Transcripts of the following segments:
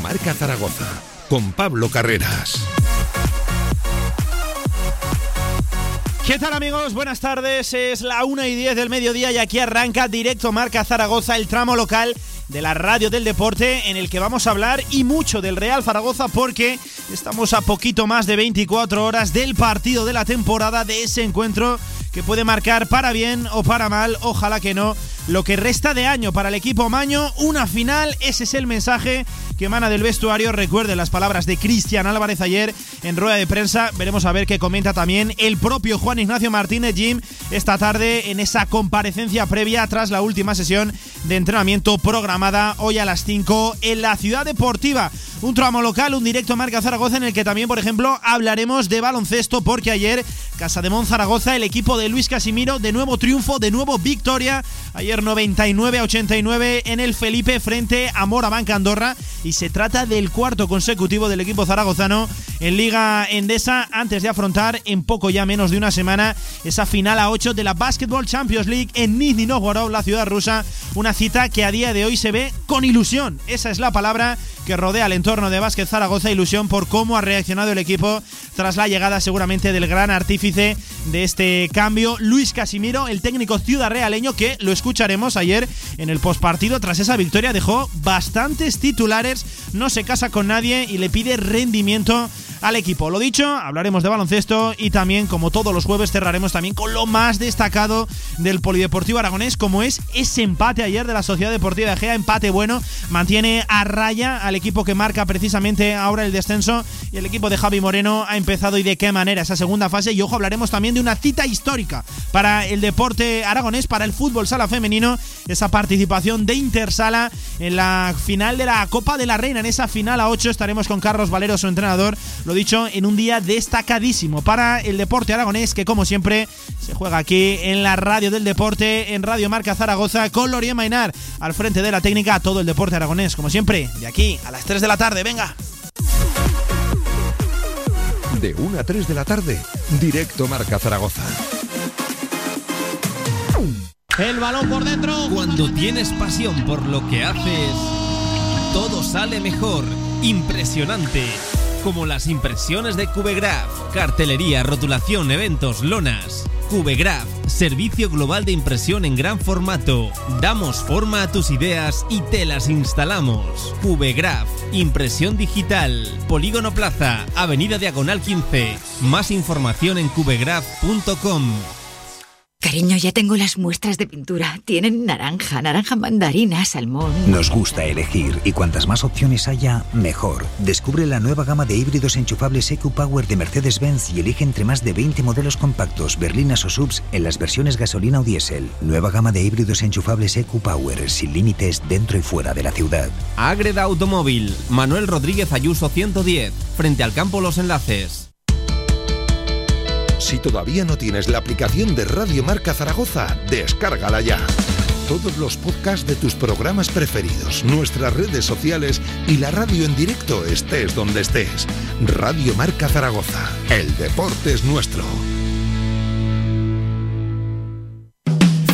Marca Zaragoza con Pablo Carreras. ¿Qué tal amigos? Buenas tardes, es la 1 y 10 del mediodía y aquí arranca Directo Marca Zaragoza, el tramo local de la radio del deporte en el que vamos a hablar y mucho del Real Zaragoza porque estamos a poquito más de 24 horas del partido de la temporada de ese encuentro que puede marcar para bien o para mal, ojalá que no, lo que resta de año para el equipo Maño, una final, ese es el mensaje que emana del vestuario. Recuerde las palabras de Cristian Álvarez ayer en rueda de prensa. Veremos a ver qué comenta también el propio Juan Ignacio Martínez Jim esta tarde en esa comparecencia previa tras la última sesión de entrenamiento programada hoy a las 5 en la ciudad deportiva. Un tramo local, un directo Marca Zaragoza en el que también, por ejemplo, hablaremos de baloncesto porque ayer Casa de Mon Zaragoza, el equipo de Luis Casimiro, de nuevo triunfo, de nuevo victoria. Ayer 99 a 89 en el Felipe frente a Morabanca Andorra. Y se trata del cuarto consecutivo del equipo zaragozano en Liga Endesa antes de afrontar en poco ya menos de una semana esa final a 8 de la Basketball Champions League en Nizhny Novgorod, la ciudad rusa, una cita que a día de hoy se ve con ilusión. Esa es la palabra que rodea el entorno de Básquet Zaragoza, ilusión por cómo ha reaccionado el equipo tras la llegada seguramente del gran artífice de este cambio, Luis Casimiro, el técnico ciudad realeño que lo ayer en el postpartido tras esa victoria. Dejó bastantes titulares, no se casa con nadie y le pide rendimiento al equipo. Lo dicho, hablaremos de baloncesto y también, como todos los jueves, cerraremos también con lo más destacado del Polideportivo Aragonés, como es ese empate ayer de la Sociedad Deportiva de Gea, empate bueno, mantiene a raya al equipo que marca precisamente ahora el descenso y el equipo de Javi Moreno ha empezado y de qué manera esa segunda fase. Y ojo hablaremos también de una cita histórica para el deporte aragonés, para el fútbol sala femenino, esa participación de Intersala en la final de la Copa de la Reina, en esa final a 8 estaremos con Carlos Valero, su entrenador, dicho, en un día destacadísimo para el deporte aragonés que como siempre se juega aquí en la radio del deporte, en Radio Marca Zaragoza, con Lorien Mainar al frente de la técnica, todo el deporte aragonés, como siempre, de aquí a las 3 de la tarde, venga. De 1 a 3 de la tarde, directo Marca Zaragoza. El balón por dentro. Cuando tienes pasión por lo que haces, todo sale mejor. Impresionante. Como las impresiones de Cubegraph, cartelería, rotulación, eventos, lonas. Cubegraph, servicio global de impresión en gran formato. Damos forma a tus ideas y te las instalamos. Cubegraph, impresión digital. Polígono Plaza, Avenida Diagonal 15. Más información en cubegraph.com. Cariño, ya tengo las muestras de pintura. Tienen naranja, naranja mandarina, salmón. Nos gusta elegir y cuantas más opciones haya, mejor. Descubre la nueva gama de híbridos enchufables EQ Power de Mercedes-Benz y elige entre más de 20 modelos compactos, berlinas o subs en las versiones gasolina o diésel. Nueva gama de híbridos enchufables EQ Power sin límites dentro y fuera de la ciudad. Agreda Automóvil, Manuel Rodríguez Ayuso 110, frente al campo Los Enlaces. Si todavía no tienes la aplicación de Radio Marca Zaragoza, descárgala ya. Todos los podcasts de tus programas preferidos, nuestras redes sociales y la radio en directo estés donde estés. Radio Marca Zaragoza. El deporte es nuestro.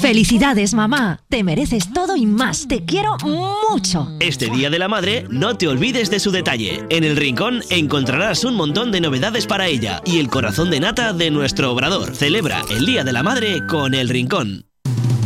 Felicidades, mamá. Te mereces todo y más. Te quiero mucho. Este Día de la Madre, no te olvides de su detalle. En el rincón encontrarás un montón de novedades para ella y el corazón de nata de nuestro obrador. Celebra el Día de la Madre con el rincón.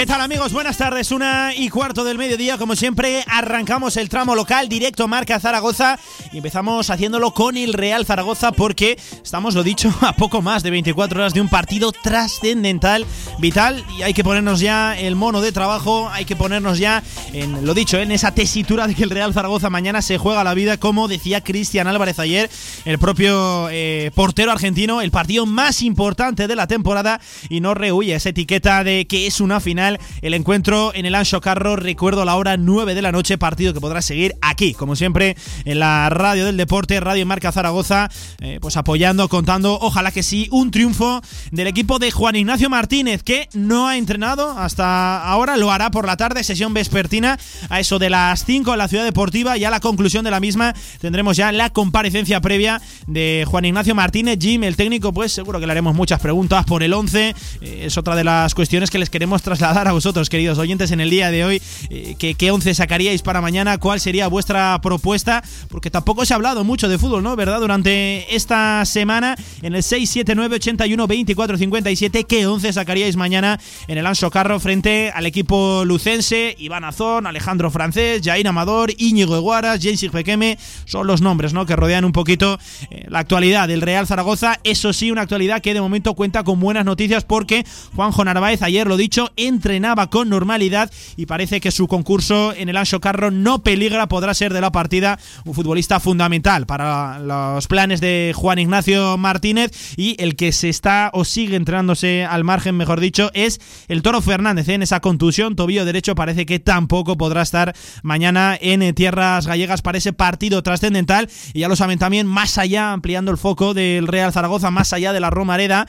¿Qué tal amigos? Buenas tardes, una y cuarto del mediodía, como siempre arrancamos el tramo local directo Marca Zaragoza y empezamos haciéndolo con el Real Zaragoza porque estamos, lo dicho, a poco más de 24 horas de un partido trascendental, vital. Y hay que ponernos ya el mono de trabajo, hay que ponernos ya en lo dicho, en esa tesitura de que el Real Zaragoza mañana se juega la vida como decía Cristian Álvarez ayer, el propio eh, portero argentino, el partido más importante de la temporada. Y no rehuye esa etiqueta de que es una final, el encuentro en el Ancho Carro, recuerdo la hora 9 de la noche, partido que podrás seguir aquí, como siempre, en la radio del deporte, Radio Marca Zaragoza, eh, pues apoyando, contando, ojalá que sí, un triunfo del equipo de Juan Ignacio Martínez, que no ha entrenado hasta ahora, lo hará por la tarde, sesión vespertina, a eso de las 5 en la ciudad deportiva, y a la conclusión de la misma tendremos ya la comparecencia previa de Juan Ignacio Martínez, Jim, el técnico, pues seguro que le haremos muchas preguntas por el 11, eh, es otra de las cuestiones que les queremos trasladar a vosotros, queridos oyentes, en el día de hoy, eh, que, qué 11 sacaríais para mañana, cuál sería vuestra propuesta, porque tampoco se ha hablado mucho de fútbol, ¿no? ¿Verdad? Durante esta semana, en el 679 81 24 57, ¿qué 11 sacaríais mañana en el Anso Carro frente al equipo lucense? Iván Azón, Alejandro Francés, Jair Amador, Íñigo Eguaras, James Pequeme, son los nombres, ¿no? Que rodean un poquito eh, la actualidad del Real Zaragoza. Eso sí, una actualidad que de momento cuenta con buenas noticias porque Juanjo Narváez, ayer lo dicho, entrenaba con normalidad y parece que su concurso en el Ancho Carro no peligra, podrá ser de la partida un futbolista fundamental para los planes de Juan Ignacio Martínez y el que se está o sigue entrenándose al margen, mejor dicho, es el Toro Fernández ¿eh? en esa contusión, tobillo derecho, parece que tampoco podrá estar mañana en tierras gallegas para ese partido trascendental y ya lo saben también, más allá, ampliando el foco del Real Zaragoza, más allá de la Romareda,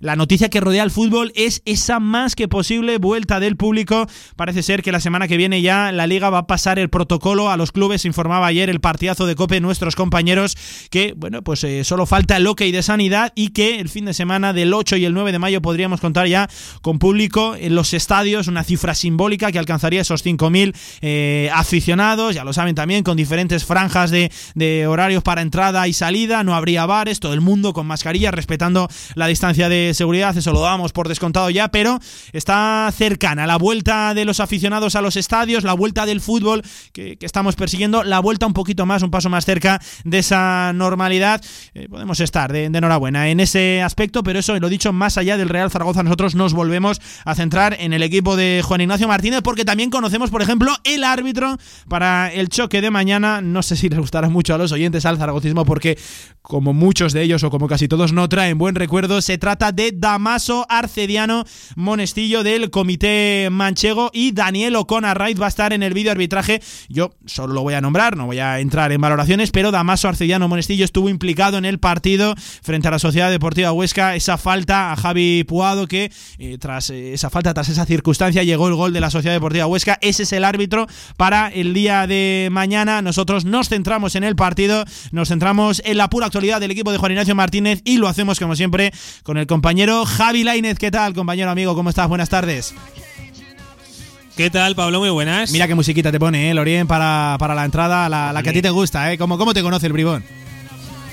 la noticia que rodea al fútbol es esa más que posible vuelta del público. Parece ser que la semana que viene ya la liga va a pasar el protocolo a los clubes. Informaba ayer el partidazo de Cope nuestros compañeros que, bueno, pues eh, solo falta el ok de sanidad y que el fin de semana del 8 y el 9 de mayo podríamos contar ya con público en los estadios, una cifra simbólica que alcanzaría esos 5.000 eh, aficionados. Ya lo saben también, con diferentes franjas de, de horarios para entrada y salida. No habría bares, todo el mundo con mascarilla, respetando la distancia de seguridad, eso lo damos por descontado ya, pero está cercana la vuelta de los aficionados a los estadios, la vuelta del fútbol que, estamos persiguiendo, la vuelta un poquito más, un paso más cerca de esa normalidad. Eh, podemos estar de, enhorabuena en ese aspecto, pero eso, lo dicho, más allá del Real Zaragoza, nosotros nos volvemos a centrar en el equipo de Juan Ignacio Martínez, porque también conocemos, por ejemplo, el árbitro para el choque de mañana. No sé si les gustará mucho a los oyentes al zaragocismo, porque como muchos de ellos o como casi todos no traen buen recuerdo, se trata de Damaso Arcediano Monestillo del Comité Manchego y Daniel O'Connor Wright va a estar en el vídeo arbitraje. Yo solo lo voy a nombrar, no voy a entrar en valoraciones, pero Damaso Arcediano Monestillo estuvo implicado en el partido frente a la Sociedad Deportiva Huesca, esa falta a Javi Puado que eh, tras eh, esa falta, tras esa circunstancia llegó el gol de la Sociedad Deportiva Huesca. Ese es el árbitro para el día de mañana. Nosotros nos centramos en el partido, nos centramos en la pura actualidad del equipo de Juan Ignacio Martínez y lo hacemos como siempre con el compañero Javi Lainez. ¿Qué tal, compañero amigo? ¿Cómo estás? Buenas tardes. ¿Qué tal, Pablo? Muy buenas. Mira qué musiquita te pone, ¿eh? Lorien, para, para la entrada, la, que a ti te gusta, ¿eh? ¿Cómo, ¿Cómo te conoce el bribón?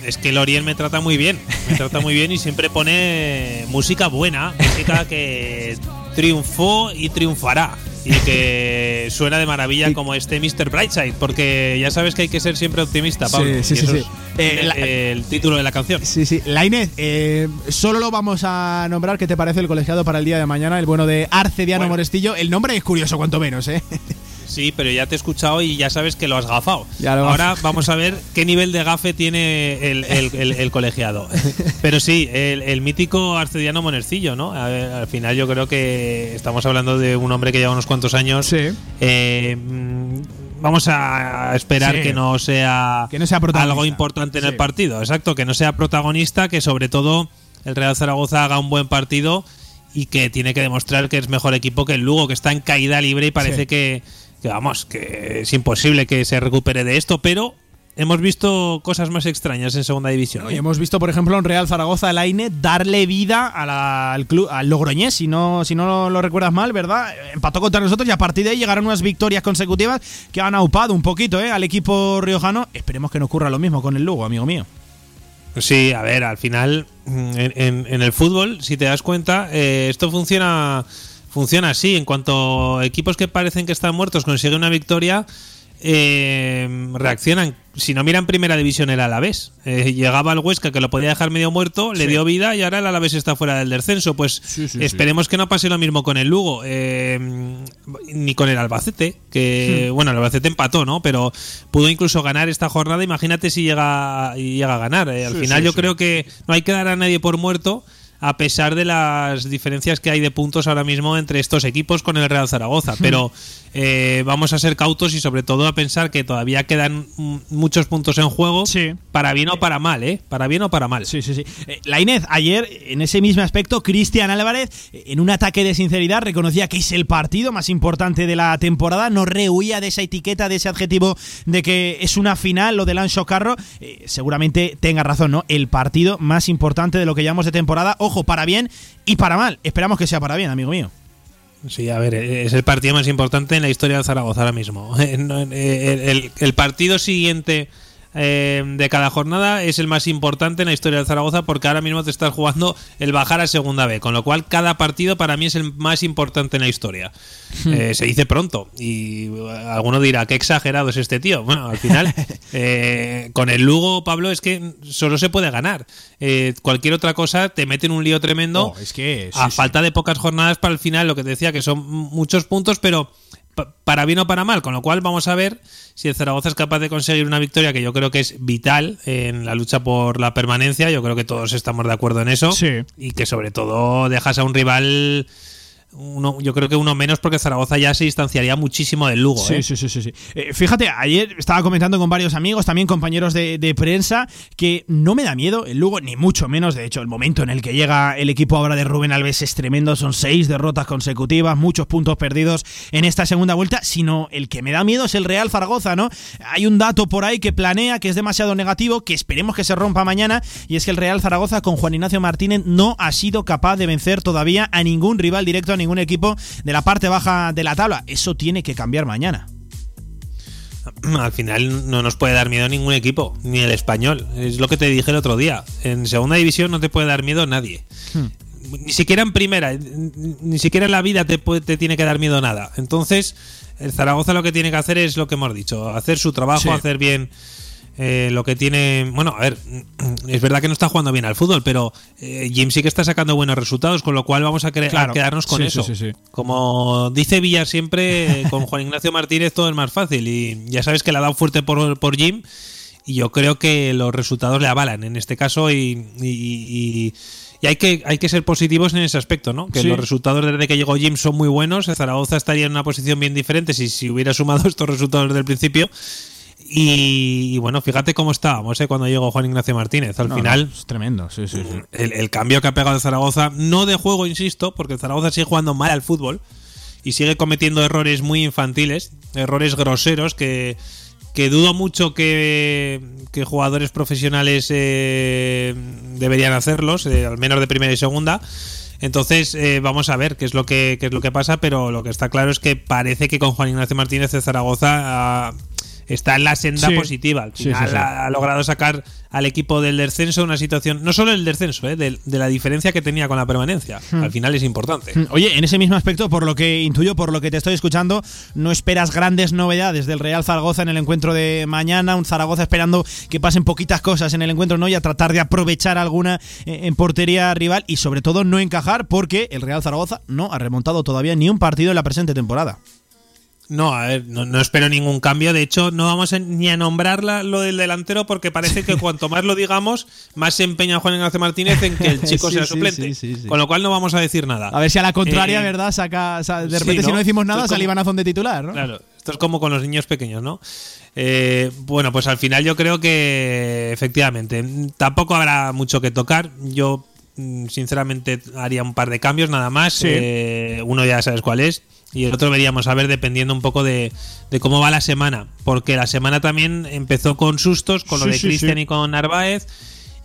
Es que Lorien me trata muy bien, me trata muy bien y siempre pone música buena, música que triunfó y triunfará y que suena de maravilla como este Mr. Brightside, porque ya sabes que hay que ser siempre optimista, Pablo. Sí, sí, sí. Eh, el, título de la canción. Sí, sí. Lainez, eh, solo lo vamos a nombrar. ¿Qué te parece el colegiado para el día de mañana? El bueno de Arcediano Morestillo. El nombre es curioso, cuanto menos, ¿eh? Sí, pero ya te he escuchado y ya sabes que lo has gafado. Ahora vamos a ver qué nivel de gafe tiene el, colegiado. Pero sí, el, mítico Arcediano Monercillo, ¿no? al final yo creo que estamos hablando de un hombre que lleva unos cuantos años. Sí. Eh, mm, vamos a esperar que no sea, que no sea algo importante en el partido. Exacto, que no sea protagonista, que sobre todo el Real Zaragoza haga un buen partido y que tiene que demostrar que es mejor equipo que el Lugo, que está en caída libre y parece que que vamos, que es imposible que se recupere de esto, pero hemos visto cosas más extrañas en segunda división. Y ¿eh? hemos visto, por ejemplo, en Real Zaragoza el Aine darle vida al club, al Logroñés, si no, si no lo recuerdas mal, ¿verdad? Empató contra nosotros y a partir de ahí llegaron unas victorias consecutivas que han aupado un poquito ¿eh? al equipo riojano. Esperemos que no ocurra lo mismo con el Lugo, amigo mío. Sí, a ver, al final, en, el fútbol, si te das cuenta, eh, esto funciona funciona así. En cuanto equipos que parecen que están muertos consiguen una victoria, eh, reaccionan. Si no miran primera división el Alavés. Eh, llegaba al Huesca que lo podía dejar medio muerto, le dio vida y ahora el Alavés está fuera del descenso. Pues esperemos que no pase lo mismo con el Lugo, eh, ni con el Albacete, que Hmm. bueno, el Albacete empató, ¿no? Pero pudo incluso ganar esta jornada. Imagínate si llega, llega a ganar. Eh, al final yo creo que no hay que dar a nadie por muerto a pesar de las diferencias que hay de puntos ahora mismo entre estos equipos con el Real Zaragoza. Pero eh, vamos a ser cautos y sobre todo a pensar que todavía quedan muchos puntos en juego, Sí. para bien o para mal, ¿eh? Para bien o para mal. Sí, sí, sí. Eh, La Inés, ayer, en ese mismo aspecto, Cristian Álvarez, en un ataque de sinceridad, reconocía que es el partido más importante de la temporada, no rehuía de esa etiqueta, de ese adjetivo de que es una final, lo del Ancho Carro. Eh, seguramente tenga razón, ¿no? El partido más importante de lo que llevamos de temporada, ojo, para bien y para mal. Esperamos que sea para bien, amigo mío. Sí, a ver, eh, es el partido más importante en la historia de Zaragoza ahora mismo. Eh, el partido siguiente eh, de cada jornada es el más importante en la historia de Zaragoza porque ahora mismo te estás jugando el bajar a segunda B, con lo cual cada partido para mí es el más importante en la historia. Eh, se dice pronto y eh, alguno dirá, qué exagerado es este tío. Bueno, al final, eh, con el Lugo, Pablo, es que solo se puede ganar. Eh, cualquier otra cosa te mete en un lío tremendo Oh, es que sí, a sí. falta de pocas jornadas para el final, lo que te decía, que son muchos puntos, pero para bien o para mal. Con lo cual vamos a ver si el Zaragoza es capaz de conseguir una victoria que yo creo que es vital en la lucha por la permanencia. Yo creo que todos estamos de acuerdo en eso. Sí. Y que sobre todo dejas a un rival... Uno, yo creo que uno menos porque Zaragoza ya se distanciaría muchísimo del Lugo. Sí, ¿eh? sí, sí, sí. sí. Eh, fíjate, ayer estaba comentando con varios amigos, también compañeros de, de prensa, que no me da miedo el Lugo, ni mucho menos. De hecho, el momento en el que llega el equipo ahora de Rubén Alves es tremendo. Son seis derrotas consecutivas, muchos puntos perdidos en esta segunda vuelta. Sino el que me da miedo es el Real Zaragoza, ¿no? Hay un dato por ahí que planea que es demasiado negativo, que esperemos que se rompa mañana. Y es que el Real Zaragoza con Juan Ignacio Martínez no ha sido capaz de vencer todavía a ningún rival directo, a ningún equipo de la parte baja de la tabla. Eso tiene que cambiar mañana. Al final no nos puede dar miedo ningún equipo, ni el español. Es lo que te dije el otro día. En segunda división no te puede dar miedo nadie. Ni siquiera en primera, ni siquiera en la vida te, puede- te tiene que dar miedo nada. Entonces, el Zaragoza lo que tiene que hacer es lo que hemos dicho, hacer su trabajo, Sí. hacer bien eh, lo que tiene. Bueno, a ver, es verdad que no está jugando bien al fútbol, pero eh, Jim sí que está sacando buenos resultados, con lo cual vamos a, Claro. quedarnos con Sí, eso. sí, sí, sí. Como dice Villar siempre, eh, con Juan Ignacio Martínez todo es más fácil. Y ya sabes que le ha dado fuerte por, por Jim. Y yo creo que los resultados le avalan en este caso. Y, y- y- y hay, que, hay que ser positivos en ese aspecto, ¿no? Que Sí. los resultados desde que llegó Jim son muy buenos. Zaragoza estaría en una posición bien diferente si, si hubiera sumado estos resultados desde el principio. Y, y bueno, fíjate cómo estábamos ¿eh? cuando llegó Juan Ignacio Martínez. Al No, final, no, es tremendo, sí, sí, sí. el, el cambio que ha pegado el Zaragoza, no de juego, insisto, porque el Zaragoza sigue jugando mal al fútbol y sigue cometiendo errores muy infantiles, errores groseros que, que dudo mucho que, que jugadores profesionales eh, deberían hacerlos, eh, al menos de primera y segunda. Entonces eh, vamos a ver qué es lo que qué es lo que pasa, pero lo que está claro es que parece que con Juan Ignacio Martínez de Zaragoza ah, está en la senda Sí. positiva. Al final sí, sí. Ha, ha logrado sacar al equipo del descenso de una situación, no solo el descenso, eh, de, de la diferencia que tenía con la permanencia. Hmm. Al final es importante. Oye, en ese mismo aspecto, por lo que intuyo, por lo que te estoy escuchando, no esperas grandes novedades del Real Zaragoza en el encuentro de mañana. Un Zaragoza esperando que pasen poquitas cosas en el encuentro, ¿no? Y a tratar de aprovechar alguna eh, en portería rival y sobre todo no encajar porque el Real Zaragoza no ha remontado todavía ni un partido en la presente temporada. No, a ver, no, no espero ningún cambio. De hecho, no vamos a- ni a nombrarla lo del delantero porque parece que cuanto más lo digamos, más se empeña Juan Ignacio Martínez en que el chico Sí, sea sí, suplente. sí, sí, sí. Con lo cual no vamos a decir nada. A ver si a la contraria, Eh, ¿verdad? Saca, sa- de repente, si ¿no? decimos nada, sale Ivanazón de titular, ¿no? Claro, esto es como con los niños pequeños, ¿no? Eh, bueno, pues al final yo creo que efectivamente tampoco habrá mucho que tocar. Yo mm, sinceramente haría un par de cambios nada más. Eh, uno ya sabes cuál es. Y el otro veríamos a ver dependiendo un poco de, de cómo va la semana. Porque la semana también empezó con sustos, con lo Sí, de sí, Cristian sí. y con Narváez.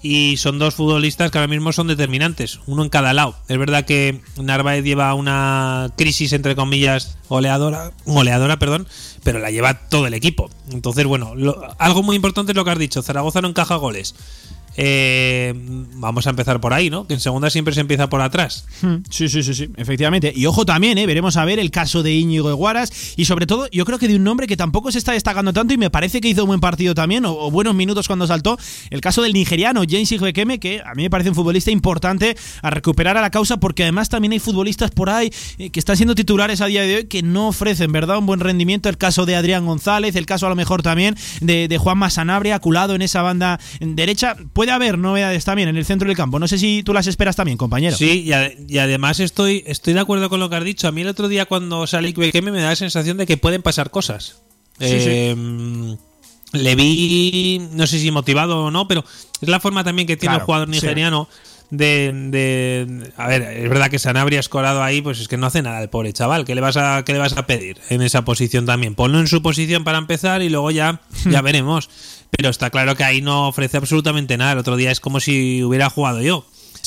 Y son dos futbolistas que ahora mismo son determinantes, uno en cada lado. Es verdad que Narváez lleva una crisis, entre comillas, goleadora, goleadora, perdón, pero la lleva todo el equipo. Entonces, bueno, lo- algo muy importante es lo que has dicho, Zaragoza no encaja goles. Eh, vamos a empezar por ahí, ¿no? Que en segunda siempre se empieza por atrás. Hmm. Sí, sí, sí, sí, efectivamente. Y ojo también, ¿eh? veremos a ver el caso de Íñigo Eguaras y sobre todo yo creo que de un nombre que tampoco se está destacando tanto y me parece que hizo un buen partido también o, buenos minutos cuando saltó, el caso del nigeriano James Igbekeme, que a mí me parece un futbolista importante a recuperar a la causa porque además también hay futbolistas por ahí eh, que están siendo titulares a día de hoy que no ofrecen, ¿verdad? Un buen rendimiento. El caso de Adrián González, el caso a lo mejor también de, de Juan Masanabria, culado en esa banda derecha. Puede haber novedades también en el centro del campo. No sé si tú las esperas también, compañero. Sí, y, además estoy, estoy de acuerdo con lo que has dicho. A mí el otro día cuando salí Bekeme me da la sensación de que pueden pasar cosas. Em, le vi, no sé si motivado o no, pero es la forma también que tiene el jugador nigeriano. De, de, a ver, es verdad que Sanabria escorado ahí, pues es que no hace nada el pobre chaval. ¿Qué le vas a, qué le vas a pedir en esa posición también? Ponlo en su posición para empezar y luego ya, ya veremos. Pero está claro que ahí no ofrece absolutamente nada. El otro día es como si hubiera jugado yo.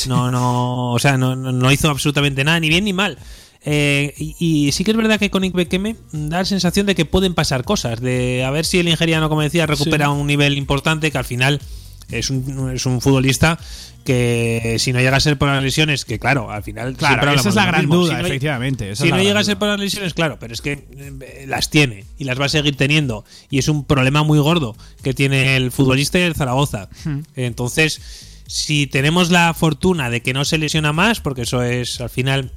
No, no, o sea, no, no hizo absolutamente nada, ni bien ni mal. Eh, y, sí que es verdad que con Ikbekeme da la sensación de que pueden pasar cosas, de a ver si el ingeriano, como decía, recupera un nivel importante, que al final es un, es un futbolista que si no llega a ser por las lesiones, que claro, al final claro, esa es la gran duda, efectivamente. si no llega a ser por las lesiones, claro, pero es que eh, las tiene y las va a seguir teniendo y es un problema muy gordo que tiene el futbolista y el Zaragoza. Hmm. Entonces, si tenemos la fortuna de que no se lesiona más, porque eso es al final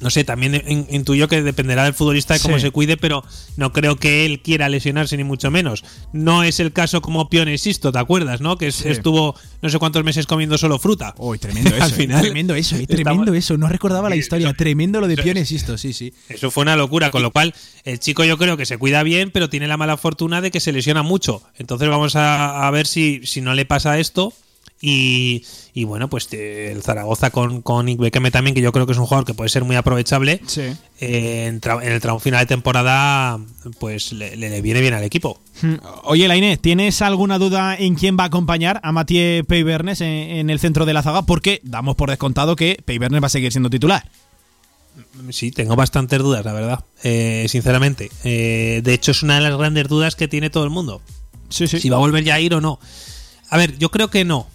no sé, también intuyo que dependerá del futbolista de cómo se cuide, pero no creo que él quiera lesionarse ni mucho menos. No es el caso como Pione Sisto, ¿te acuerdas, no? Que estuvo no sé cuántos meses comiendo solo fruta. Uy, tremendo eso. Al final, tremendo eso, eh, tremendo eso. No recordaba la historia. tremendo lo de Pione Sisto, sí, sí. Eso fue una locura, con lo cual el chico yo creo que se cuida bien, pero tiene la mala fortuna de que se lesiona mucho. Entonces vamos a, a ver si, si no le pasa esto y, y bueno, pues eh, el Zaragoza con, con también, que yo creo que es un jugador que puede ser muy aprovechable. Eh, en, el tramo final de temporada, pues le, viene bien al equipo. Hmm. Oye, Laine, ¿tienes alguna duda en quién va a acompañar a Mathieu Peybernes en, el centro de la zaga? Porque damos por descontado que Peybernes va a seguir siendo titular. Sí, tengo bastantes dudas, la verdad, eh, sinceramente. de hecho, es una de las grandes dudas que tiene todo el mundo. Sí, sí. Si va a volver ya a ir o no. A ver, yo creo que no.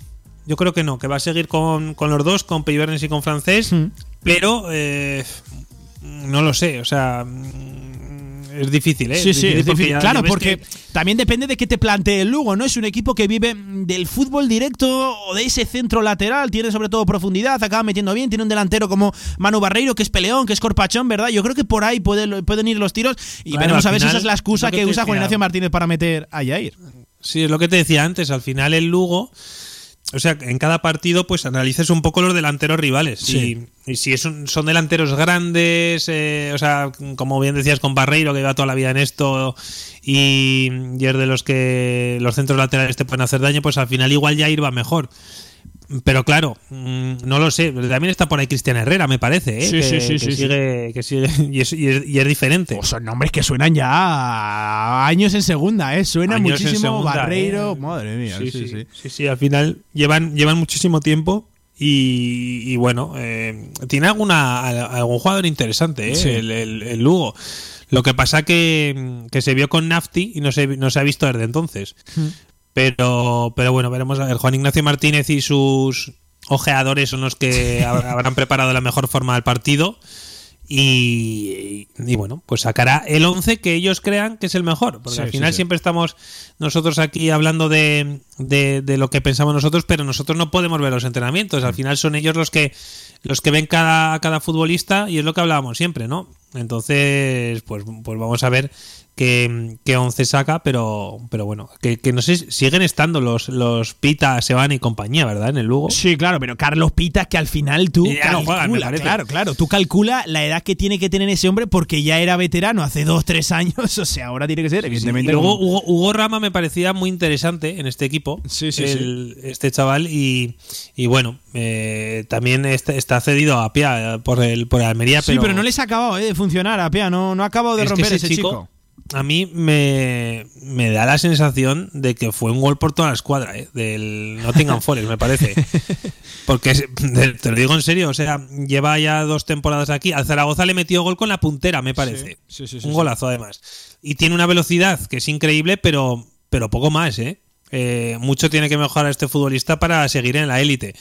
Yo creo que no, que va a seguir con, los dos, con Peybernes y con Francés, hmm. pero eh, no lo sé, o sea, mm, es difícil, ¿eh? Sí, sí, es difícil. claro, porque también depende de qué te plantee el Lugo, ¿no? Es un equipo que vive del fútbol directo o de ese centro lateral, tiene sobre todo profundidad, acaba metiendo bien, tiene un delantero como Manu Barreiro, que es peleón, que es corpachón, ¿verdad? Yo creo que por ahí pueden ir los tiros y veremos a ver si esa es la excusa que, usa Juan Ignacio Martínez para meter a Yair. Sí, es lo que te decía antes, al final el Lugo o sea, en cada partido pues analices un poco los delanteros rivales. Y, si es son delanteros grandes, eh, o sea, como bien decías con Barreiro, que lleva toda la vida en esto, y, y, es de los que los centros laterales te pueden hacer daño, pues al final igual ya ir va mejor. Pero claro, mm, no lo sé. También está por ahí Cristian Herrera, me parece. ¿eh? Sí, que, sí, sí, sigue, que sigue y es, y es, diferente. son nombres que suenan ya años en segunda, ¿eh? Suena muchísimo Barreiro. ¿eh? Madre mía. Sí sí, sí sí, Al final llevan, llevan muchísimo tiempo. Y, bueno, eh, tiene alguna algún jugador interesante, ¿eh? El, el, Lugo. Lo que pasa que, que se vio con Nafti y no se, no se ha visto desde entonces. Hmm. Pero, pero bueno, veremos a ver. Juan Ignacio Martínez y sus ojeadores son los que habrán preparado la mejor forma del partido. Y, bueno, pues sacará el 11 que ellos crean que es el mejor. Porque al final siempre estamos nosotros aquí hablando de, de, lo que pensamos nosotros, pero nosotros no podemos ver los entrenamientos. Al final son ellos los que los que ven cada, cada futbolista y es lo que hablábamos siempre, ¿no? Entonces, pues, pues vamos a ver que, que 11 saca, pero, pero bueno, que, no sé, siguen estando los, los Pita, Seban y compañía, ¿verdad? En el Lugo. Sí, claro, pero Carlos Pita que al final tú calcula, claro, claro, tú calcula la edad que tiene que tener ese hombre porque ya era veterano hace dos, tres años, o sea, ahora tiene que ser, evidentemente. luego Hugo, Rama me parecía muy interesante en este equipo, sí, sí, este chaval, y, y bueno, eh, también está, cedido a Pia por el, por Almería, pero... Sí, pero no les ha acabado eh, de funcionar a Pia, no, no ha acabado de romper ese, chico a mí me, da la sensación de que fue un gol por toda la escuadra, ¿eh? del Nottingham Forest, me parece. Porque te lo digo en serio, o sea, lleva ya dos temporadas aquí. Al Zaragoza le metió gol con la puntera, me parece. un golazo además. Y tiene una velocidad que es increíble, pero, pero poco más, ¿eh? eh, mucho tiene que mejorar este futbolista para seguir en la élite.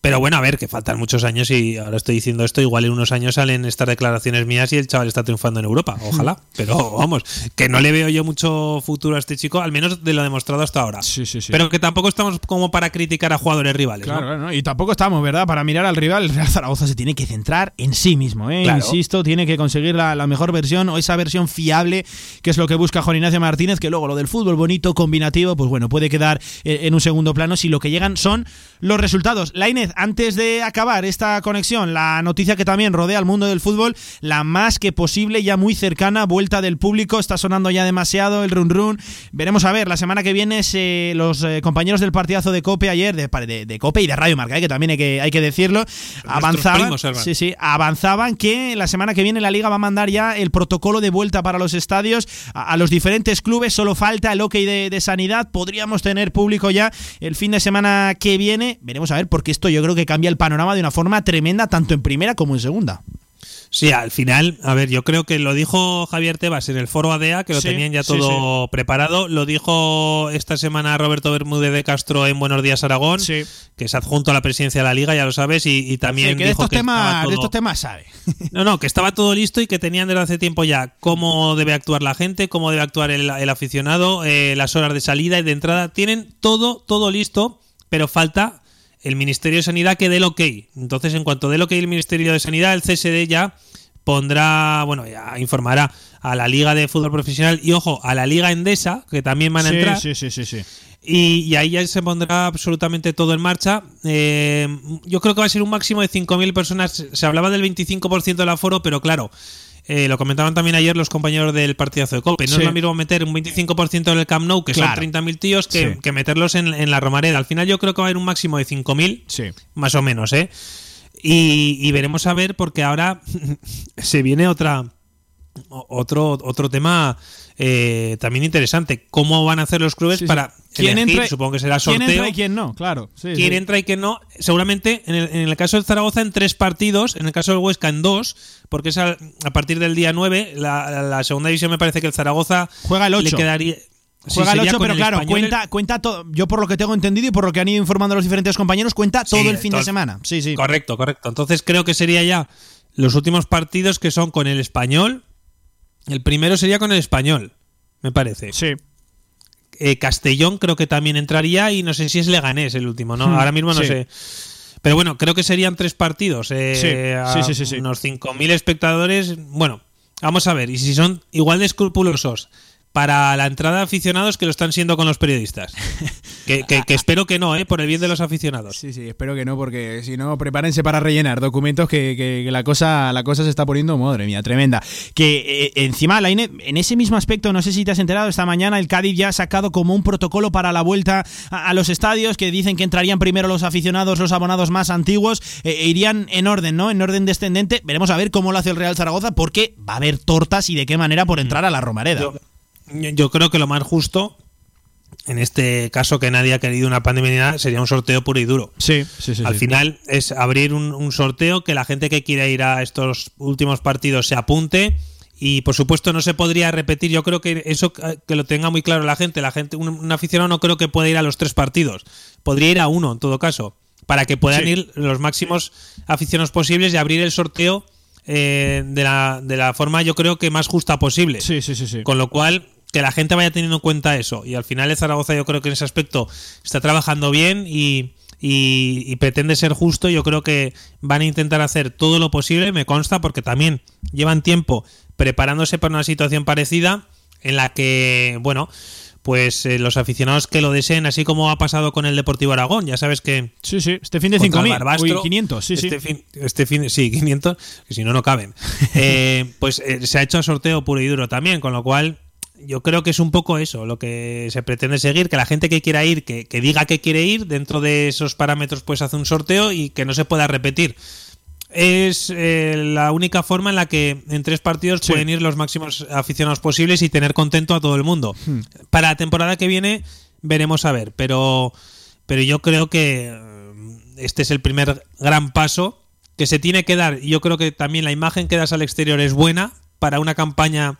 Pero bueno, a ver, que faltan muchos años y ahora estoy diciendo esto, igual en unos años salen estas declaraciones mías y el chaval está triunfando en Europa, ojalá. Pero vamos, que no le veo yo mucho futuro a este chico, al menos de lo demostrado hasta ahora. Sí, sí, sí. Pero que tampoco estamos como para criticar a jugadores rivales. ¿no? Claro, ¿no? y tampoco estamos, ¿verdad? Para mirar al rival, el Real Zaragoza se tiene que centrar en sí mismo, ¿eh? Claro. Insisto, tiene que conseguir la, la mejor versión o esa versión fiable, que es lo que busca Juan Ignacio Martínez, que luego lo del fútbol bonito, combinativo, pues bueno, puede quedar eh, en un segundo plano si lo que llegan son los resultados. La Inés, antes de acabar esta conexión, la noticia que también rodea al mundo del fútbol, la más que posible, ya muy cercana, vuelta del público, está sonando ya demasiado el run run. Veremos a ver, la semana que viene se- los eh, compañeros del partidazo de Cope ayer, de, de, de Cope y de Radio Marca, eh, que también hay que, hay que decirlo, avanzaban, primos, sí, sí, avanzaban que la semana que viene la liga va a mandar ya el protocolo de vuelta para los estadios a, a los diferentes clubes, solo falta el ok de, de sanidad, podríamos tener público ya el fin de semana que viene, veremos a ver, porque esto yo creo que cambia el panorama de una forma tremenda, tanto en primera como en segunda. Sí, al final, a ver, yo creo que lo dijo Javier Tebas en el foro ADEA, que lo Sí, tenían ya sí, todo preparado. Lo dijo esta semana Roberto Bermúdez de Castro en Buenos Días Aragón, Sí. que es adjunto a la presidencia de la liga, ya lo sabes, y, y también que de dijo estos, que temas, todo- de estos temas sabe. No, no, que estaba todo listo y que tenían desde hace tiempo ya cómo debe actuar la gente, cómo debe actuar el, el aficionado, eh, las horas de salida y de entrada. Tienen todo, todo listo, pero falta el Ministerio de Sanidad que dé el ok. Entonces, en cuanto dé el ok el Ministerio de Sanidad, el CSD ya pondrá, bueno, ya informará a la Liga de Fútbol Profesional y, ojo, a la Liga Endesa, que también van a Sí, entrar. sí, sí, sí, sí. Y, y ahí ya se pondrá absolutamente todo en marcha. Eh, yo creo que va a ser un máximo de 5.000 personas. Se hablaba del 25% del aforo, pero claro, eh, lo comentaban también ayer los compañeros del partidazo de Cope. No Sí. es lo mismo meter un 25% en el Camp Nou, que Claro. son 30.000 tíos, que, Sí. que meterlos en, en la Romareda. Al final yo creo que va a haber un máximo de 5.000, Sí. más o menos, ¿eh? Y, y veremos a ver, porque ahora se viene otra otro, otro tema eh, también interesante. ¿Cómo van a hacer los clubes Sí, sí. para ¿Quién elegir? entra- Supongo que será ¿Quién sorteo. entra y quién no? Claro. sí, quién entra y quién no. Seguramente en el, en el caso de Zaragoza en tres partidos, en el caso del Huesca en dos, porque es a, a partir del día 9. La, segunda división me parece que el Zaragoza Juega el le 8. quedaría. Sí, Juega el sería 8, con pero el claro, Español cuenta, cuenta todo. Yo por lo que tengo entendido y por lo que han ido informando los diferentes compañeros, cuenta todo Sí, el fin todo de semana. Sí, sí. Correcto, correcto. Entonces creo que sería ya los últimos partidos que son con el español. El primero sería con el español, me parece. Sí. Eh, Castellón creo que también entraría y no sé si es Leganés el último, ¿no? Hmm, Ahora mismo no sí. sé. Pero bueno, creo que serían tres partidos. eh, Sí, a sí, sí, sí, sí. Unos 5.000 espectadores. Bueno, vamos a ver. Y si son igual de escrupulosos para la entrada de aficionados que lo están siendo con los periodistas. que, que- que espero que no, ¿eh? Por el bien de los aficionados. Sí, sí, espero que no, porque si no, prepárense para rellenar documentos que, que- que la, cosa, la cosa se está poniendo, madre mía, tremenda. Que eh, encima, Laine, en ese mismo aspecto, no sé si te has enterado, esta mañana el Cádiz ya ha sacado como un protocolo para la vuelta a, a los estadios, que dicen que entrarían primero los aficionados, los abonados más antiguos, eh, e irían en orden, ¿no? En orden descendente. Veremos a ver cómo lo hace el Real Zaragoza, porque va a haber tortas y de qué manera por entrar a la Romareda. Yo, yo creo que lo más justo, en este caso que nadie ha querido una pandemia ni nada, sería un sorteo puro y duro. Sí, sí, sí. Al sí. final es abrir un, un sorteo que la gente que quiera ir a estos últimos partidos se apunte. Y por supuesto no se podría repetir. Yo creo que eso eh, que lo tenga muy claro la gente. La gente, un, un aficionado no creo que pueda ir a los tres partidos. Podría ir a uno en todo caso. Para que puedan Sí. ir los máximos aficionados posibles y abrir el sorteo eh, de, la, de la forma yo creo que más justa posible. Sí, sí, sí, sí. Con lo cual, que la gente vaya teniendo en cuenta eso. Y al final el Zaragoza yo creo que en ese aspecto está trabajando bien y, y- y pretende ser justo. Yo creo que van a intentar hacer todo lo posible, me consta, porque también llevan tiempo preparándose para una situación parecida en la que, bueno, pues eh, los aficionados que lo deseen, así como ha pasado con el Deportivo Aragón, ya sabes que Sí, sí. Este fin de contra el 5.000. Barbastro. Uy, 500, sí, este sí. Fin, este fin, sí, 500, que si no, no caben. Eh, pues eh, se ha hecho a sorteo puro y duro también, con lo cual yo creo que es un poco eso lo que se pretende seguir, que la gente que quiera ir, que, que diga que quiere ir, dentro de esos parámetros pues hace un sorteo y que no se pueda repetir. Es eh, la única forma en la que en tres partidos Sí. pueden ir los máximos aficionados posibles y tener contento a todo el mundo. Hmm. Para la temporada que viene veremos a ver, pero, pero yo creo que eh, este es el primer gran paso que se tiene que dar. Y yo creo que también la imagen que das al exterior es buena para una campaña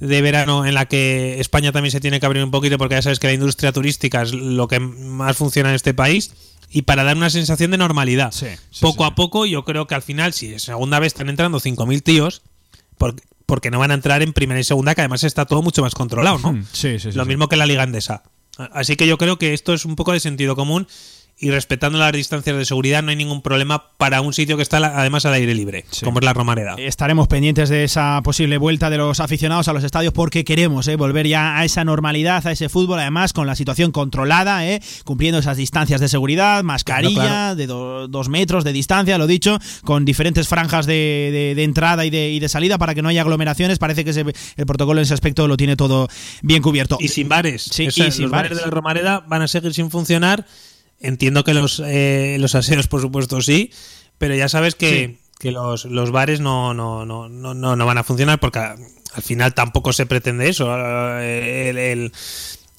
de verano en la que España también se tiene que abrir un poquito porque ya sabes que la industria turística es lo que más funciona en este país y para dar una sensación de normalidad. poco a poco yo creo que al final si segunda vez están entrando 5.000 tíos porque, porque no van a entrar en primera y segunda que además está todo mucho más controlado, ¿no? Sí, sí, sí. Lo mismo que la liga andesa. Así que yo creo que esto es un poco de sentido común y respetando las distancias de seguridad no hay ningún problema para un sitio que está además al aire libre, como es la Romareda. Estaremos pendientes de esa posible vuelta de los aficionados a los estadios porque queremos ¿eh? volver ya a esa normalidad, a ese fútbol, además con la situación controlada, ¿eh? cumpliendo esas distancias de seguridad, mascarilla de dos metros de distancia, lo dicho, con diferentes franjas de, entrada y de, salida para que no haya aglomeraciones. Parece que el protocolo en ese aspecto lo tiene todo bien cubierto. Y sin bares. Sí, y sin los bares de la Romareda van a seguir sin funcionar Entiendo que los, eh, los aseos, por supuesto, sí, pero ya sabes que, los, los, bares no, no, no, no, no van a funcionar porque al final tampoco se pretende eso. El,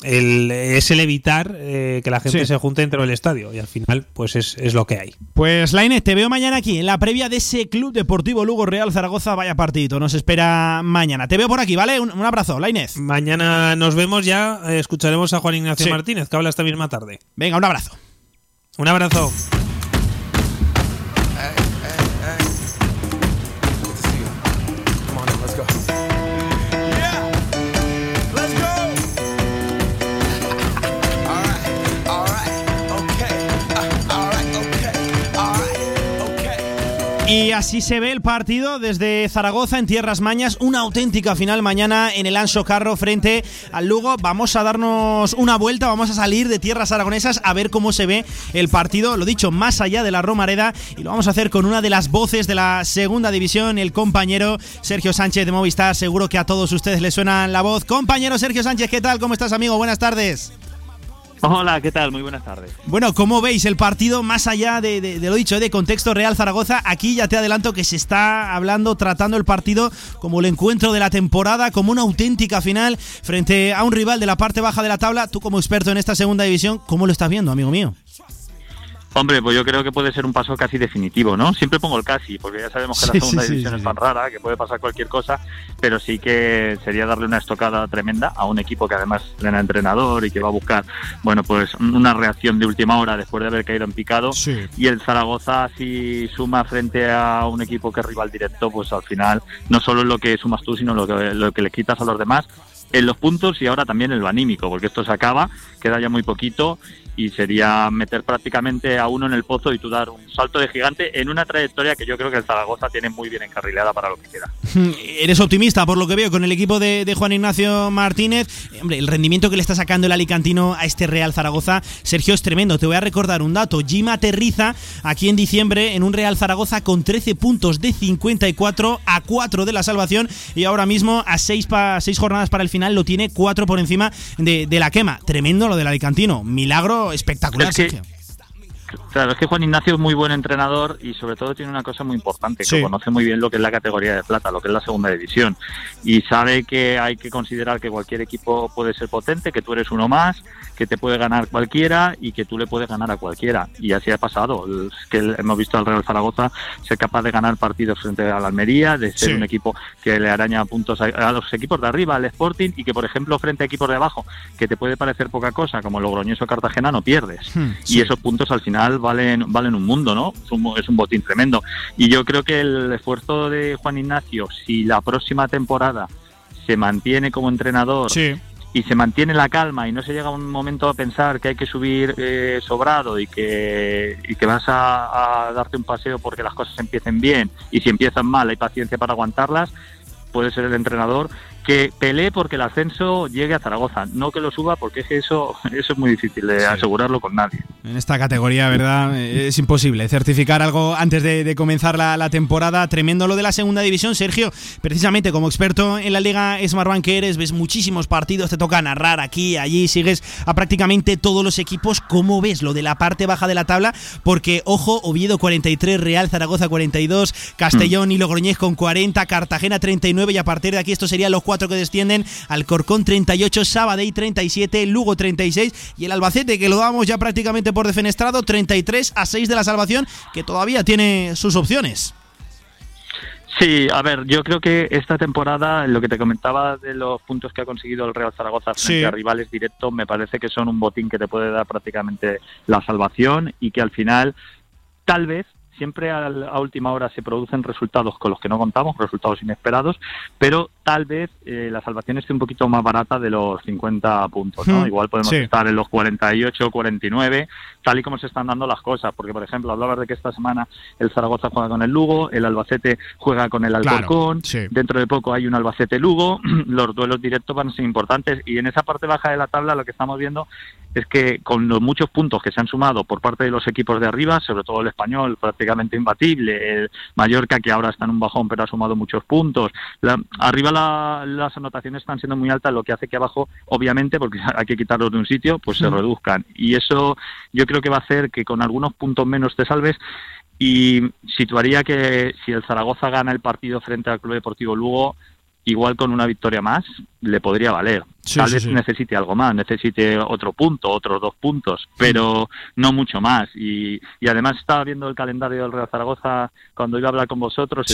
el, es el evitar eh, que la gente se junte dentro del estadio y al final pues es, es lo que hay. Pues Lainez, te veo mañana aquí en la previa de ese Club Deportivo Lugo Real Zaragoza, vaya partido, nos espera mañana. Te veo por aquí, ¿vale? Un, abrazo, Lainez. Mañana nos vemos ya, eh, escucharemos a Juan Ignacio Martínez que habla esta misma tarde. Venga, un abrazo. Un abrazo. Y así se ve el partido desde Zaragoza en Tierras Mañas. Una auténtica final mañana en el Anso Carro frente al Lugo. Vamos a darnos una vuelta, vamos a salir de Tierras Aragonesas a ver cómo se ve el partido. Lo dicho, más allá de la Romareda. Y lo vamos a hacer con una de las voces de la segunda división, el compañero Sergio Sánchez de Movistar. Seguro que a todos ustedes les suena la voz. Compañero Sergio Sánchez, ¿qué tal? ¿Cómo estás, amigo? Buenas tardes. Hola, ¿qué tal? Muy buenas tardes. Bueno, ¿cómo veis el partido más allá de, lo dicho, de contexto Real Zaragoza? Aquí ya te adelanto que se está hablando, tratando el partido como el encuentro de la temporada, como una auténtica final frente a un rival de la parte baja de la tabla. Tú como experto en esta segunda división, ¿cómo lo estás viendo, amigo mío? Hombre, pues yo creo que puede ser un paso casi definitivo, ¿no? Siempre pongo el casi, porque ya sabemos que la segunda división es tan rara, que puede pasar cualquier cosa, pero sí que sería darle una estocada tremenda a un equipo que además tiene entrenador y que va a buscar, bueno, pues una reacción de última hora después de haber caído en picado. Y el Zaragoza, si suma frente a un equipo que es rival directo, pues al final no solo es lo que sumas tú, sino lo que, lo que le quitas a los demás en los puntos y ahora también en lo anímico, porque esto se acaba, queda ya muy poquito y sería meter prácticamente a uno en el pozo y tú dar un salto de gigante en una trayectoria que yo creo que el Zaragoza tiene muy bien encarrilada para lo que queda. Eres optimista por lo que veo con el equipo de, Juan Ignacio Martínez. Hombre, el rendimiento que le está sacando el alicantino a este Real Zaragoza, Sergio, es tremendo. Te voy a recordar un dato. Jim aterriza aquí en diciembre en un Real Zaragoza con 13 puntos de 54 a 4 de la salvación y ahora mismo a 6, pa, jornadas para el final lo tiene 4 por encima de, de la quema. Tremendo lo del alicantino. Milagro espectacular, Claro, es que Juan Ignacio es muy buen entrenador y sobre todo tiene una cosa muy importante, que conoce muy bien lo que es la categoría de plata, lo que es la segunda división. Y sabe que hay que considerar que cualquier equipo puede ser potente, que tú eres uno más, que te puede ganar cualquiera y que tú le puedes ganar a cualquiera. Y así ha pasado. que hemos visto al Real Zaragoza ser capaz de ganar partidos frente a la Almería, de ser un equipo que le araña puntos a, los equipos de arriba, al Sporting, y que por ejemplo frente a equipos de abajo, que te puede parecer poca cosa, como el Logroñoso Cartagena, no pierdes. Hmm, y esos puntos al final valen, valen un mundo, ¿no? Es un, botín tremendo. Y yo creo que el esfuerzo de Juan Ignacio, si la próxima temporada se mantiene como entrenador y se mantiene la calma y no se llega a un momento a pensar que hay que subir eh, sobrado y que, y que vas a, a, darte un paseo porque las cosas empiecen bien y si empiezan mal hay paciencia para aguantarlas, puede ser el entrenador que pelee porque el ascenso llegue a Zaragoza, no que lo suba porque eso, eso es muy difícil de asegurarlo con nadie. En esta categoría, ¿verdad? Es imposible certificar algo antes de, comenzar la, temporada. Tremendo lo de la segunda división. Sergio, precisamente como experto en la Liga Smartbank que eres, ves muchísimos partidos, te toca narrar aquí, allí, sigues a prácticamente todos los equipos. ¿Cómo ves lo de la parte baja de la tabla? Porque, ojo, Oviedo 43, Real Zaragoza 42, Castellón y Logroñez con 40, Cartagena 39 y a partir de aquí esto sería los cuatro que descienden, Alcorcón 38, Sabadell 37, Lugo 36 y el Albacete que lo damos ya prácticamente por defenestrado 33 a 6 de la salvación que todavía tiene sus opciones. Sí, a ver, yo creo que esta temporada, lo que te comentaba de los puntos que ha conseguido el Real Zaragoza frente a rivales directos, me parece que son un botín que te puede dar prácticamente la salvación y que al final, tal vez, siempre a, última hora se producen resultados con los que no contamos, resultados inesperados, pero tal vez eh, la salvación esté un poquito más barata de los 50 puntos, ¿no? Hmm. Igual podemos estar en los 48, 49, tal y como se están dando las cosas, porque por ejemplo hablabas de que esta semana el Zaragoza juega con el Lugo, el Albacete juega con el Alcorcón, dentro de poco hay un Albacete-Lugo, los duelos directos van a ser importantes y en esa parte baja de la tabla lo que estamos viendo es que con los muchos puntos que se han sumado por parte de los equipos de arriba, sobre todo el español prácticamente imbatible, el Mallorca que ahora está en un bajón pero ha sumado muchos puntos, arriba las anotaciones están siendo muy altas, lo que hace que abajo, obviamente, porque hay que quitarlos de un sitio, pues se reduzcan. Y eso yo creo que va a hacer que con algunos puntos menos te salves y situaría que si el Zaragoza gana el partido frente al Club Deportivo Lugo, igual con una victoria más le podría valer. Tal vez necesite algo más, necesite otro punto, otros dos puntos, pero no mucho más. Y, y, además estaba viendo el calendario del Real Zaragoza cuando iba a hablar con vosotros.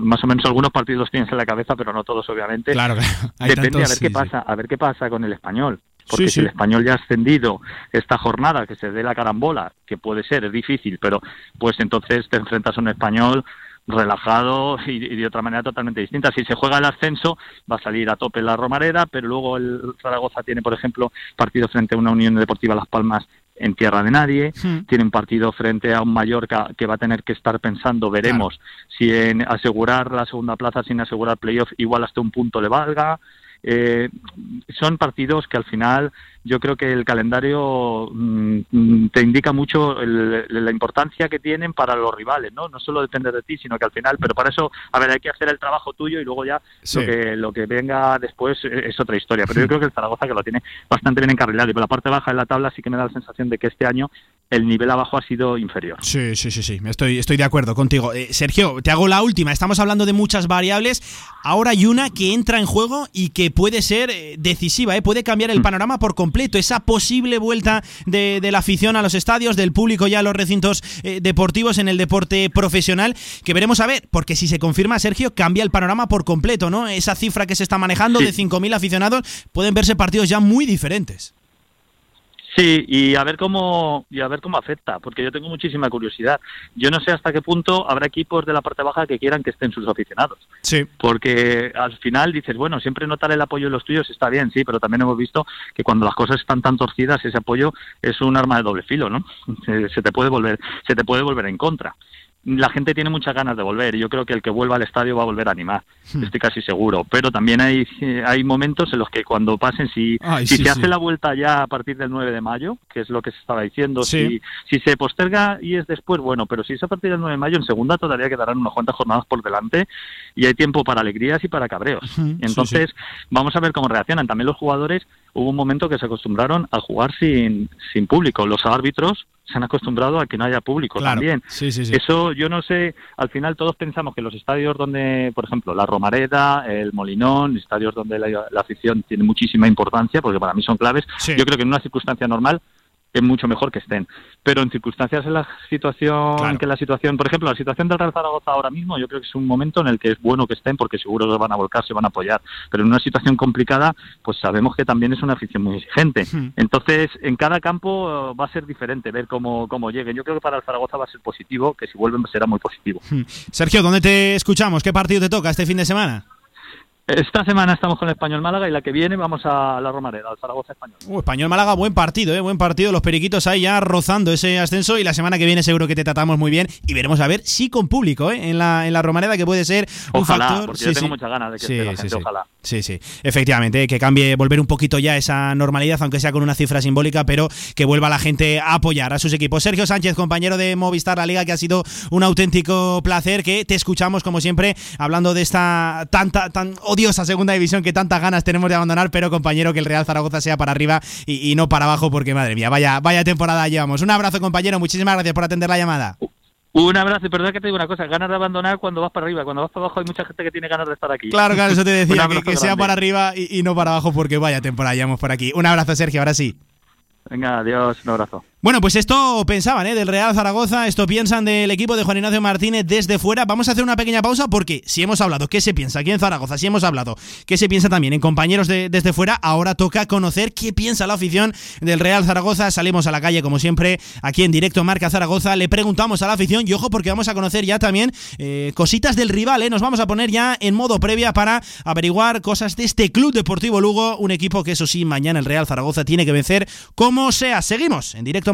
más o menos algunos partidos tienes en la cabeza, pero no todos, obviamente. Claro, Depende a ver qué pasa, a ver qué pasa con el español. Porque si el español ya ha ascendido esta jornada, que se dé la carambola, que puede ser, es difícil, pero pues entonces te enfrentas a un español relajado y, de otra manera totalmente distinta. Si se juega el ascenso, va a salir a tope la Romareda, pero luego el Zaragoza tiene, por ejemplo, partido frente a una Unión Deportiva Las Palmas en tierra de nadie, hmm. tiene un partido frente a un Mallorca que va a tener que estar pensando, veremos si en asegurar la segunda plaza sin asegurar playoff igual hasta un punto le valga. Eh, son partidos que al final yo creo que el calendario mm, te indica mucho la importancia que tienen para los rivales, ¿no? No solo depende de ti, sino que al final, pero para eso, a ver, hay que hacer el trabajo tuyo y luego ya lo, que, lo que venga después es otra historia. Pero yo creo que el Zaragoza que lo tiene bastante bien encarrilado y por la parte baja de la tabla sí que me da la sensación de que este año el nivel abajo ha sido inferior. Sí, sí, sí, sí, estoy, estoy de acuerdo contigo. Eh, Sergio, te hago la última. Estamos hablando de muchas variables. Ahora hay una que entra en juego y que puede ser eh, decisiva, ¿eh? puede cambiar el mm. panorama por completo esa posible vuelta de, la afición a los estadios, del público ya a los recintos eh, deportivos en el deporte profesional, que veremos a ver, porque si se confirma, Sergio, cambia el panorama por completo, ¿no? Esa cifra que se está manejando de 5.000 aficionados, pueden verse partidos ya muy diferentes. Sí, y a ver cómo y a ver cómo afecta, porque yo tengo muchísima curiosidad. Yo no sé hasta qué punto habrá equipos de la parte baja que quieran que estén sus aficionados. Sí. Porque al final dices, bueno, siempre notar el apoyo de los tuyos está bien, sí, pero también hemos visto que cuando las cosas están tan torcidas, ese apoyo es un arma de doble filo, ¿no? Se, te puede volver se te puede volver en contra la gente tiene muchas ganas de volver y yo creo que el que vuelva al estadio va a volver a animar, hmm. estoy casi seguro. Pero también hay, hay momentos en los que cuando pasen, si, si se hace la vuelta ya a partir del 9 de mayo, que es lo que se estaba diciendo, si, si se posterga y es después, bueno, pero si es a partir del 9 de mayo, en segunda todavía quedarán unas cuantas jornadas por delante y hay tiempo para alegrías y para cabreos. Entonces, vamos a ver cómo reaccionan. También los jugadores hubo un momento que se acostumbraron a jugar sin, sin público. Los árbitros se han acostumbrado a que no haya público también. Eso yo no sé, al final todos pensamos que los estadios donde, por ejemplo, la Romareda, el Molinón, estadios donde la, afición tiene muchísima importancia, porque para mí son claves, yo creo que en una circunstancia normal es mucho mejor que estén. Pero en circunstancias en la situación, que la situación, por ejemplo, la situación del Real Zaragoza ahora mismo, yo creo que es un momento en el que es bueno que estén porque seguro se van a volcar, se van a apoyar. Pero en una situación complicada, pues sabemos que también es una afición muy exigente. Entonces, en cada campo eh, va a ser diferente ver cómo, cómo lleguen. Yo creo que para el Zaragoza va a ser positivo, que si vuelven será muy positivo. Sergio, ¿dónde te escuchamos? ¿Qué partido te toca este fin de semana? Esta semana estamos con el Español Málaga y la que viene vamos a la Romareda, al Zaragoza Español. Uh, Español Málaga, buen partido, ¿eh? buen partido. Los periquitos ahí ya rozando ese ascenso y la semana que viene seguro que te tratamos muy bien y veremos a ver si con público ¿eh? en, la, en la Romareda que puede ser un factor. Porque yo tengo muchas ganas de que esté la gente, ojalá. Sí, sí, efectivamente, ¿eh? que cambie, volver un poquito ya esa normalidad, aunque sea con una cifra simbólica, pero que vuelva la gente a apoyar a sus equipos. Sergio Sánchez, compañero de Movistar La Liga, que ha sido un auténtico placer, que te escuchamos como siempre hablando de esta tanta, tan odiosa segunda división que tantas ganas tenemos de abandonar, pero compañero, que el Real Zaragoza sea para arriba y, no para abajo, porque madre mía, vaya, vaya temporada llevamos. Un abrazo, compañero, muchísimas gracias por atender la llamada. Un abrazo, y perdón que te digo una cosa, ganas de abandonar cuando vas para arriba, cuando vas para abajo hay mucha gente que tiene ganas de estar aquí. Claro, claro, eso te decía, que, sea para arriba y, y, no para abajo porque vaya temporada llevamos por aquí. Un abrazo, Sergio, ahora sí. Venga, adiós, un abrazo. Bueno, pues esto pensaban, ¿eh? Del Real Zaragoza, esto piensan del equipo de Juan Ignacio Martínez desde fuera. Vamos a hacer una pequeña pausa porque si hemos hablado qué se piensa aquí en Zaragoza, si hemos hablado qué se piensa también en compañeros de, desde fuera, ahora toca conocer qué piensa la afición del Real Zaragoza. Salimos a la calle como siempre, aquí en directo Marca Zaragoza, le preguntamos a la afición y ojo porque vamos a conocer ya también eh, cositas del rival, ¿eh? Nos vamos a poner ya en modo previa para averiguar cosas de este Club Deportivo Lugo, un equipo que eso sí, mañana el Real Zaragoza tiene que vencer como sea. Seguimos en directo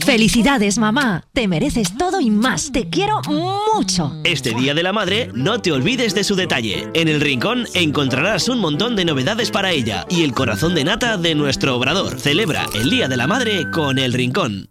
Felicidades, mamá. Te mereces todo y más. Te quiero mucho. Este Día de la Madre, no te olvides de su detalle. En el rincón encontrarás un montón de novedades para ella y el corazón de nata de nuestro obrador. Celebra el Día de la Madre con el rincón.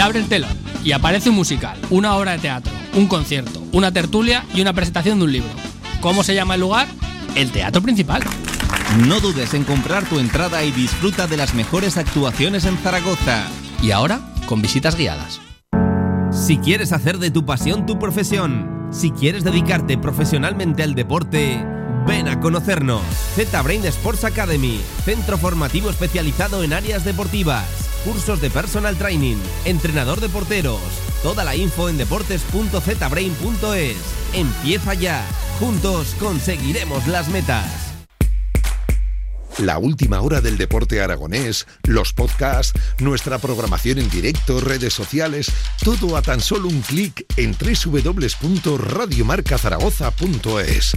Se abre el telón y aparece un musical, una obra de teatro, un concierto, una tertulia y una presentación de un libro. ¿Cómo se llama el lugar? El Teatro Principal. No dudes en comprar tu entrada y disfruta de las mejores actuaciones en Zaragoza. Y ahora, con visitas guiadas. Si quieres hacer de tu pasión tu profesión, si quieres dedicarte profesionalmente al deporte, ven a conocernos. Z-Brain Sports Academy, centro formativo especializado en áreas deportivas, cursos de personal training, entrenador de porteros. Toda la info en deportes.zbrain.es. Empieza ya. Juntos conseguiremos las metas. La última hora del deporte aragonés, los podcasts, nuestra programación en directo, redes sociales, todo a tan solo un clic en www.radiomarcazaragoza.es.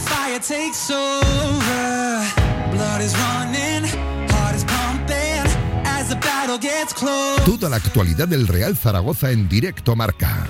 fire takes over. Blood is running. Toda la actualidad del Real Zaragoza en directo marca.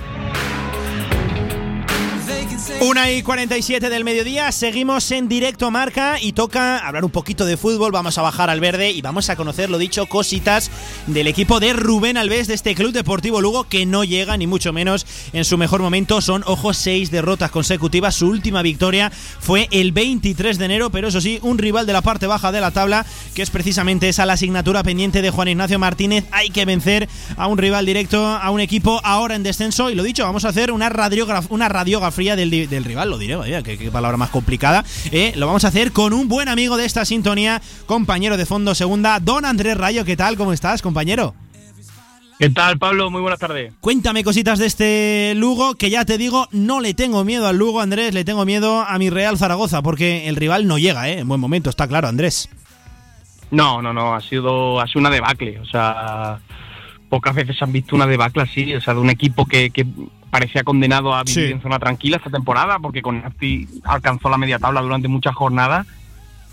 Una y 47 del mediodía, seguimos en directo marca y toca hablar un poquito de fútbol, vamos a bajar al verde y vamos a conocer, lo dicho, cositas del equipo de Rubén Alves de este Club Deportivo Lugo que no llega ni mucho menos en su mejor momento, son, ojo, seis derrotas consecutivas, su última victoria fue el 23 de enero, pero eso sí, un rival de la parte baja de la tabla, que es precisamente esa la asignatura pendiente de Juan Ignacio Martínez, hay que vencer a un rival directo, a un equipo ahora en descenso. Y lo dicho, vamos a hacer una radiografía, una radiografía del, del rival, lo diré, vaya, qué, qué palabra más complicada. Eh, lo vamos a hacer con un buen amigo de esta sintonía, compañero de fondo segunda, don Andrés Rayo. ¿Qué tal? ¿Cómo estás, compañero? ¿Qué tal, Pablo? Muy buenas tardes. Cuéntame cositas de este Lugo, que ya te digo, no le tengo miedo al Lugo, Andrés, le tengo miedo a mi Real Zaragoza, porque el rival no llega, ¿eh? En buen momento, está claro, Andrés. No, no, no, ha sido, ha sido una debacle. O sea, pocas veces han visto una debacle así, o sea, de un equipo que, que parecía condenado a vivir Sí. en zona tranquila esta temporada, porque con Nafti alcanzó la media tabla durante muchas jornadas,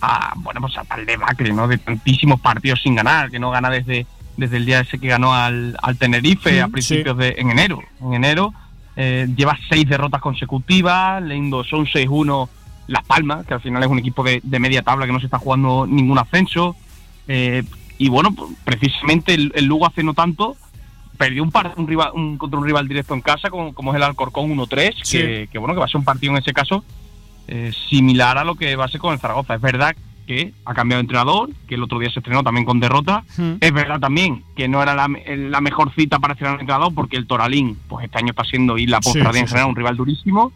a, bueno, pues a tal debacle, ¿no? De tantísimos partidos sin ganar, que no gana desde, desde el día ese que ganó al, al Tenerife a principios de, en enero. En enero eh, lleva seis derrotas consecutivas, le un 6-1 Las Palmas, que al final es un equipo de, de media tabla que no se está jugando ningún ascenso. Eh, y bueno, pues, precisamente el, el Lugo hace no tanto perdió un, par, un rival un- contra un rival directo en casa como, como es el Alcorcón 1-3 Sí. que, que bueno que va a ser un partido en ese caso eh, similar a lo que va a ser con el Zaragoza es verdad que ha cambiado de entrenador que el otro día se estrenó también con derrota Mm. es verdad también que no era la, la mejor cita para estrenar un entrenador porque el Toralín pues este año está siendo y la Sí, postra de sí, entrenar sí. un rival durísimo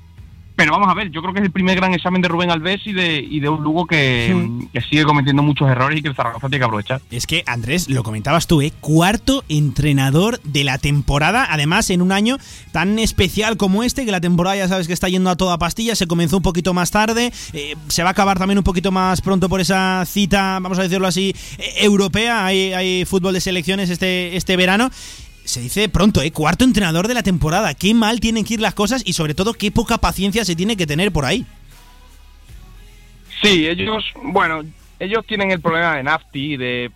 pero vamos a ver, yo creo que es el primer gran examen de Rubén Alves y de, y de un Lugo que, que sigue cometiendo muchos errores y que el Zaragoza tiene que aprovechar. Es que, Andrés, lo comentabas tú, ¿eh? Cuarto entrenador de la temporada, además en un año tan especial como este, que la temporada ya sabes que está yendo a toda pastilla, se comenzó un poquito más tarde, eh, se va a acabar también un poquito más pronto por esa cita, vamos a decirlo así, eh, europea, hay, hay fútbol de selecciones este, este verano se dice pronto, ¿eh? Cuarto entrenador de la temporada. Qué mal tienen que ir las cosas y sobre todo qué poca paciencia se tiene que tener por ahí. Sí, ellos, bueno, ellos tienen el problema de Nafti, de,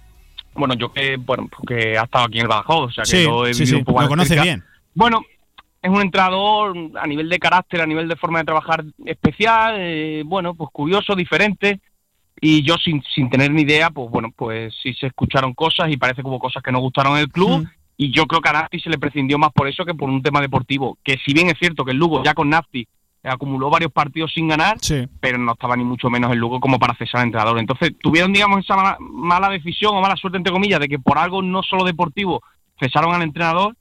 bueno, yo que, bueno, porque ha estado aquí en el Badajoz, o sea que Sí, lo he sí, vivido sí, un poco lo conoce cerca. bien. Bueno, es un entrenador a nivel de carácter, a nivel de forma de trabajar especial, eh, bueno, pues curioso, diferente. Y yo sin, sin tener ni idea, pues bueno, pues sí se escucharon cosas y parece que hubo cosas que no gustaron en el club. Y yo creo que a Nafti se le prescindió más por eso que por un tema deportivo. Que si bien es cierto que el Lugo ya con Nafti acumuló varios partidos sin ganar, pero no estaba ni mucho menos el Lugo como para cesar al entrenador. Entonces tuvieron, digamos, esa mala, mala decisión o mala suerte, entre comillas, de que por algo no solo deportivo cesaron al entrenador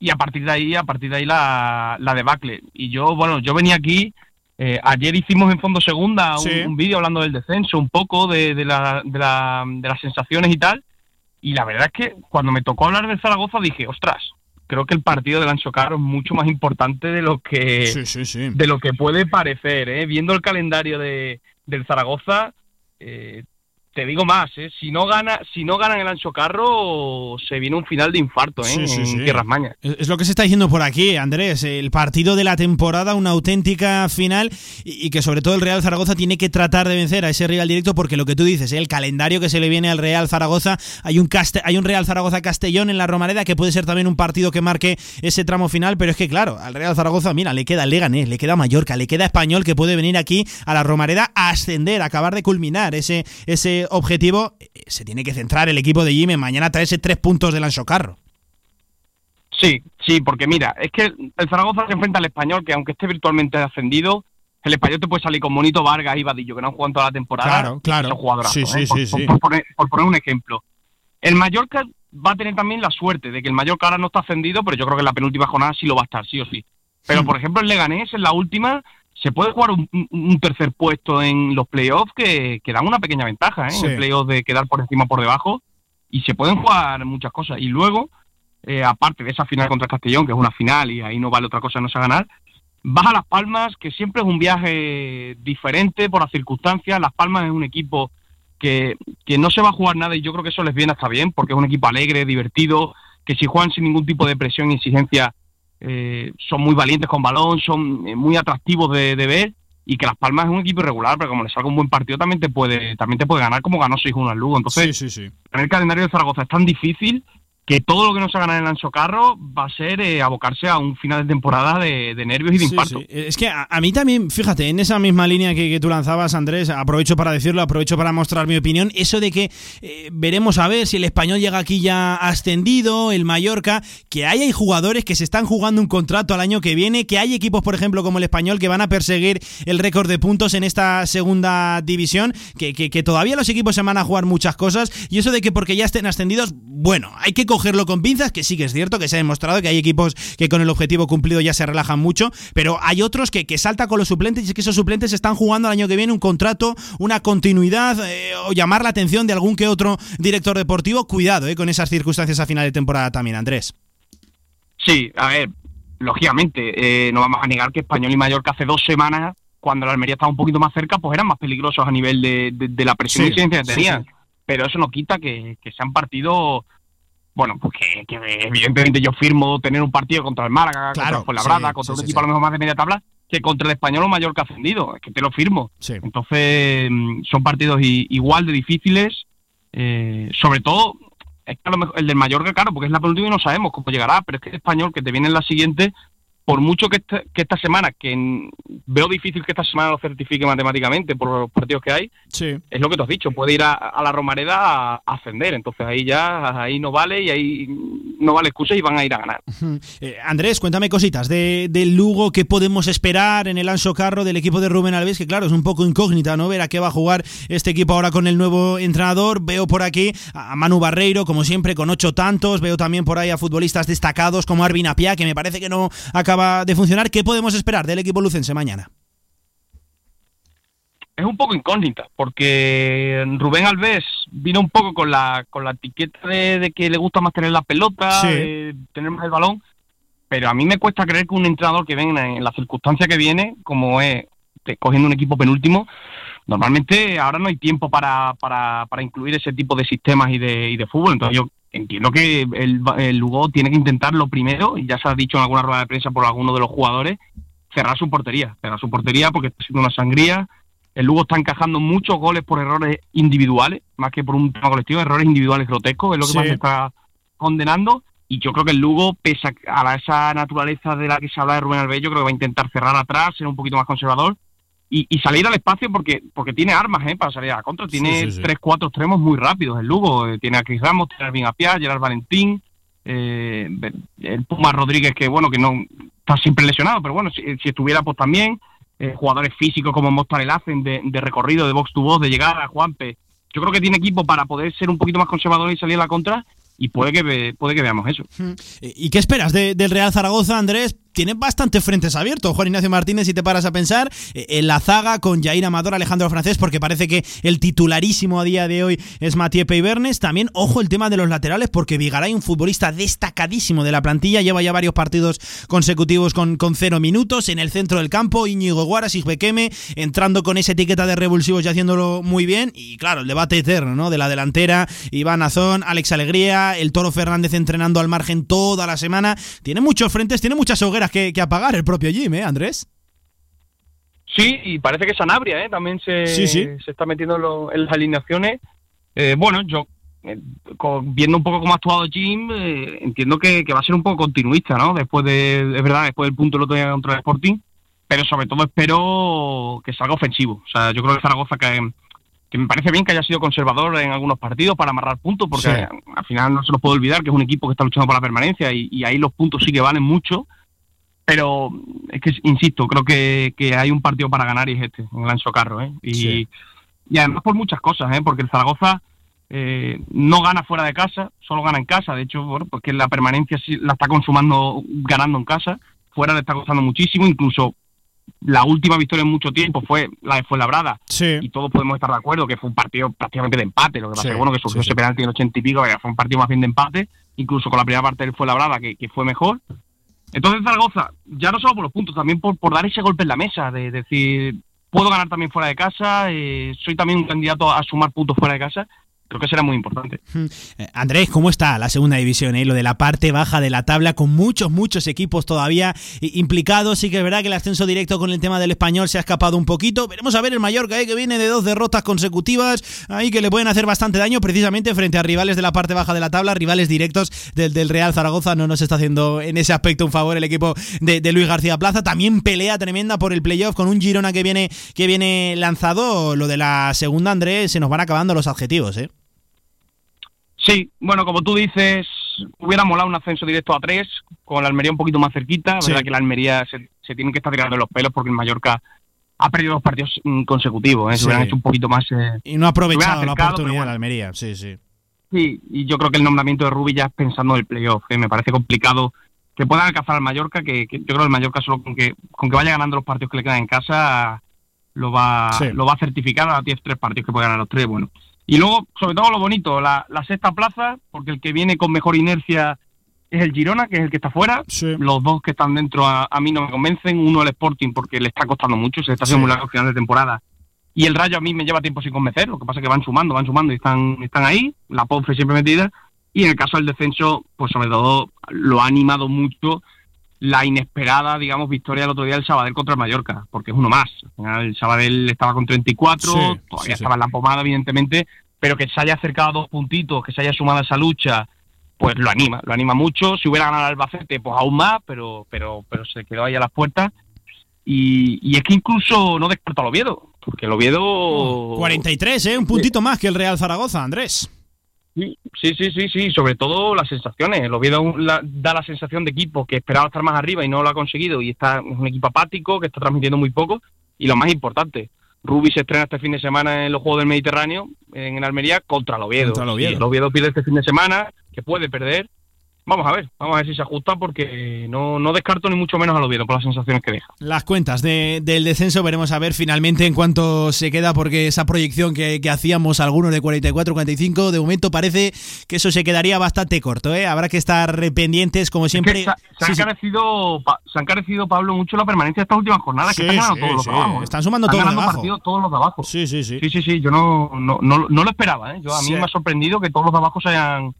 y a partir de ahí, a partir de ahí la, la debacle. Y yo, bueno, yo venía aquí, eh, ayer hicimos en Fondo Segunda un, Sí. un vídeo hablando del descenso, un poco de, de, la, de, la- de las sensaciones y tal, y la verdad es que cuando me tocó hablar del Zaragoza dije, ostras, creo que el partido del Ancho Carro es mucho más importante de lo que Sí, sí, sí. de lo que puede parecer, ¿eh? viendo el calendario de, del Zaragoza, eh, te digo más, ¿eh? si no gana, si no ganan el Ancho Carro, se viene un final de infarto, ¿eh? Sí, sí, en. Tierras Mañas. Es lo que se está diciendo por aquí, Andrés. El partido de la temporada, una auténtica final y, que sobre todo el Real Zaragoza tiene que tratar de vencer a ese rival directo porque lo que tú dices, ¿eh? el calendario que se le viene al Real Zaragoza, hay un, Caste- hay un Real Zaragoza Castellón en la Romareda que puede ser también un partido que marque ese tramo final, pero es que claro, al Real Zaragoza, mira, le queda Leganés, le queda Mallorca, le queda Español que puede venir aquí a la Romareda a ascender, a acabar de culminar ese, ese objetivo. Eh, Se tiene que centrar el equipo de Jim en mañana traerse tres puntos del Ansocarro. Sí, sí, porque mira, es que el Zaragoza se enfrenta al Español, que aunque esté virtualmente ascendido, el Español te puede salir con Monito Vargas y Vadillo, que no han jugado toda la temporada. Claro, claro. Son Sí, sí, ¿eh? Por- sí, por, sí. por poner, por poner un ejemplo. El Mallorca va a tener también la suerte de que el Mallorca ahora no está ascendido, pero yo creo que en la penúltima jornada sí lo va a estar, sí o sí. Pero, por ejemplo, el Leganés en la última se puede jugar un, tercer puesto en los playoffs que, que dan una pequeña ventaja, ¿eh? Sí. En el playoff de quedar por encima o por debajo. Y se pueden jugar muchas cosas. Y luego, eh, aparte de esa final contra Castellón, que es una final y ahí no vale otra cosa no sea ganar, vas a Las Palmas, que siempre es un viaje diferente por las circunstancias. Las Palmas es un equipo que, que no se va a jugar nada y yo creo que eso les viene hasta bien, porque es un equipo alegre, divertido, que si juegan sin ningún tipo de presión y exigencia eh, son muy valientes con balón, son eh, muy atractivos de, de ver y que Las Palmas es un equipo irregular, pero como le salga un buen partido también te puede también te puede ganar como ganó 6-1 al Lugo. Entonces, Sí, sí, sí. en el calendario de Zaragoza es tan difícil que todo lo que no se gana en el Ancho Carro va a ser eh, abocarse a un final de temporada de, de nervios y de Sí, sí. Es que a, a mí también, fíjate, en esa misma línea que, que tú lanzabas, Andrés, aprovecho para decirlo, aprovecho para mostrar mi opinión, eso de que eh, veremos a ver si el español llega aquí ya ascendido, el Mallorca, que hay, hay jugadores que se están jugando un contrato al año que viene, que hay equipos, por ejemplo, como el español, que van a perseguir el récord de puntos en esta segunda división, que, que- que todavía los equipos se van a jugar muchas cosas, y eso de que porque ya estén ascendidos, bueno, hay que cogerlo con pinzas, que sí que es cierto, que se ha demostrado que hay equipos que con el objetivo cumplido ya se relajan mucho, pero hay otros que, que salta con los suplentes y es que esos suplentes están jugando el año que viene un contrato, una continuidad eh, o llamar la atención de algún que otro director deportivo. Cuidado eh, con esas circunstancias a final de temporada también, Andrés. Sí, a ver, lógicamente, eh, no vamos a negar que Español y Mallorca hace dos semanas, cuando la Almería estaba un poquito más cerca, pues eran más peligrosos a nivel de, de- de la presión Sí, y que sí, tenían. sí. Pero eso no quita que, que sean partidos, bueno, pues que, que evidentemente yo firmo tener un partido contra el Málaga, Claro, contra el Fuenlabrada, sí, contra sí, un sí, equipo a lo mejor más de media tabla, que contra el Español o Mallorca ascendido. Es que te lo firmo. Entonces, mm, son partidos igual de difíciles, eh, sobre todo, es que a lo mejor el del Mallorca, claro, porque es la penúltima y no sabemos cómo llegará, pero es que el español que te viene en la siguiente, por mucho que, esta- que esta semana, que en- veo difícil que esta semana lo certifique matemáticamente por los partidos que hay, Sí. es lo que tú has dicho, puede ir a, a la Romareda a, a ascender, entonces ahí ya, ahí no vale y ahí no vale excusa y van a ir a ganar. Eh, Andrés, cuéntame cositas de, del Lugo, qué podemos esperar en el Anso Carro del equipo de Rubén Alves, que claro, es un poco incógnita, ¿no? Ver a qué va a jugar este equipo ahora con el nuevo entrenador. Veo por aquí a Manu Barreiro, como siempre, con ocho tantos. Veo también por ahí a futbolistas destacados como Arvin Apia, que me parece que no acaba de funcionar. ¿Qué podemos esperar del equipo lucense mañana? es un poco incógnita, porque Rubén Alves vino un poco con la, con la etiqueta de, que le gusta más tener la pelota, tener más el balón, pero a mí me cuesta creer que un entrenador que venga en la circunstancia que viene, como es cogiendo un equipo penúltimo, normalmente ahora no hay tiempo para, para, para incluir ese tipo de sistemas y de, y de fútbol, entonces yo entiendo que el, el Lugo tiene que intentar lo primero, y ya se ha dicho en alguna rueda de prensa por alguno de los jugadores, cerrar su portería, cerrar su portería porque está siendo una sangría, el Lugo está encajando muchos goles por errores individuales, más que por un tema colectivo, errores individuales grotescos, es lo que más se está condenando. Y yo creo que el Lugo, pese a esa naturaleza de la que se habla de Rubén Alves, yo creo que va a intentar cerrar atrás, ser un poquito más conservador y, salir al espacio porque porque tiene armas ¿eh? para salir a la contra. Tiene tres, cuatro extremos muy rápidos el Lugo. Eh, tiene a Chris Ramos, tiene a Apia, Gerard Valentín, eh, el Puma Rodríguez, que bueno, que no está siempre lesionado, pero bueno, si, si estuviera pues también. Eh, jugadores físicos como Mostar el hacen de, de, recorrido, de box to box, de llegar a Juanpe. Yo creo que tiene equipo para poder ser un poquito más conservador y salir a la contra y puede que, puede que veamos eso. ¿Y qué esperas del Real Zaragoza, Andrés? Tiene bastantes frentes abiertos. Juan Ignacio Martínez, si te paras a pensar, eh, en la zaga con Jair Amador, Alejandro Francés, porque parece que el titularísimo a día de hoy es Mathieu Peibernes. También, ojo el tema de los laterales, porque Vigaray, un futbolista destacadísimo de la plantilla, lleva ya varios partidos consecutivos con, con cero minutos. En el centro del campo, Íñigo Guaras, Bequeme, entrando con esa etiqueta de revulsivos y haciéndolo muy bien. Y claro, el debate eterno, ¿no? De la delantera, Iván Azón, Alex Alegría, el Toro Fernández entrenando al margen toda la semana. Tiene muchos frentes, tiene muchas hogueras que, apagar el propio Jim, ¿eh, Andrés? Sí, y parece que Sanabria ¿eh? también se, se está metiendo en las alineaciones. Eh, bueno, yo eh, viendo un poco cómo ha actuado Jim, eh, entiendo que, va a ser un poco continuista, ¿no? Después de, es verdad, después del punto del otro día contra el Sporting, pero sobre todo espero que salga ofensivo. O sea, yo creo que Zaragoza que, que me parece bien que haya sido conservador en algunos partidos para amarrar puntos, porque al final no se nos puede olvidar que es un equipo que está luchando por la permanencia y, y ahí los puntos sí que valen mucho pero es que, insisto, creo que, que hay un partido para ganar y es este, en el Carro. ¿eh? Y, y además por muchas cosas, ¿eh? porque el Zaragoza eh, no gana fuera de casa, solo gana en casa. De hecho, bueno, porque la permanencia la está consumando ganando en casa. Fuera le está costando muchísimo, incluso la última victoria en mucho tiempo fue la de Fuenlabrada. Sí. Y todos podemos estar de acuerdo que fue un partido prácticamente de empate. Lo que pasa es que, bueno, que surgió ese penalti en ochenta y pico, fue un partido más bien de empate. Incluso con la primera parte del Fuenlabrada, que, que fue mejor. Entonces Zaragoza, ya no solo por los puntos, también por, por dar ese golpe en la mesa, de, decir, puedo ganar también fuera de casa, eh, soy también un candidato a sumar puntos fuera de casa creo que será muy importante. Eh, Andrés, ¿cómo está la segunda división? Eh? Lo de la parte baja de la tabla, con muchos, muchos equipos todavía implicados. Sí que es verdad que el ascenso directo con el tema del español se ha escapado un poquito. Veremos a ver el Mallorca, ¿eh? que viene de dos derrotas consecutivas, ahí que le pueden hacer bastante daño precisamente frente a rivales de la parte baja de la tabla, rivales directos del, del Real Zaragoza. No nos está haciendo en ese aspecto un favor el equipo de, Luis García Plaza. También pelea tremenda por el playoff con un Girona que viene, que viene lanzado. Lo de la segunda, Andrés, se nos van acabando los adjetivos, ¿eh? Sí, bueno, como tú dices, hubiera molado un ascenso directo a tres, con la Almería un poquito más cerquita. Sí. verdad que la Almería se, se, tiene que estar tirando los pelos porque el Mallorca ha perdido dos partidos mm, consecutivos. ¿eh? Se hubieran hecho un poquito más. Eh, y no ha aprovechado la oportunidad la Almería, sí, sí. Sí, y yo creo que el nombramiento de Rubi ya es pensando en el playoff. ¿eh? Me parece complicado que puedan alcanzar al Mallorca, que, yo creo que el Mallorca solo con que, con que vaya ganando los partidos que le quedan en casa lo va, lo va a certificar a 10 tres partidos que puede ganar los tres. Bueno, y luego, sobre todo lo bonito, la, sexta plaza, porque el que viene con mejor inercia es el Girona, que es el que está fuera. Los dos que están dentro a, mí no me convencen. Uno el Sporting, porque le está costando mucho, se está haciendo muy largo final de temporada. Y el Rayo a mí me lleva tiempo sin convencer, lo que pasa es que van sumando, van sumando y están, están ahí. La Ponce siempre metida. Y en el caso del descenso, pues sobre todo lo ha animado mucho la inesperada, digamos, victoria el otro día del Sabadell contra el Mallorca, porque es uno más. El Sabadell estaba con 34, todavía estaba en la pomada, evidentemente, pero que se haya acercado a dos puntitos, que se haya sumado a esa lucha, pues lo anima, lo anima mucho. Si hubiera ganado el Albacete, pues aún más, pero, pero, pero se quedó ahí a las puertas. Y, y es que incluso no descarta al Oviedo, porque el Oviedo... 43, ¿eh? Un puntito más que el Real Zaragoza, Andrés. Sí, sí, sí, sí, sobre todo las sensaciones. El Oviedo da la sensación de equipo que esperaba estar más arriba y no lo ha conseguido y está es un equipo apático que está transmitiendo muy poco y lo más importante, Rubi se estrena este fin de semana en los Juegos del Mediterráneo en Almería contra el Oviedo. el Oviedo. el Oviedo pierde este fin de semana, que puede perder vamos a ver, vamos a ver si se ajusta porque no, no descarto ni mucho menos al Oviedo por las sensaciones que deja. Las cuentas de- del descenso veremos a ver finalmente en cuánto se queda porque esa proyección que, que hacíamos algunos de 44-45 de momento parece que eso se quedaría bastante corto, ¿eh? Habrá que estar pendientes como Es que siempre. se, ha- se ha Sí, sí. encarecido, Pa- se ha encarecido, Pablo, mucho la permanencia de estas últimas jornadas, Sí, que están ganando todos los abajo. ¿eh? Están sumando Están todos los abajo. partidos todos los de abajo. Sí, sí, sí. Sí, sí, sí, yo no, no, no, no lo esperaba, ¿eh? Yo, a mí me ha sorprendido que todos los de abajo se hayan,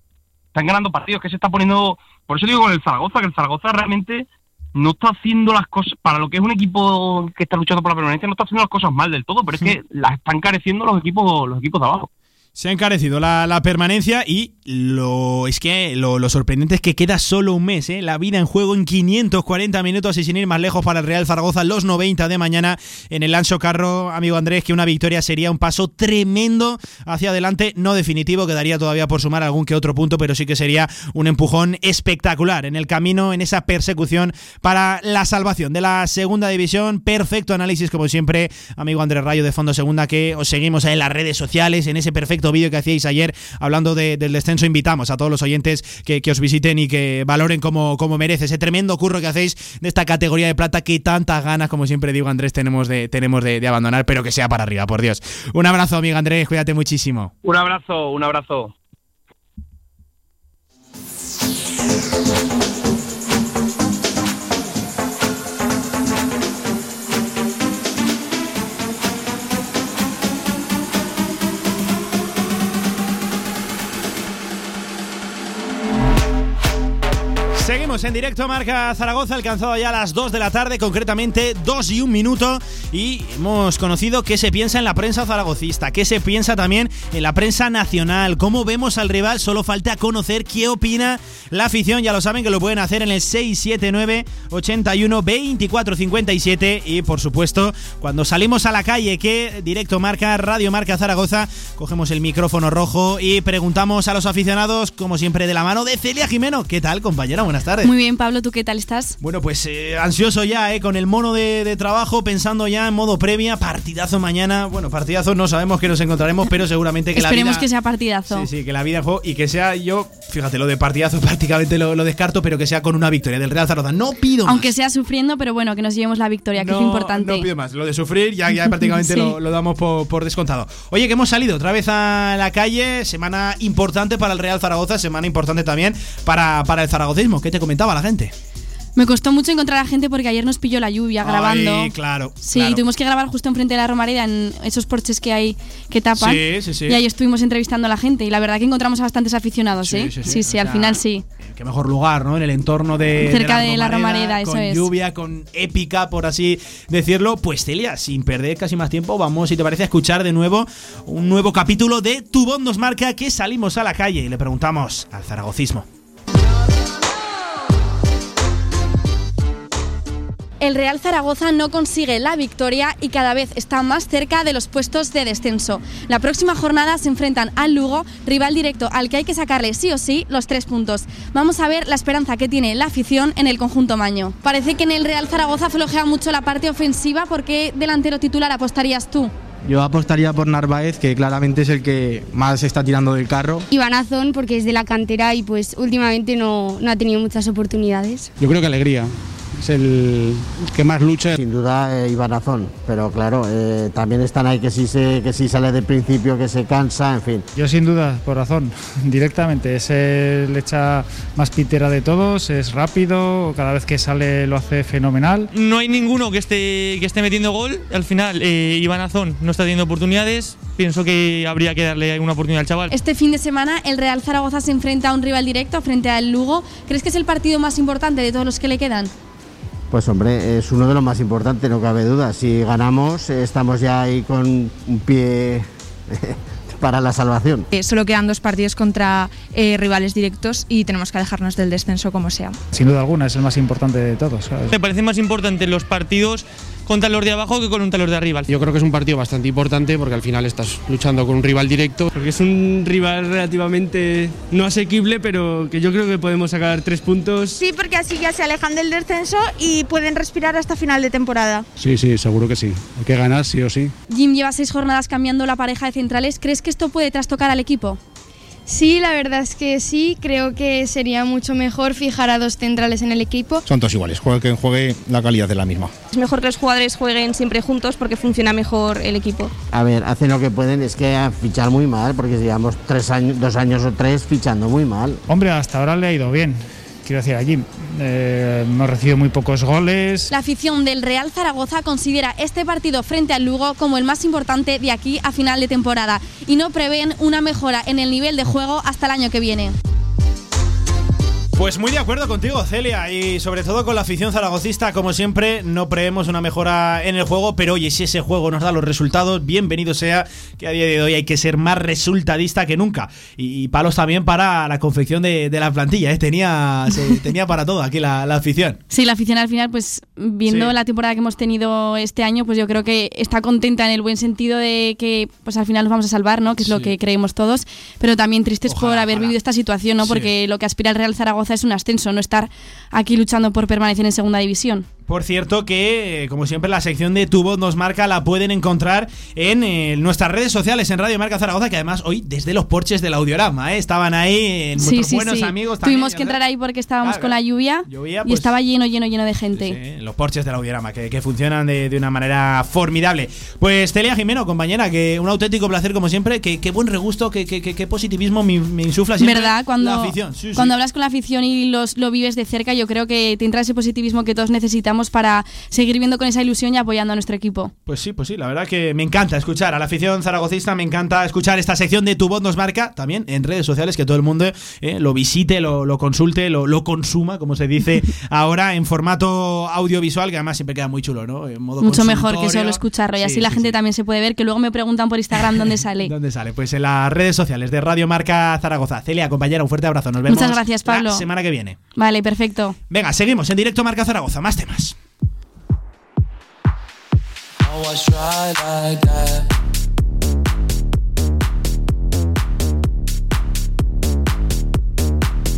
están ganando partidos, que se está poniendo, por eso digo con el Zaragoza, que el Zaragoza realmente no está haciendo las cosas, para lo que es un equipo que está luchando por la permanencia, no está haciendo las cosas mal del todo, pero es que las están careciendo los equipos, los equipos de abajo. Se ha encarecido la, la permanencia y lo es que lo, lo sorprendente es que queda solo un mes, ¿eh? la vida en juego en 540 minutos y sin ir más lejos para el Real Zaragoza los 90 de mañana en el Ancho Carro, amigo Andrés, que una victoria sería un paso tremendo hacia adelante, no definitivo, quedaría todavía por sumar algún que otro punto, pero sí que sería un empujón espectacular en el camino, en esa persecución para la salvación de la segunda división. Perfecto análisis, como siempre, amigo Andrés Rayo de Fondo Segunda, que os seguimos en las redes sociales, en ese perfecto vídeo que hacíais ayer hablando de- del descenso. Invitamos a todos los oyentes que, os visiten y que valoren como, como merece ese tremendo curro que hacéis de esta categoría de plata que tantas ganas, como siempre digo, Andrés, tenemos de, tenemos de abandonar, pero que sea para arriba, por Dios. Un abrazo, amigo Andrés, cuídate muchísimo. Un abrazo, un abrazo. Seguimos en directo, marca Zaragoza, alcanzado ya las 2 de la tarde, concretamente 2 y un minuto, y hemos conocido qué se piensa en la prensa zaragocista, qué se piensa también en la prensa nacional, cómo vemos al rival, solo falta conocer qué opina la afición, ya lo saben que lo pueden hacer en el 679 81 24 57 y por supuesto cuando salimos a la calle que directo marca Radio Marca Zaragoza, cogemos el micrófono rojo y preguntamos a los aficionados como siempre de la mano de Celia Jimeno, ¿qué tal compañera? Buenas tardes. Muy bien, Pablo, ¿tú qué tal estás? Bueno, pues eh, ansioso ya, eh, con el mono de, de trabajo, pensando ya en modo previa, partidazo mañana. Bueno, partidazo no sabemos que nos encontraremos, pero seguramente que Esperemos la vida... que sea partidazo. Sí, sí, que la vida y que sea yo, fíjate, lo de partidazo prácticamente lo, lo descarto, pero que sea con una victoria del Real Zaragoza. No pido más. Aunque sea sufriendo, pero bueno, que nos llevemos la victoria, que es lo importante. No pido más. Lo de sufrir ya, ya prácticamente Sí. lo, lo damos por, por descontado. Oye, que hemos salido otra vez a la calle. Semana importante para el Real Zaragoza, semana importante también para, para el zaragocismo. ¿Qué te comentaba la gente? Me costó mucho encontrar a gente porque ayer nos pilló la lluvia grabando. Ay, claro. Sí, claro. tuvimos que grabar justo enfrente de la Romareda en esos porches que hay que tapan. Sí, sí, sí. Y ahí estuvimos entrevistando a la gente y la verdad que encontramos a bastantes aficionados, Sí, ¿eh? sí, sí. Sí, sí, al sea, final sí. Qué mejor lugar, ¿no? En el entorno de. Cerca de la Romareda, eso con es. lluvia, con épica, por así decirlo. Pues Celia, sin perder casi más tiempo, vamos, si te parece, a escuchar de nuevo un nuevo capítulo de Tu Voz nos marca que salimos a la calle y le preguntamos al zaragocismo. El Real Zaragoza no consigue la victoria y cada vez está más cerca de los puestos de descenso. La próxima jornada se enfrentan al Lugo, rival directo al que hay que sacarle sí o sí los tres puntos. Vamos a ver la esperanza que tiene la afición en el conjunto maño. Parece que en el Real Zaragoza flojea mucho la parte ofensiva. ¿Por qué delantero titular apostarías tú? Yo apostaría por Narváez, que claramente es el que más se está tirando del carro. Iván Azón, porque es de la cantera y pues últimamente no, no ha tenido muchas oportunidades. Yo creo que alegría. Es el que más lucha. Sin duda eh, Iván Azón, pero claro, eh, también están ahí que si, se, que si sale del principio, que se cansa, en fin. Yo sin duda, por razón, directamente. Es el echa más pitera de todos, es rápido, cada vez que sale lo hace fenomenal. No hay ninguno que esté, que esté metiendo gol. Al final, eh, Iván Azón no está teniendo oportunidades. Pienso que habría que darle una oportunidad al chaval. Este fin de semana el Real Zaragoza se enfrenta a un rival directo frente al Lugo. ¿Crees que es el partido más importante de todos los que le quedan? Pues hombre, es uno de los más importantes, no cabe duda. Si ganamos, estamos ya ahí con un pie para la salvación. Eh, solo quedan dos partidos contra eh, rivales directos y tenemos que alejarnos del descenso como sea. Sin duda alguna, es el más importante de todos. ¿sabes? Me parece más importante los partidos contra los de abajo que contra los de arriba. Yo creo que es un partido bastante importante porque al final estás luchando con un rival directo. Porque es un rival relativamente no asequible, pero que yo creo que podemos sacar tres puntos. Sí, porque así ya se alejan del descenso y pueden respirar hasta final de temporada. Sí, sí, seguro que sí. Hay que ganar sí o sí. Jim lleva seis jornadas cambiando la pareja de centrales. ¿Crees que esto puede trastocar al equipo? Sí, la verdad es que sí. Creo que sería mucho mejor fijar a dos centrales en el equipo. Son todos iguales, juegue quien juegue, la calidad es la misma. Es mejor que los jugadores jueguen siempre juntos porque funciona mejor el equipo. A ver, hacen lo que pueden, es que a fichar muy mal, porque llevamos tres años, dos años o tres fichando muy mal. Hombre, hasta ahora le ha ido bien. Quiero decir, allí eh, hemos recibido muy pocos goles. La afición del Real Zaragoza considera este partido frente al Lugo como el más importante de aquí a final de temporada y no prevén una mejora en el nivel de juego hasta el año que viene. Pues muy de acuerdo contigo, Celia, y sobre todo con la afición zaragocista, como siempre, no prevemos una mejora en el juego, pero oye, si ese juego nos da los resultados, bienvenido sea, que a día de hoy hay que ser más resultadista que nunca. Y, palos también para la confección de, la plantilla, ¿eh? tenía, se- tenía para todo aquí la afición. Sí, la afición al final, pues viendo Sí. la temporada que hemos tenido este año, pues yo creo que está contenta en el buen sentido de que pues al final nos vamos a salvar, ¿no? Que es lo que creemos todos, pero también tristes por haber vivido esta situación, ¿no? Sí. Porque lo que aspira el Real Zaragoza es un ascenso, no estar aquí luchando por permanecer en segunda división. Por cierto que, eh, como siempre, la sección de Tu Voz nos marca la pueden encontrar en eh, nuestras redes sociales, en Radio Marca Zaragoza, que además hoy desde los porches del Audiorama, ¿eh? estaban ahí en Sí, sí, buenos sí. amigos también. Tuvimos que entrar ahí porque estábamos Claro, con la lluvia, llovía, y pues- estaba lleno, lleno, lleno de gente. Los porches del Audiorama, que, que funcionan de, de una manera formidable. Pues Celia Jimeno, compañera, que un auténtico placer como siempre, que qué buen regusto, que qué, qué- qué positivismo me, me insufla siempre ¿Verdad? Cuando, la afición. Cuando hablas con la afición y los, lo vives de cerca, yo creo que te entra ese positivismo que todos necesitamos para seguir viviendo con esa ilusión y apoyando a nuestro equipo. Pues sí, pues sí, la verdad que me encanta escuchar a la afición zaragocista, me encanta escuchar esta sección de Tu Voz nos marca, también en redes sociales, que todo el mundo eh, lo visite, lo, lo consulte, lo, lo consuma, como se dice ahora, en formato audiovisual, que además siempre queda muy chulo, ¿no? En modo Mucho mejor que solo escucharlo y Sí, así la sí, gente también se puede ver, que luego me preguntan por Instagram dónde sale. ¿Dónde sale? Pues en las redes sociales de Radio Marca Zaragoza. Celia, compañera, un fuerte abrazo. Nos vemos Muchas gracias, Pablo. la semana que viene. Vale, perfecto. Venga, seguimos en directo Marca Zaragoza. Más temas. I right like that.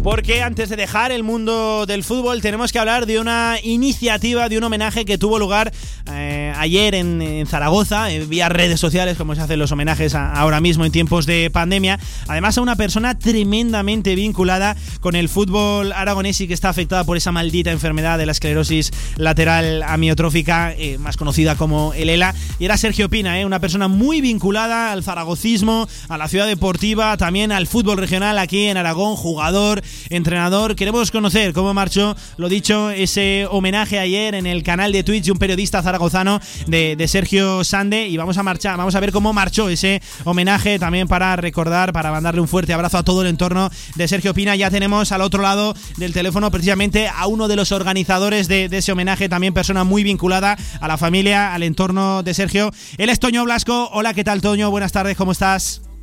Porque antes de dejar el mundo del fútbol tenemos que hablar de una iniciativa, de un homenaje que tuvo lugar eh, ayer en, Zaragoza, eh, vía redes sociales, como se hacen los homenajes ahora mismo en tiempos de pandemia. Además a una persona tremendamente vinculada con el fútbol aragonés y que está afectada por esa maldita enfermedad de la esclerosis lateral amiotrófica, eh, más conocida como el ELA. Y era Sergio Pina, eh, una persona muy vinculada al zaragocismo, a la ciudad deportiva, también al fútbol regional aquí en Aragón, jugador, entrenador. Queremos conocer cómo marchó, lo dicho, ese homenaje ayer en el canal de Twitch de un periodista zaragozano de, Sergio Sande y vamos a marchar, vamos a ver cómo marchó ese homenaje también para recordar, para mandarle un fuerte abrazo a todo el entorno de Sergio Pina. Ya tenemos al otro lado del teléfono precisamente a uno de los organizadores de, de ese homenaje, también persona muy vinculada a la familia, al entorno de Sergio. Él es Toño Blasco. Hola, ¿qué tal Toño? Buenas tardes, ¿cómo estás?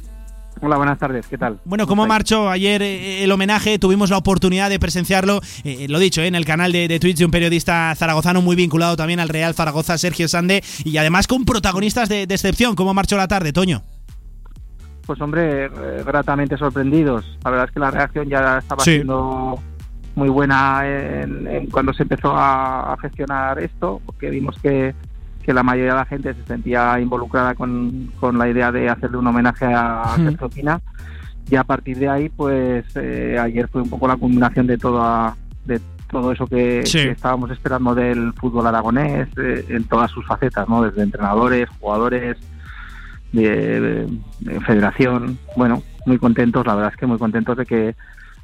Hola, buenas tardes, ¿qué tal? Bueno, ¿cómo marchó ayer eh, el homenaje? Tuvimos la oportunidad de presenciarlo, eh, lo dicho, eh, en el canal de, de Twitch de un periodista zaragozano muy vinculado también al Real Zaragoza, Sergio Sande, y además con protagonistas de, de excepción. ¿Cómo marchó la tarde, Toño? Pues hombre, eh, gratamente sorprendidos. La verdad es que la reacción ya estaba Sí. siendo muy buena en- en cuando se empezó a, a gestionar esto, porque vimos que, que la mayoría de la gente se sentía involucrada con, con la idea de hacerle un homenaje a. Sergio Pina. Y a partir de ahí, pues eh, ayer fue un poco la culminación de toda de todo eso que, Sí. que estábamos esperando del fútbol aragonés eh, en todas sus facetas, ¿no? Desde entrenadores, jugadores, de federación. Bueno, muy contentos, la verdad es que muy contentos de que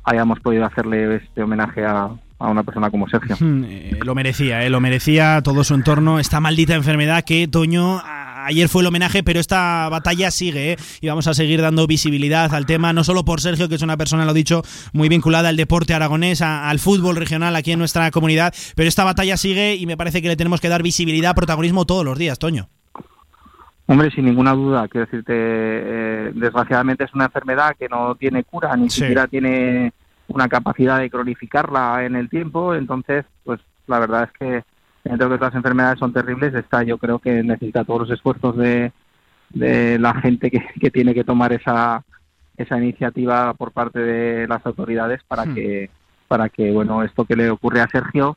hayamos podido hacerle este homenaje a, a una persona como Sergio. Mm, eh, lo merecía, eh, lo merecía todo su entorno, esta maldita enfermedad que Toño ayer fue el homenaje, pero esta batalla sigue eh, y vamos a seguir dando visibilidad al tema, no solo por Sergio, que es una persona, lo dicho, muy vinculada al deporte aragonés, a- al fútbol regional aquí en nuestra comunidad, pero esta batalla sigue y me parece que le tenemos que dar visibilidad, protagonismo todos los días, Toño. Hombre, sin ninguna duda, quiero decirte, eh, desgraciadamente es una enfermedad que no tiene cura, ni Sí. siquiera tiene una capacidad de cronificarla en el tiempo, entonces, pues la verdad es que dentro de que otras enfermedades son terribles, esta yo creo que necesita todos los esfuerzos de, de la gente que, que tiene que tomar esa, esa iniciativa por parte de las autoridades para Hmm. que para que bueno esto que le ocurre a Sergio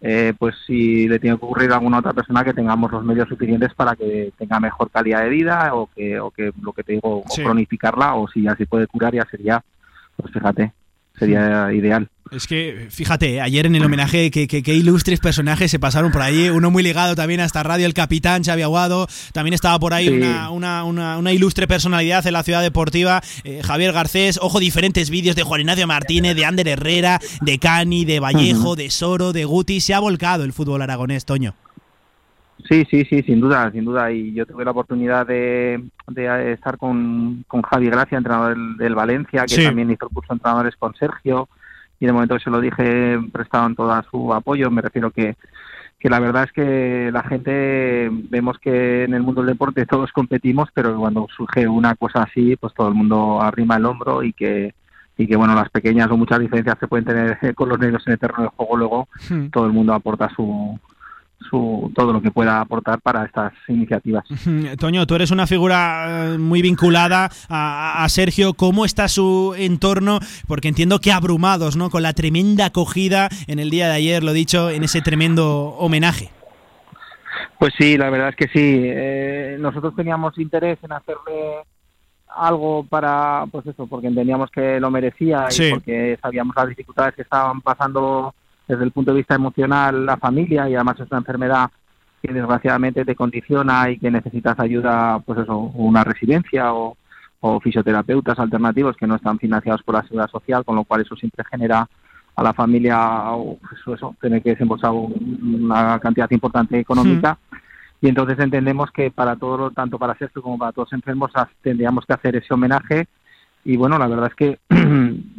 eh, pues si le tiene que ocurrir a alguna otra persona que tengamos los medios suficientes para que tenga mejor calidad de vida o que, o que lo que te digo, o cronificarla o si ya se puede curar ya sería, pues fíjate, sería ideal. Es que, fíjate, ayer en el homenaje, que, que- que ilustres personajes se pasaron por ahí. Uno muy ligado también a esta radio, el capitán Xavi Aguado. También estaba por ahí Sí. una, una- una- una ilustre personalidad en la ciudad deportiva, eh, Javier Garcés. Ojo, diferentes vídeos de Juan Ignacio Martínez, de Ander Herrera, de Cani, de Vallejo, de Soro, de Guti. Se ha volcado el fútbol aragonés, Toño. Sí, sí, sí, sin duda, sin duda. Y yo tuve la oportunidad de, de estar con, con Javi Gracia, entrenador del, del Valencia, que Sí. también hizo el curso de entrenadores con Sergio. Y de momento que se lo dije, prestaban todo su apoyo. Me refiero que, que la verdad es que la gente, vemos que en el mundo del deporte todos competimos, pero cuando surge una cosa así, pues todo el mundo arrima el hombro y que y que bueno las pequeñas o muchas diferencias se pueden tener con los negros en el terreno del juego luego Hmm. todo el mundo aporta su, su todo lo que pueda aportar para estas iniciativas. Toño, tú eres una figura eh, muy vinculada a, a Sergio. ¿Cómo está su entorno? Porque entiendo que abrumados, ¿no? Con la tremenda acogida en el día de ayer, lo dicho, en ese tremendo homenaje. Pues sí, la verdad es que sí. Eh, nosotros teníamos interés en hacerle algo para, pues eso, porque entendíamos que lo merecía Sí. y porque sabíamos las dificultades que estaban pasando desde el punto de vista emocional la familia y además es una enfermedad que desgraciadamente te condiciona y que necesitas ayuda, pues eso, una residencia o, o fisioterapeutas alternativos que no están financiados por la seguridad social, con lo cual eso siempre genera a la familia pues eso, tener que desembolsar un- una cantidad importante económica. Y entonces entendemos que para todo, tanto para Sergio como para todos los enfermos, tendríamos que hacer ese homenaje. Y bueno, la verdad es que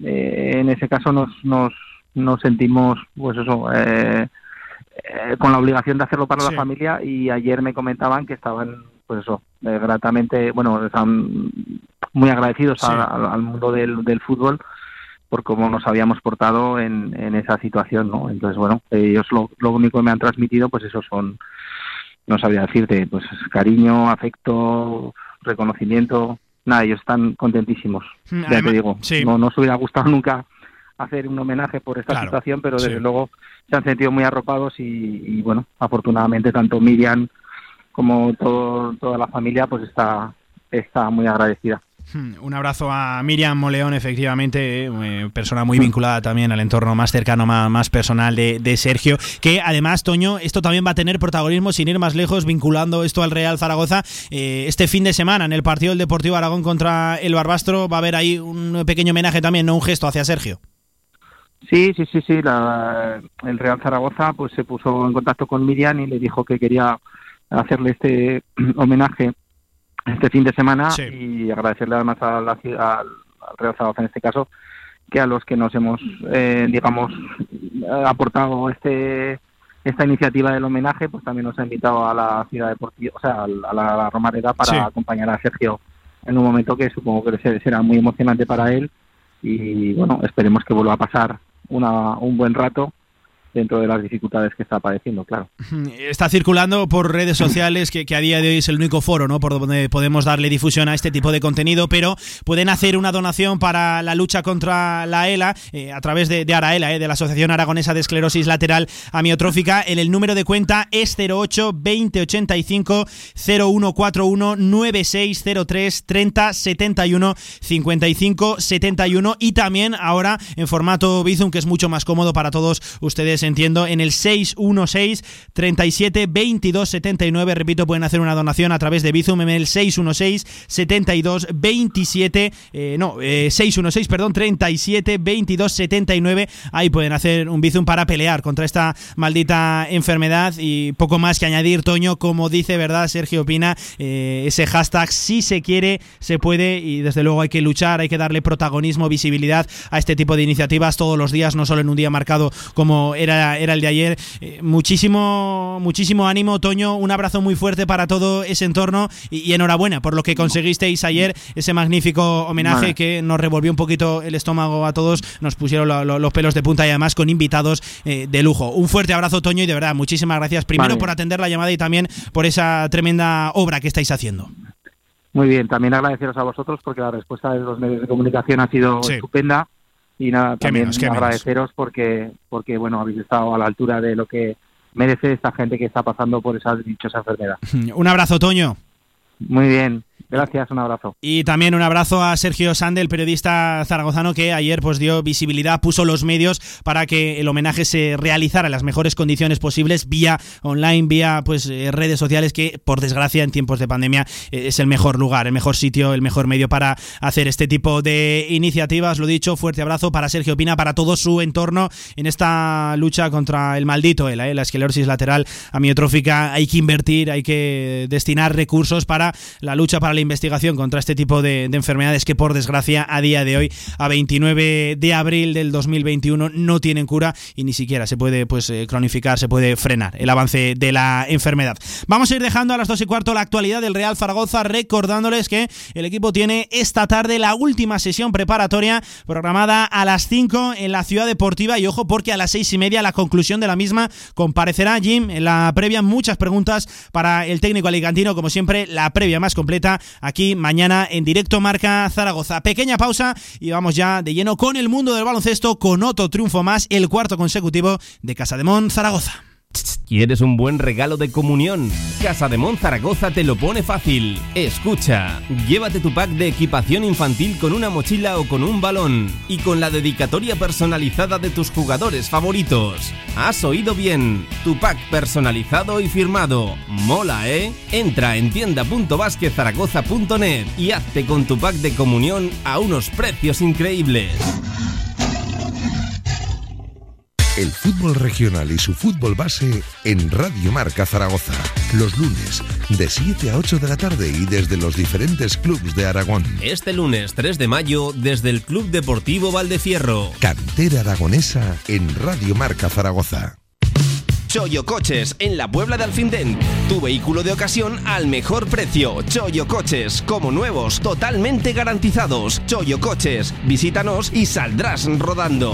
eh, en ese caso nos, nos, nos sentimos, pues eso, eh, eh, con la obligación de hacerlo para Sí. la familia. Y ayer me comentaban que estaban, pues eso, eh, gratamente, bueno, están muy agradecidos Sí. a- al, al mundo del, del fútbol por cómo nos habíamos portado en, en esa situación, ¿no? Entonces, bueno, ellos lo, lo único que me han transmitido, pues eso son, no sabría decirte, pues cariño, afecto, reconocimiento, nada, ellos están contentísimos, Mm, ya te digo, sí. no nos hubiera gustado nunca hacer un homenaje por esta Claro, situación, pero desde sí. luego se han sentido muy arropados y, y, bueno, afortunadamente tanto Miriam como todo, toda la familia pues está, está muy agradecida. Hmm, Un abrazo a Miriam Moleón, efectivamente, eh, persona muy vinculada también al entorno más cercano, más, más personal de, de Sergio, que además, Toño, esto también va a tener protagonismo sin ir más lejos, vinculando esto al Real Zaragoza. Eh, este fin de semana, en el partido del Deportivo Aragón contra el Barbastro, va a haber ahí un pequeño homenaje también, no un gesto hacia Sergio. Sí, sí, sí, sí. La, el Real Zaragoza pues se puso en contacto con Miriam y le dijo que quería hacerle este homenaje este fin de semana Sí. y agradecerle además a la ciudad, al, al Real Zaragoza en este caso que a los que nos hemos, eh, digamos, aportado este esta iniciativa del homenaje, pues también nos ha invitado a la ciudad deportiva, o sea, a la, a la Romareda para Sí. acompañar a Sergio en un momento que supongo que se- será muy emocionante para él y bueno, esperemos que vuelva a pasar una, un buen rato dentro de las dificultades que está padeciendo, claro. Está circulando por redes sociales que, que a día de hoy es el único foro ¿no? por donde podemos darle difusión a este tipo de contenido, pero pueden hacer una donación para la lucha contra la ELA eh, a través de, Araela, eh, de la Asociación Aragonesa de Esclerosis Lateral Amiotrófica. En el número de cuenta es 08 2085 0141 9603 30 71 55 71 y también ahora en formato Bizum que es mucho más cómodo para todos ustedes entiendo en el 616 37 22 79 repito pueden hacer una donación a través de Bizum en el 616 72 27 eh, no eh, 616 perdón 37 22 79 ahí pueden hacer un Bizum para pelear contra esta maldita enfermedad. Y poco más que añadir Toño como dice verdad Sergio Pina eh, ese hashtag si se quiere se puede. Y desde luego hay que luchar hay que darle protagonismo visibilidad a este tipo de iniciativas todos los días no solo en un día marcado como era, era el de ayer Eh, muchísimo muchísimo ánimo Toño un abrazo muy fuerte para todo ese entorno y, y enhorabuena por lo que conseguisteis ayer ese magnífico homenaje Vale. que nos revolvió un poquito el estómago a todos nos pusieron lo- lo- los pelos de punta y además con invitados eh, de lujo un fuerte abrazo Toño y de verdad muchísimas gracias primero Vale. por atender la llamada y también por esa tremenda obra que estáis haciendo Muy bien, también agradeceros a vosotros porque la respuesta de los medios de comunicación ha sido Sí. estupenda y nada, también menos, qué menos. agradeceros porque, porque bueno, habéis estado a la altura de lo que merece esta gente que está pasando por esa dichosa enfermedad. Un abrazo, Toño. Muy bien, gracias, un abrazo. Y también un abrazo a Sergio Sande, el periodista zaragozano que ayer pues dio visibilidad, puso los medios para que el homenaje se realizara en las mejores condiciones posibles vía online, vía pues eh, redes sociales que por desgracia en tiempos de pandemia eh, es el mejor lugar, el mejor sitio, el mejor medio para hacer este tipo de iniciativas. Lo dicho, fuerte abrazo para Sergio Pina, para todo su entorno en esta lucha contra el maldito ELA, eh, la esclerosis lateral amiotrófica. Hay que invertir, hay que destinar recursos para la lucha para la investigación contra este tipo de, de enfermedades que por desgracia a día de hoy, a 29 de abril del 2021, no tienen cura y ni siquiera se puede pues eh, cronificar, se puede frenar el avance de la enfermedad. Vamos a ir dejando a las dos y cuarto la actualidad del Real Zaragoza, recordándoles que el equipo tiene esta tarde la última sesión preparatoria programada a las 5 en la ciudad deportiva y ojo porque a las seis y media la conclusión de la misma comparecerá Jim en la previa muchas preguntas para el técnico alicantino como siempre la previa más completa aquí mañana en directo marca Zaragoza. Pequeña pausa y vamos ya de lleno con el mundo del baloncesto con otro triunfo más, el cuarto consecutivo de Casademón Zaragoza. ¿Quieres un buen regalo de comunión? Casa de Mon Zaragoza te lo pone fácil. Escucha, llévate tu pack de equipación infantil con una mochila o con un balón y con la dedicatoria personalizada de tus jugadores favoritos. Has oído bien, tu pack personalizado y firmado. Mola, ¿eh? Entra en tienda.basquezaragoza.net y hazte con tu pack de comunión a unos precios increíbles. El fútbol regional y su fútbol base en Radio Marca Zaragoza. Los lunes, de 7 a 8 de la tarde y desde los diferentes clubes de Aragón. Este lunes 3 de mayo desde el Club Deportivo Valdefierro. Cantera aragonesa en Radio Marca Zaragoza. Choyo Coches en la Puebla de Alfindén. Tu vehículo de ocasión al mejor precio. Choyo Coches, como nuevos, totalmente garantizados. Choyo Coches, visítanos y saldrás rodando.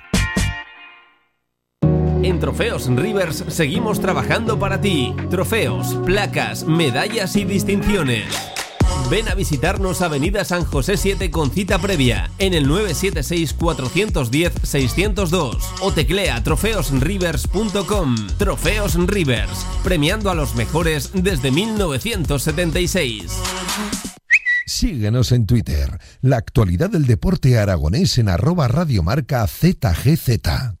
En Trofeos Rivers seguimos trabajando para ti. Trofeos, placas, medallas y distinciones. Ven a visitarnos Avenida San José 7 con cita previa en el 976-410-602 o teclea trofeosrivers.com. Trofeos Rivers, premiando a los mejores desde 1976. Síguenos en Twitter. La actualidad del deporte aragonés en arroba radiomarca ZGZ.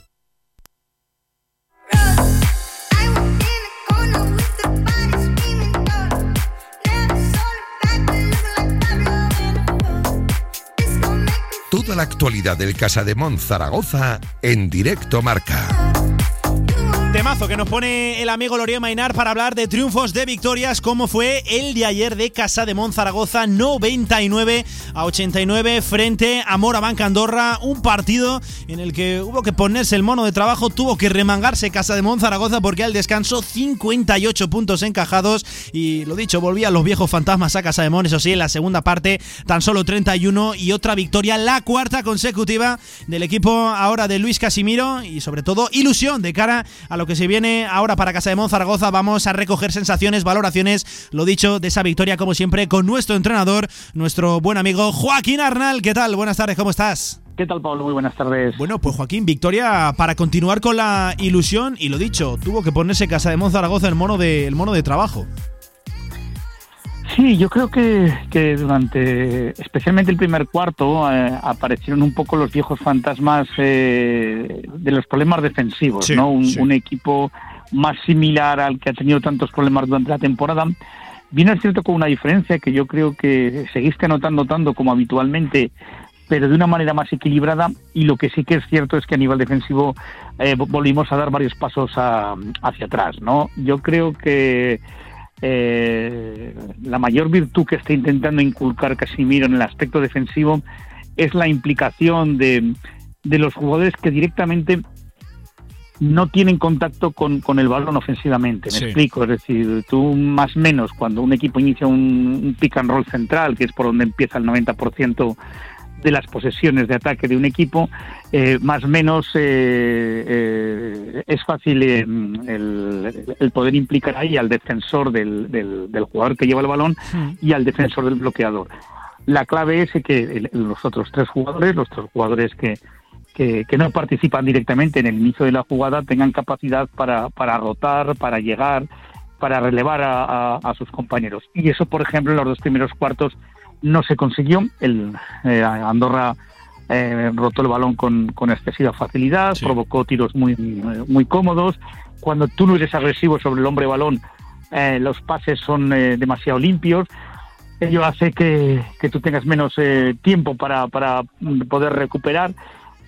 La actualidad del Casa de Zaragoza en directo marca. Temazo que nos pone el amigo Lorio Mainar para hablar de triunfos, de victorias, como fue el de ayer de Casa de Zaragoza, 99 a 89 frente a Morabanca Andorra, un partido en el que hubo que ponerse el mono de trabajo, tuvo que remangarse Casa de Zaragoza porque al descanso 58 puntos encajados. Y lo dicho, volvían los viejos fantasmas a Casa de Mon, eso sí, en la segunda parte tan solo 31 y otra victoria, la cuarta consecutiva del equipo ahora de Luis Casimiro y sobre todo ilusión de cara a lo que se viene ahora para Casa de Zaragoza. Vamos a recoger sensaciones, valoraciones, lo dicho, de esa victoria, como siempre, con nuestro entrenador, nuestro buen amigo Joaquín Arnal. ¿Qué tal? Buenas tardes, ¿cómo estás? ¿Qué tal, Pablo? Muy buenas tardes. Bueno, pues Joaquín, victoria para continuar con la ilusión y lo dicho, tuvo que ponerse Casa de Zaragoza el mono de, el mono de trabajo. Sí, yo creo que, que durante, especialmente el primer cuarto, eh, aparecieron un poco los viejos fantasmas eh, de los problemas defensivos, Sí, ¿no? Un, sí. un equipo más similar al que ha tenido tantos problemas durante la temporada, Viene es cierto con una diferencia que yo creo que seguiste anotando tanto como habitualmente, pero de una manera más equilibrada. Y lo que sí que es cierto es que a nivel defensivo eh, vo- volvimos a dar varios pasos a- hacia atrás. ¿no? Yo creo que eh, la mayor virtud que está intentando inculcar Casimiro en el aspecto defensivo es la implicación de, de los jugadores que directamente no tienen contacto con, con el balón ofensivamente. Me Sí. explico, es decir, tú más o menos cuando un equipo inicia un, un pick and roll central, que es por donde empieza el 90% de las posesiones de ataque de un equipo, eh, más o menos eh, eh, es fácil eh, el, el poder implicar ahí al defensor del, del- del jugador que lleva el balón y al defensor del bloqueador. La clave es que los otros tres jugadores, los tres jugadores que, que, que no participan directamente en el inicio de la jugada, tengan capacidad para, para rotar, para llegar, para relevar a, a- a sus compañeros. Y eso, por ejemplo, en los dos primeros cuartos no se consiguió. El eh, Andorra eh, rotó el balón con, con excesiva facilidad, provocó tiros muy, muy cómodos. Cuando tú no eres agresivo sobre el hombre balón, eh, los pases son eh, demasiado limpios. Ello hace que, que tú tengas menos eh, tiempo para, para poder recuperar.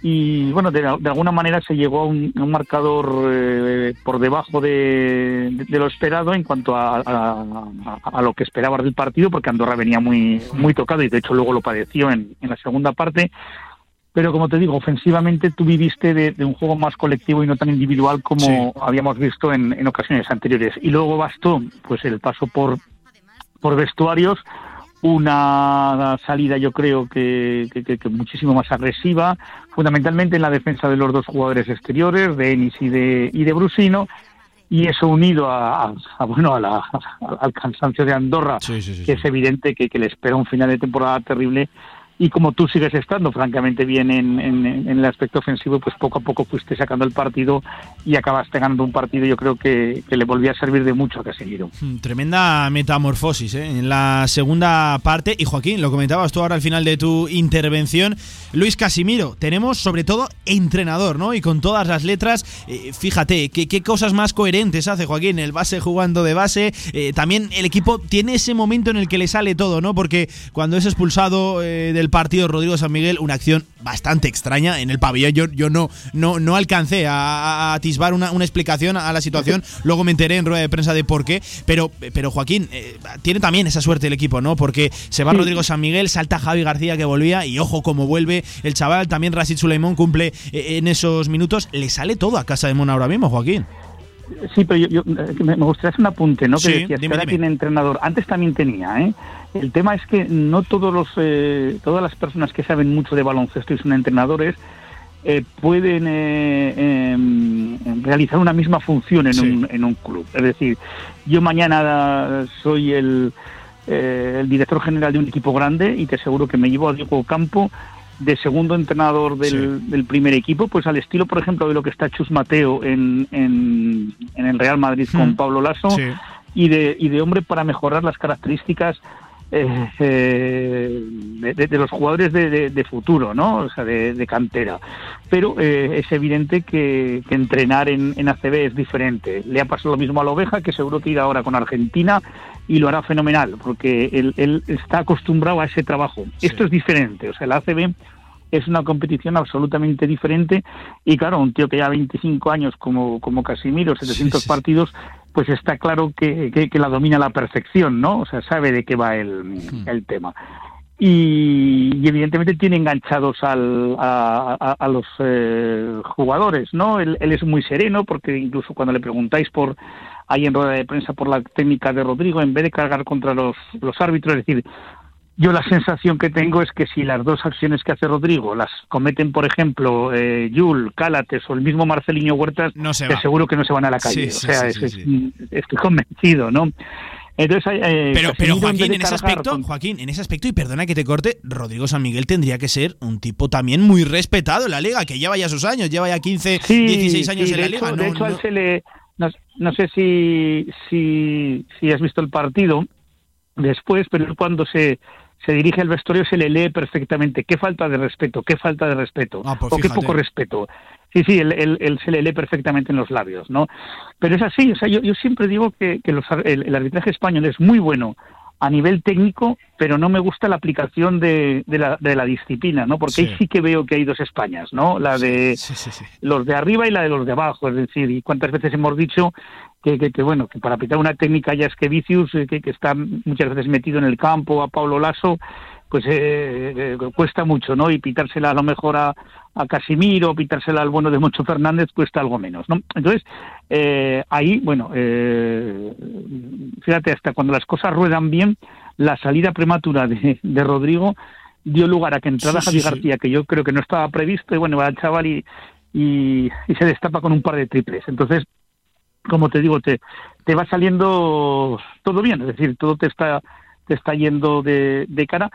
Y bueno, de, de alguna manera se llegó a un, a un marcador eh, por debajo de, de- de lo esperado en cuanto a, a- lo que esperabas del partido, porque Andorra venía muy, muy tocado y de hecho luego lo padeció en, en la segunda parte. Pero como te digo, ofensivamente tú viviste de, de un juego más colectivo y no tan individual como habíamos visto en, en ocasiones anteriores. Y luego bastó pues el paso por, por vestuarios, una salida yo creo que, que- que- muchísimo más agresiva, fundamentalmente en la defensa de los dos jugadores exteriores, de Ennis y de, y de Brusino, y eso unido a, a- a, bueno a la- al cansancio de Andorra, que es evidente que, que le espera un final de temporada terrible. Y como tú sigues estando francamente bien en, en- en el aspecto ofensivo, pues poco a poco fuiste sacando el partido y acabaste ganando un partido, yo creo que, que le volvía a servir de mucho a Casemiro. Mm, Tremenda metamorfosis ¿eh? en la segunda parte. Y Joaquín, lo comentabas tú ahora al final de tu intervención. Luis Casimiro, tenemos sobre todo entrenador, ¿no? Y con todas las letras, eh, fíjate, ¿qué, qué cosas más coherentes hace Joaquín. El base jugando de base. eh, también el equipo tiene ese momento en el que le sale todo, ¿no? Porque cuando es expulsado eh, del partido Rodrigo San Miguel, una acción bastante extraña en el pabellón. Yo, yo no, no, no alcancé a, a atisbar una, una explicación a la situación. Luego me enteré en rueda de prensa de por qué. Pero, pero Joaquín, eh, tiene también esa suerte el equipo, ¿no? Porque se va Sí. Rodrigo San Miguel, salta Javi García que volvía y ojo cómo vuelve el chaval. También Rashid Suleimán cumple eh, en esos minutos. Le sale todo a casa de Mona ahora mismo, Joaquín. Sí, pero yo, yo, eh, me gustaría hacer un apunte, ¿no? Sí, que decías dime, que ahora tiene entrenador. Antes también tenía, ¿eh? El tema es que no todos los, eh, todas las personas que saben mucho de baloncesto y son entrenadores eh, pueden eh, em, realizar una misma función en, un, en un club. Es decir, yo mañana soy el, eh, el director general de un equipo grande y te aseguro que me llevo a Diego Campo de segundo entrenador del, del primer equipo, pues al estilo, por ejemplo, de lo que está Chus Mateo en, en, en el Real Madrid con Mm. Pablo Lasso, Sí. y, de, y de hombre para mejorar las características eh, eh, de, de- de los jugadores de, futuro, ¿no? O sea, de, de cantera. Pero eh, es evidente que, que entrenar en, en ACB es diferente. Le ha pasado lo mismo a la oveja, que seguro que irá ahora con Argentina y lo hará fenomenal, porque él, él está acostumbrado a ese trabajo. Esto es diferente, o sea, la ACB es una competición absolutamente diferente y claro, un tío que ya 25 años como, como Casimiro, 700 partidos, pues está claro que, que- que la domina a la perfección, ¿no? O sea, sabe de qué va el, el tema. Y, y evidentemente tiene enganchados al, a, a- a los eh, jugadores, ¿no? Él, él es muy sereno porque incluso cuando le preguntáis por ahí en rueda de prensa por la técnica de Rodrigo, en vez de cargar contra los, los árbitros, es decir, yo la sensación que tengo es que si las dos acciones que hace Rodrigo las cometen, por ejemplo, eh, Yul, Cálates o el mismo Marcelinho Huertas, se te va. aseguro que no se van a la Sí, calle. sí, o sea, sí, es- sí, es- estoy convencido, ¿no? Entonces, eh, Pero, pero Joaquín, en ese aspecto, con- Joaquín, en ese aspecto, y perdona que te corte, Rodrigo San Miguel tendría que ser un tipo también muy respetado en la liga, que lleva ya sus años, lleva ya 15, Sí, 16 años sí, en la hecho- liga. de no- hecho, él no- se le. No, no sé si, si, si has visto el partido después, pero cuando se, se dirige al vestuario se le lee perfectamente. Qué falta de respeto, qué falta de respeto, pues o qué poco respeto. Sí, sí, él, él- él se le lee perfectamente en los labios, ¿no? Pero es así, o sea, yo, yo siempre digo que, que los el, el arbitraje español es muy bueno a nivel técnico, pero no me gusta la aplicación de, de la, de la disciplina, ¿no? Porque Sí. ahí sí que veo que hay dos Españas, ¿no? La de los de arriba y la de los de abajo, es decir, y cuántas veces hemos dicho que, que, que, bueno, que para aplicar una técnica ya es que Vicius, eh, que, que está muchas veces metido en el campo, a Pablo Lasso, pues eh, eh, cuesta mucho, ¿no? Y pitársela a lo mejor a, a Casimiro, pitársela al bueno de Moncho Fernández, cuesta algo menos, ¿no? Entonces, eh, ahí, bueno, eh, fíjate, hasta cuando las cosas ruedan bien, la salida prematura de, de Rodrigo dio lugar a que entrara Sí, sí, Javi sí. García, que yo creo que no estaba previsto, y bueno, va el chaval y, y, y se destapa con un par de triples. Entonces, como te digo, te, te va saliendo todo bien, es decir, todo te está, te está yendo de, de cara.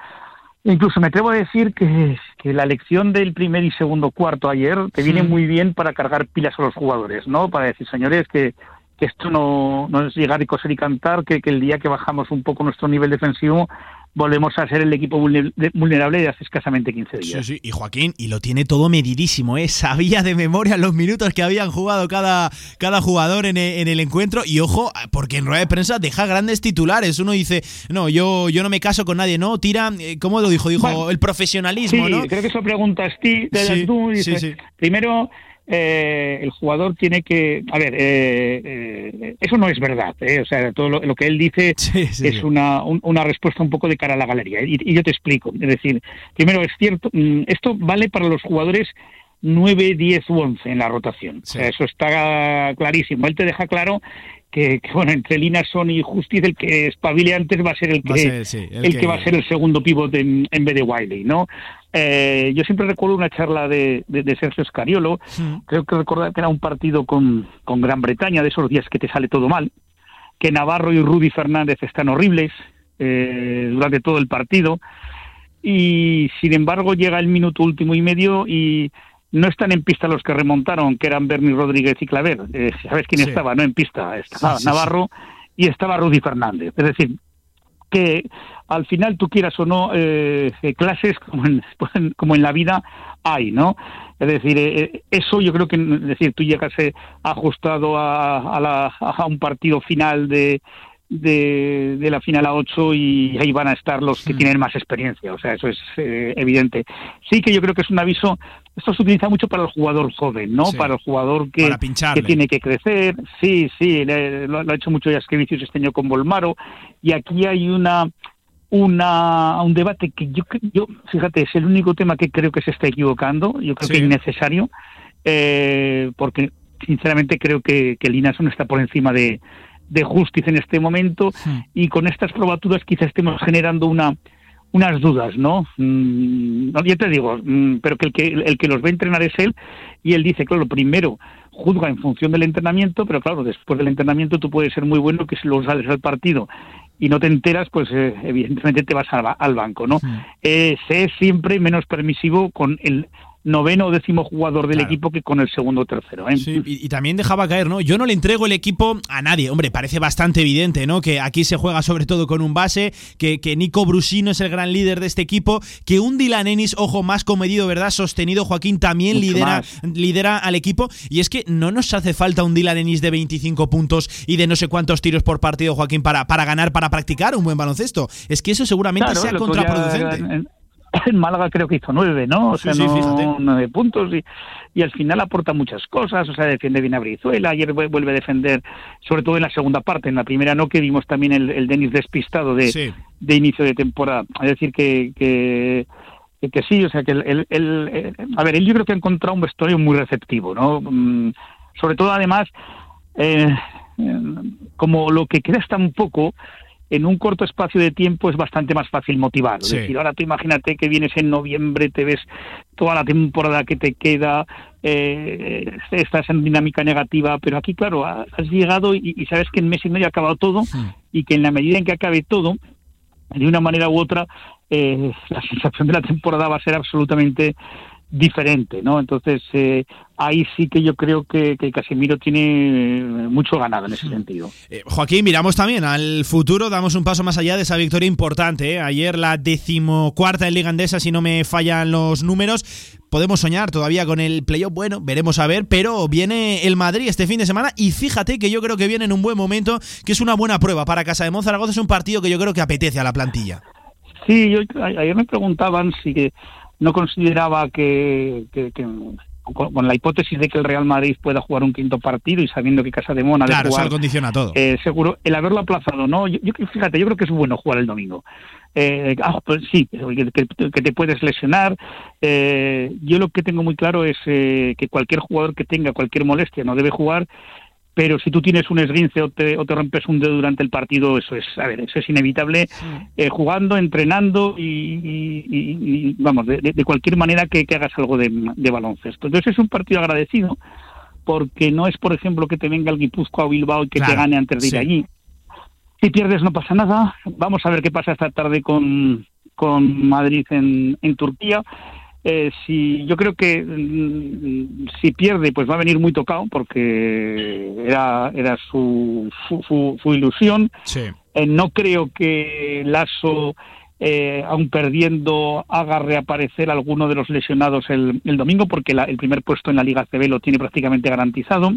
Incluso me atrevo a decir que, que la elección del primer y segundo cuarto ayer te viene muy bien para cargar pilas a los jugadores, ¿no? Para decir, señores, que, que esto no, no es llegar y coser y cantar, que, que el día que bajamos un poco nuestro nivel defensivo volvemos a ser el equipo vulnerable de hace escasamente 15 días. Sí, sí, y Joaquín, y lo tiene todo medidísimo, ¿eh? Sabía de memoria los minutos que habían jugado cada, cada jugador en e- en el, encuentro. Y ojo, porque en rueda de prensa deja grandes titulares. Uno dice, no, yo, yo no me caso con nadie, no, tira, eh, ¿cómo lo dijo? Dijo, Bueno, el profesionalismo, sí, ¿no? creo que eso preguntas ti, Sí, tú, dices, sí. primero eh, el jugador tiene que, a ver, eh, eh, eso no es verdad, ¿eh? o sea, todo lo, lo que él dice es sí. Una, un- una respuesta un poco de cara a la galería, y, y yo te explico, es decir, primero es cierto, mm, esto vale para los jugadores 9, 10 u 11 en la rotación, o sea, eso está clarísimo, él te deja claro que, que, bueno, entre Linason y Justiz el que espabile antes va a ser el que, Va a ser, sí, el el que- que va a ser el segundo pivote en, en vez de Wiley, ¿no? Eh, yo siempre recuerdo una charla de, de- de Sergio Scariolo, creo que recordar que era un partido con, con Gran Bretaña, de esos días que te sale todo mal, que Navarro y Rudy Fernández están horribles eh, durante todo el partido, y sin embargo llega el minuto último y medio y no están en pista los que remontaron, que eran Bernie Rodríguez y Claver. Eh, ¿Sabes quién Sí. estaba? No en pista, estaba Sí, sí, Navarro y estaba Rudy Fernández. Es decir, que al final tú quieras o no eh, eh, clases como en, como en la vida hay, ¿no? Es decir, eh, eso yo creo que es decir, tú llegas eh, ajustado a, a, la- a un partido final de, de, de la final a 8 y ahí van a estar los que tienen más experiencia, o sea, eso es eh, evidente. Sí que yo creo que es un aviso, esto se utiliza mucho para el jugador joven, ¿no? Sí. Para el jugador que, que tiene que crecer, sí, sí, le- lo, lo ha hecho mucho ya Vicius este año con Volmaro, y aquí hay una una un debate que yo yo fíjate es el único tema que creo que se está equivocando yo creo Sí. que es innecesario eh, porque sinceramente creo que, que Linason está por encima de, de Justice en este momento y con estas probaturas quizás estemos generando una unas dudas, ¿no? Mm, ya te digo, mm, pero que el, que el que los va a entrenar es él y él dice, claro, primero juzga en función del entrenamiento, pero claro, después del entrenamiento tú puedes ser muy bueno que si luego sales al partido y no te enteras, pues eh, evidentemente te vas al, al banco, ¿no? Eh, es siempre menos permisivo con el noveno o décimo jugador del equipo que con el segundo o tercero. ¿eh? Sí, y, y también dejaba caer, ¿no? Yo no le entrego el equipo a nadie. Hombre, parece bastante evidente, ¿no? Que aquí se juega sobre todo con un base, que, que Nico Brusino es el gran líder de este equipo, que un Dylan Ennis, ojo, más comedido, ¿verdad? Sostenido, Joaquín también Mucho lidera, más. lidera al equipo. Y es que no nos hace falta un Dylan Ennis de 25 puntos y de no sé cuántos tiros por partido, Joaquín, para, para ganar, para practicar un buen baloncesto. Es que eso seguramente Claro, sea contraproducente. En, en Málaga creo que hizo nueve, ¿no? O Sí, sea, sí, no- nueve puntos y, y al final aporta muchas cosas, o sea, defiende bien a Brizuela, ayer vu- vuelve a defender, sobre todo en la segunda parte, en la primera no, que vimos también el, el Denis despistado de, Sí. de inicio de temporada. Es decir, que, que, que, sí, o sea, que eh, a ver, él yo creo que ha encontrado un vestuario muy receptivo, ¿no? Mm, sobre todo, además, eh, eh, como lo que queda está un poco en un corto espacio de tiempo es bastante más fácil motivar. Sí. Es decir, ahora tú imagínate que vienes en noviembre, te ves toda la temporada que te queda, eh, estás en dinámica negativa, pero aquí, claro, ha- has llegado y, y sabes que en mes y medio ha acabado todo y que en la medida en que acabe todo, de una manera u otra, eh, la sensación de la temporada va a ser absolutamente diferente, ¿no? Entonces, eh, ahí sí que yo creo que, que Casemiro tiene eh, mucho ganado en ese sentido. Eh, Joaquín, miramos también al futuro, damos un paso más allá de esa victoria importante. ¿eh? Ayer la decimocuarta en Liga Andesa, si no me fallan los números. Podemos soñar todavía con el playoff, bueno, veremos a ver, pero viene el Madrid este fin de semana y fíjate que yo creo que viene en un buen momento, que es una buena prueba para Casa de Monzaragoza, es un partido que yo creo que apetece a la plantilla. Sí, yo, ayer me preguntaban si que no consideraba que, que- que con, con la hipótesis de que el Real Madrid pueda jugar un quinto partido y sabiendo que Casa de Mona Claro, eso jugar, lo condiciona todo. eh, seguro el haberlo aplazado, ¿no? Yo, yo- fíjate, yo creo que es bueno jugar el domingo. Eh, ah, pues sí, que, que- que te puedes lesionar. Eh, yo lo que tengo muy claro es eh, que cualquier jugador que tenga cualquier molestia no debe jugar. Pero si tú tienes un esguince o te, o te rompes un dedo durante el partido, eso es, a ver, eso es inevitable. eh, jugando, entrenando y, y- y- y, vamos, de, de- cualquier manera que, que hagas algo de, de baloncesto. Entonces es un partido agradecido porque no es, por ejemplo, que te venga el Guipúzcoa o Bilbao y que Claro, te gane antes de ir sí. allí. Si pierdes no pasa nada. Vamos a ver qué pasa esta tarde con, con Madrid en, en Turquía. Eh, si yo creo que mm, si pierde pues va a venir muy tocado porque era era su su, su- su ilusión Sí. Eh, no creo que Lasso eh, aun perdiendo haga reaparecer alguno de los lesionados el, el domingo porque la- el primer puesto en la Liga CB lo tiene prácticamente garantizado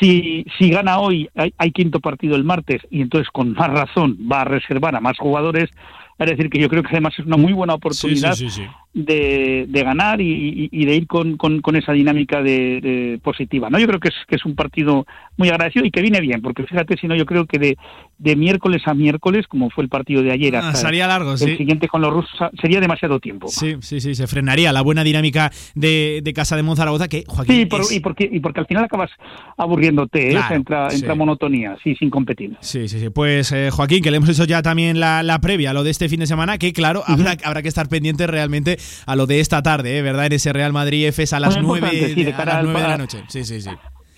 si, si gana hoy, hay, hay quinto partido el martes y entonces con más razón va a reservar a más jugadores. Es decir, que yo creo que además es una muy buena oportunidad sí, sí, sí. De, de ganar y, y- de ir con, con- con esa dinámica de, de positiva. ¿no? Yo creo que es, que es un partido muy agradecido y que viene bien, porque fíjate, si no, yo creo que de, de miércoles a miércoles, como fue el partido de ayer, Ah, hasta sería largo, el sí. siguiente con los rusos, sería demasiado tiempo. Sí, sí, sí, se frenaría la buena dinámica de, de Casa de Monzaragoza que, Joaquín, Sí, por- es- y, porque, y porque al final acabas aburriéndote, ¿eh? Claro, O sea, entra, sí. entra monotonía, sí, sin competir. Sí, sí, sí. Pues eh, Joaquín, que le hemos hecho ya también la, la previa a lo de este fin de semana, que claro, habrá, habrá que estar pendiente realmente a lo de esta tarde, ¿eh? ¿verdad? En ese Real Madrid FS a las Muy 9 importante, sí, de a cara las al- 9 de la noche. Sí, sí, sí.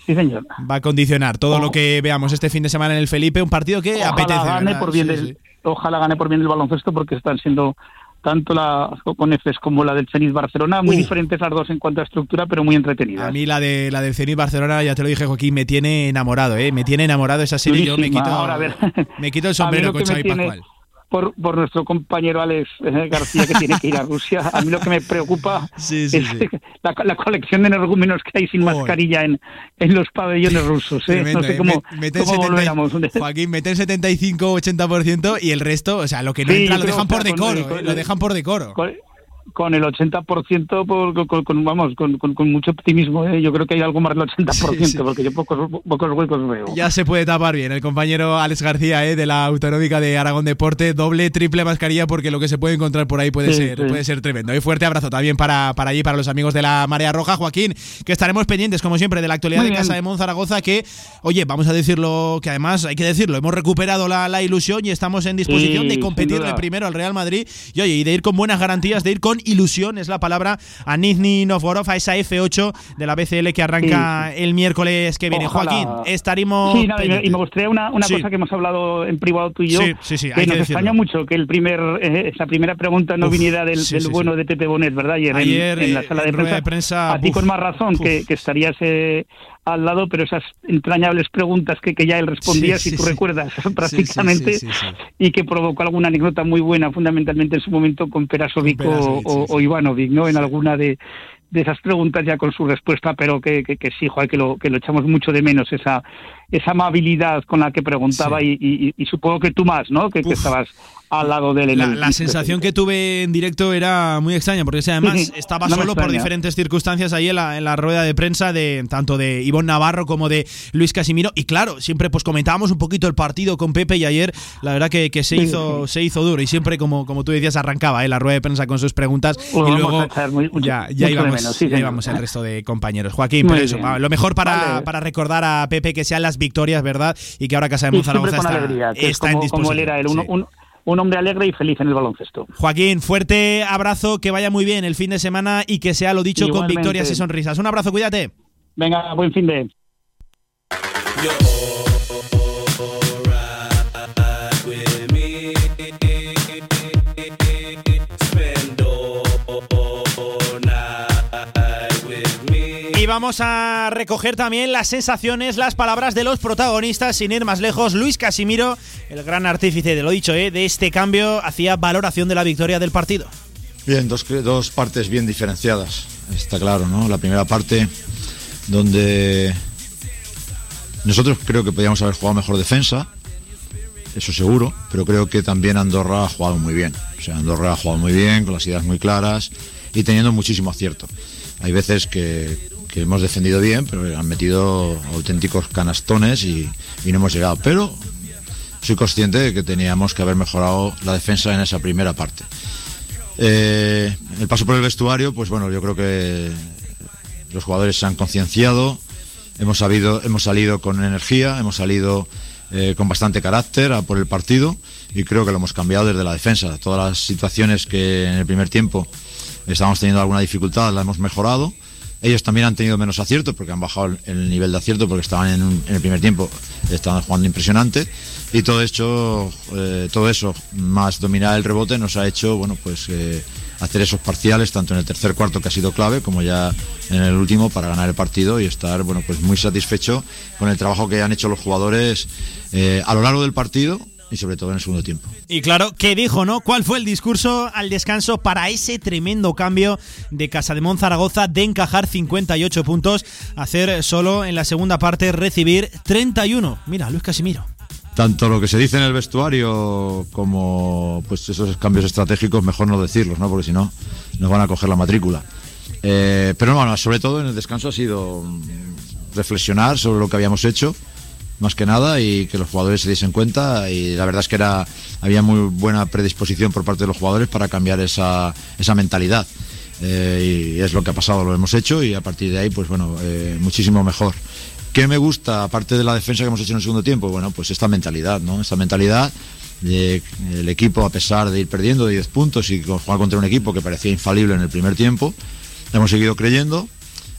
Sí, señor. Va a condicionar todo lo que veamos este fin de semana en el Felipe, un partido que Ojalá apetece. gane por bien Sí, del- sí. ojalá gane por bien el baloncesto porque están siendo tanto la con EFES como la del Zenit Barcelona muy Uh. diferentes las dos en cuanto a estructura pero muy entretenidas A mí la de la del Zenit Barcelona, ya te lo dije Joaquín, me tiene enamorado, ¿eh? Me tiene enamorado esa serie. Yo me Durísima. quito, Ahora, a ver. me quito el sombrero con Xavi Pascual. Por, por nuestro compañero Alex eh, García que tiene que ir a Rusia a mí lo que me preocupa sí, es sí. La, la colección de energúmenos que hay sin mascarilla en, en los pabellones rusos ¿eh? Tremendo, no sé ¿eh? cómo, meten cómo 70 volveremos Joaquín, meten 75-80% y el resto, o sea, lo que no entra lo creo dejan por decoro, ¿eh? lo dejan por decoro. Con, el 80% por, con, con- vamos con, con- mucho optimismo ¿eh? yo creo que hay algo más del 80% Sí, sí. porque yo pocos, pocos huecos veo Ya se puede tapar bien el compañero Alex García ¿eh? de la Autonómica de Aragón Deporte, doble, triple mascarilla porque lo que se puede encontrar por ahí puede Sí, ser puede ser tremendo. Y fuerte abrazo también para, para allí, para los amigos de la Marea Roja. Joaquín, que estaremos pendientes, como siempre, de la actualidad Muy de bien. Casa de Monzaragoza, que, oye, vamos a decirlo, que además hay que decirlo, hemos recuperado la, la ilusión y estamos en disposición de competirle primero al Real Madrid y, oye, y de ir con buenas garantías, de ir con ilusión, es la palabra, a Nizhny Novgorod, a esa F8 de la BCL que arranca el miércoles que viene. Ojalá. Joaquín, estaremos... Sí, nada, y, me, gustaría una, una Sí. cosa que hemos hablado en privado tú y yo, Sí, sí, sí, que hay nos que decirlo. extraña mucho que el primer, eh, esa primera pregunta no Uf, viniera del, bueno de Pepe Bonet, ¿verdad? Ayer, en- Ayer, en, la eh, sala de prensa. de prensa, a ti con más razón que, que estarías eh, al lado, pero esas entrañables preguntas que, que ya él respondía, Sí, si sí, tú sí. recuerdas prácticamente, y que provocó alguna anécdota muy buena, fundamentalmente en su momento con Perasovic Con o, Perasovic, o- Ivanovic, ¿no? En alguna de de esas preguntas ya con su respuesta, pero que, que, que sí, joder, que lo, que lo echamos mucho de menos, esa, esa amabilidad con la que preguntaba y, y- y supongo que tú más, ¿no? Que, que estabas al lado de él. La, el- la sensación que tuve en directo era muy extraña, porque además Sí, estaba no solo por diferentes circunstancias ahí en la, en la rueda de prensa de tanto de Ivonne Navarro como de Luis Casimiro. Y claro, siempre pues comentábamos un poquito el partido con Pepe y ayer la verdad que, que se Sí, hizo se hizo duro y siempre como, como tú decías arrancaba ¿eh? la rueda de prensa con sus preguntas y luego muy- ya, ya íbamos, menos, ya íbamos el resto de compañeros. Joaquín, pero eso, lo mejor para, Vale. para recordar a Pepe que sean las victorias, ¿verdad? Y que ahora Casa de Monzaragoza está, alegría, que es está en como, como él disposición. era, él, un, Sí. Un, hombre alegre y feliz en el baloncesto. Joaquín, fuerte abrazo, que vaya muy bien el fin de semana y que sea lo dicho con victorias y sonrisas. Un abrazo, cuídate. Venga, buen fin de... vamos a recoger también las sensaciones, las palabras de los protagonistas, sin ir más lejos. Luis Casimiro, el gran artífice de lo dicho, ¿eh? de este cambio, hacía valoración de la victoria del partido. Bien, dos, dos partes bien diferenciadas, está claro, ¿no? La primera parte donde nosotros creo que podíamos haber jugado mejor defensa, eso seguro, pero creo que también Andorra ha jugado muy bien. O sea, Andorra ha jugado muy bien, con las ideas muy claras y teniendo muchísimo acierto. Hay veces que, que hemos defendido bien, pero han metido auténticos canastones y, no hemos llegado. Pero soy consciente de que teníamos que haber mejorado la defensa en esa primera parte. Eh, el paso por el vestuario, pues bueno, yo creo que los jugadores se han concienciado, hemos, sabido, hemos salido con energía, hemos salido eh, con bastante carácter por el partido y creo que lo hemos cambiado desde la defensa. Todas las situaciones que en el primer tiempo estábamos teniendo alguna dificultad las hemos mejorado. Ellos también han tenido menos aciertos porque han bajado el, el nivel de acierto porque estaban en, el primer tiempo, estaban jugando impresionante. Y todo eh, todo eso más dominar el rebote nos ha hecho, bueno, pues eh, hacer esos parciales tanto en el tercer cuarto que ha sido clave como ya en el último para ganar el partido y estar, bueno, pues muy satisfecho con el trabajo que han hecho los jugadores eh, a lo largo del partido y sobre todo en el segundo tiempo. Y claro, ¿qué dijo, no? ¿Cuál fue el discurso al descanso para ese tremendo cambio de Casa de Zaragoza de encajar 58 puntos, hacer solo en la segunda parte recibir 31? Mira, Luis Casimiro. tanto lo que se dice en el vestuario como pues esos cambios estratégicos mejor no decirlos no porque si no nos van a coger la matrícula Eh, pero no, sobre todo en el descanso ha sido mm, reflexionar sobre lo que habíamos hecho más que nada y que los jugadores se diesen cuenta y la verdad es que era había muy buena predisposición por parte de los jugadores para cambiar esa, esa mentalidad Eh, y es lo que ha pasado, lo hemos hecho y a partir de ahí pues bueno, eh, muchísimo mejor ¿Qué me gusta, aparte de la defensa que hemos hecho en el segundo tiempo? Bueno, pues esta mentalidad, ¿no? Esta mentalidad de el equipo, a pesar de ir perdiendo de 10 puntos y jugar contra un equipo que parecía infalible en el primer tiempo, hemos seguido creyendo,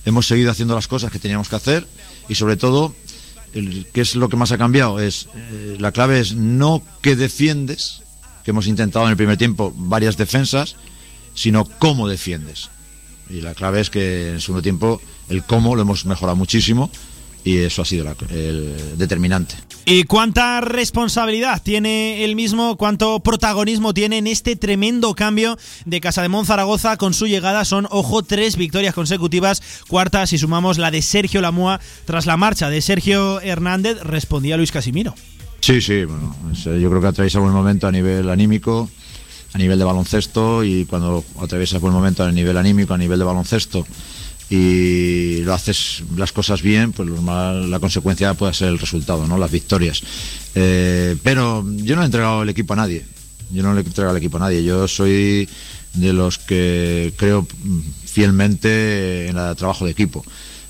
hemos seguido haciendo las cosas que teníamos que hacer y sobre todo, ¿qué es lo que más ha cambiado? Es eh, La clave es no que defiendes, que hemos intentado en el primer tiempo varias defensas, sino cómo defiendes. Y la clave es que en el segundo tiempo el cómo lo hemos mejorado muchísimo y eso ha sido la- el determinante. ¿Y cuánta responsabilidad tiene el mismo, cuánto protagonismo tiene en este tremendo cambio de Casa de Zaragoza con su llegada? Son, ojo, tres victorias consecutivas, cuarta si sumamos la de Sergio Lamua tras la marcha de Sergio Hernández, respondía Luis Casimiro. Sí, sí, bueno, eh, yo creo que atraviesa buen momento a nivel anímico, a nivel de baloncesto y cuando atraviesas buen momento a nivel anímico, a nivel de baloncesto y lo haces las cosas bien, pues la consecuencia puede ser el resultado, ¿no? Las victorias. Eh, pero yo no he entregado el equipo a nadie. Yo no le he entregado el equipo a nadie. Yo soy de los que creo mm, fielmente en el trabajo de equipo.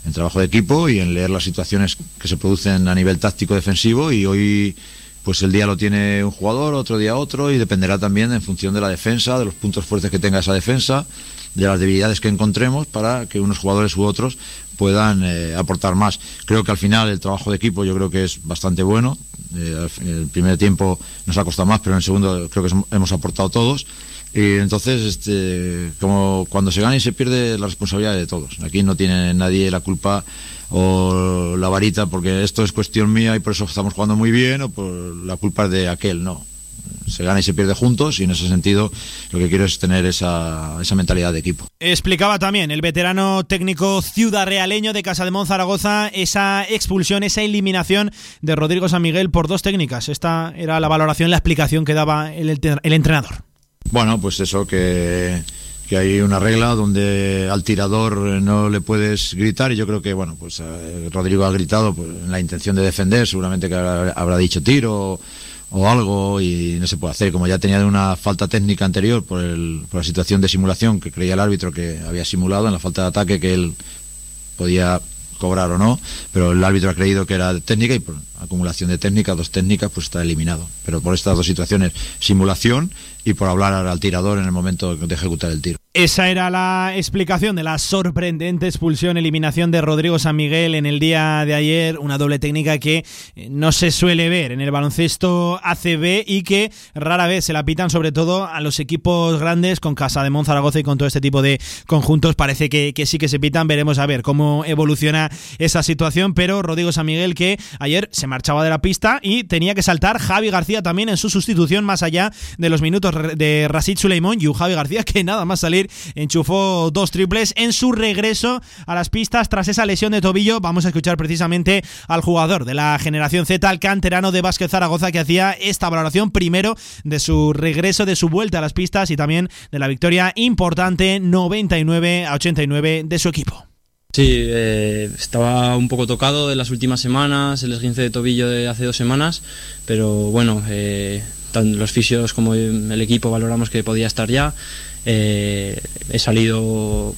En trabajo de equipo y en leer las situaciones que se producen a nivel táctico defensivo y hoy pues el día lo tiene un jugador, otro día otro y dependerá también en función de la defensa, de los puntos fuertes que tenga esa defensa, de las debilidades que encontremos para que unos jugadores u otros puedan eh, aportar más. Creo que al final el trabajo de equipo yo creo que es bastante bueno. Eh, el primer tiempo nos ha costado más, pero en el segundo creo que hemos aportado todos. Y entonces, este, como cuando se gana y se pierde, la responsabilidad es de todos. Aquí no tiene nadie la culpa o la varita porque esto es cuestión mía y por eso estamos jugando muy bien o por la culpa es de aquel, no. Se gana y se pierde juntos y en ese sentido lo que quiero es tener esa, esa mentalidad de equipo. Explicaba también el veterano técnico ciudad realeño de Casa de Zaragoza esa expulsión, esa eliminación de Rodrigo San Miguel por dos técnicas. Esta era la valoración, la explicación que daba el, el entrenador. Bueno, pues eso, que, que hay una regla donde al tirador eh, no le puedes gritar y yo creo que, bueno, pues eh, Rodrigo ha gritado pues, en la intención de defender, seguramente que habrá, habrá dicho tiro o algo y no se puede hacer. Como ya tenía una falta técnica anterior por, el, por la situación de simulación que creía el árbitro que había simulado en la falta de ataque que él podía cobrar o no, pero el árbitro ha creído que era técnica y por acumulación de técnica, dos técnicas, pues está eliminado. Pero por estas dos situaciones, simulación y por hablar al tirador en el momento de ejecutar el tiro. Esa era la explicación de la sorprendente expulsión, eliminación de Rodrigo San Miguel en el día de ayer, una doble técnica que eh, no se suele ver en el baloncesto ACB y que rara vez se la pitan sobre todo a los equipos grandes con Casa de Monzaragoza y con todo este tipo de conjuntos, parece que, que sí que se pitan, veremos a ver cómo evoluciona esa situación, pero Rodrigo San Miguel que ayer se marchaba de la pista y tenía que saltar Javi García también en su sustitución más allá de los minutos de Rashid Suleimón y Javi García que nada más salir enchufó dos triples en su regreso a las pistas tras esa lesión de tobillo. Vamos a escuchar precisamente al jugador de la generación Z, al canterano de Vázquez Zaragoza, que hacía esta valoración primero de su regreso, de su vuelta a las pistas y también de la victoria importante 99 a 89 de su equipo. Sí, eh, estaba un poco tocado de las últimas semanas, el esguince de tobillo de hace dos semanas, pero bueno, eh, tanto los fisios como el equipo valoramos que podía estar ya. Eh, he salido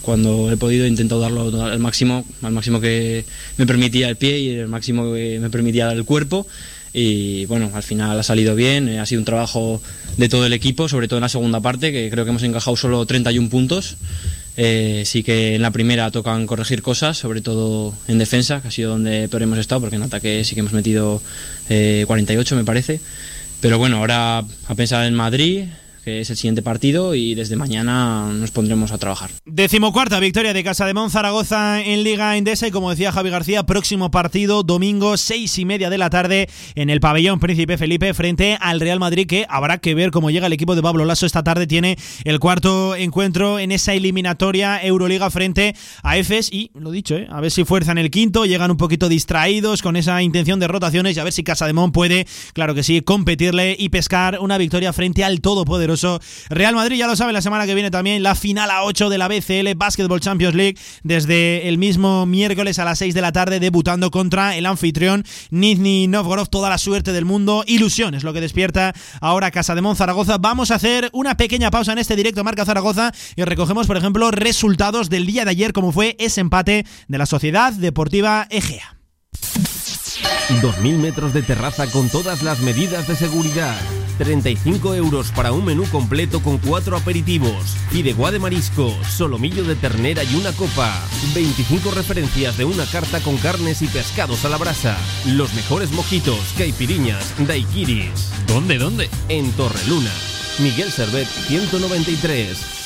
cuando he podido, he intentado darlo al máximo, al máximo que me permitía el pie y el máximo que me permitía el cuerpo. Y bueno, al final ha salido bien, eh, ha sido un trabajo de todo el equipo, sobre todo en la segunda parte, que creo que hemos encajado solo 31 puntos. Eh, sí que en la primera tocan corregir cosas, sobre todo en defensa, que ha sido donde peor hemos estado, porque en ataque sí que hemos metido 48, me parece. Pero bueno, ahora a pensar en Madrid, que es el siguiente partido y desde mañana nos pondremos a trabajar. Decimocuarta victoria de Casa de Zaragoza en Liga Endesa y como decía Javi García, próximo partido domingo seis y media de la tarde en el pabellón Príncipe Felipe frente al Real Madrid que habrá que ver cómo llega el equipo de Pablo Lasso esta tarde tiene el cuarto encuentro en esa eliminatoria Euroliga frente a Efes y lo dicho, ¿eh? a ver si fuerzan el quinto, llegan un poquito distraídos con esa intención de rotaciones y a ver si Casa de puede, claro que sí, competirle y pescar una victoria frente al todopoderoso Real Madrid, ya lo sabe, la semana que viene también la final a 8 de la BCL Basketball Champions League desde el mismo miércoles a las 6 de la tarde debutando contra el anfitrión Nizhny Novgorod. Toda la suerte del mundo, ilusión es lo que despierta ahora Casa de Mon Zaragoza. Vamos a hacer una pequeña pausa en este directo Marca Zaragoza y recogemos, por ejemplo, resultados del día de ayer como fue ese empate de la Sociedad Deportiva Egea. 2.000 metros de terraza con todas las medidas de seguridad 35 euros para un menú completo con cuatro aperitivos, fideuá de marisco, solomillo de ternera y una copa. 25 referencias de una carta con carnes y pescados a la brasa. Los mejores mojitos, caipiriñas, daiquiris. ¿Dónde, dónde? En Torreluna. Miguel Servet 193.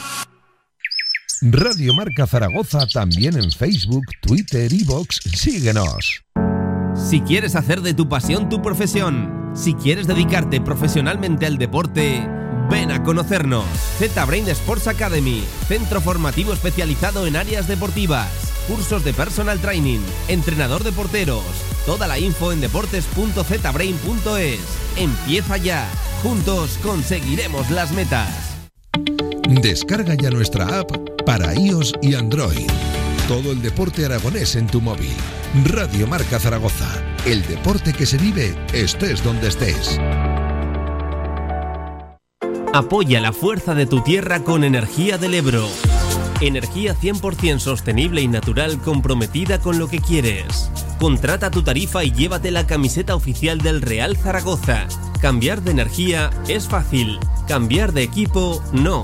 Radio Marca Zaragoza también en Facebook, Twitter y Vox. Síguenos. Si quieres hacer de tu pasión tu profesión, si quieres dedicarte profesionalmente al deporte, ven a conocernos. Z-Brain Sports Academy, centro formativo especializado en áreas deportivas, cursos de personal training, entrenador de porteros. Toda la info en deportes.zbrain.es. Empieza ya. Juntos conseguiremos las metas. Descarga ya nuestra app para iOS y Android. Todo el deporte aragonés en tu móvil. Radio Marca Zaragoza. El deporte que se vive estés donde estés. Apoya la fuerza de tu tierra con Energía del Ebro. Energía 100% sostenible y natural comprometida con lo que quieres. Contrata tu tarifa y llévate la camiseta oficial del Real Zaragoza. Cambiar de energía es fácil. Cambiar de equipo no.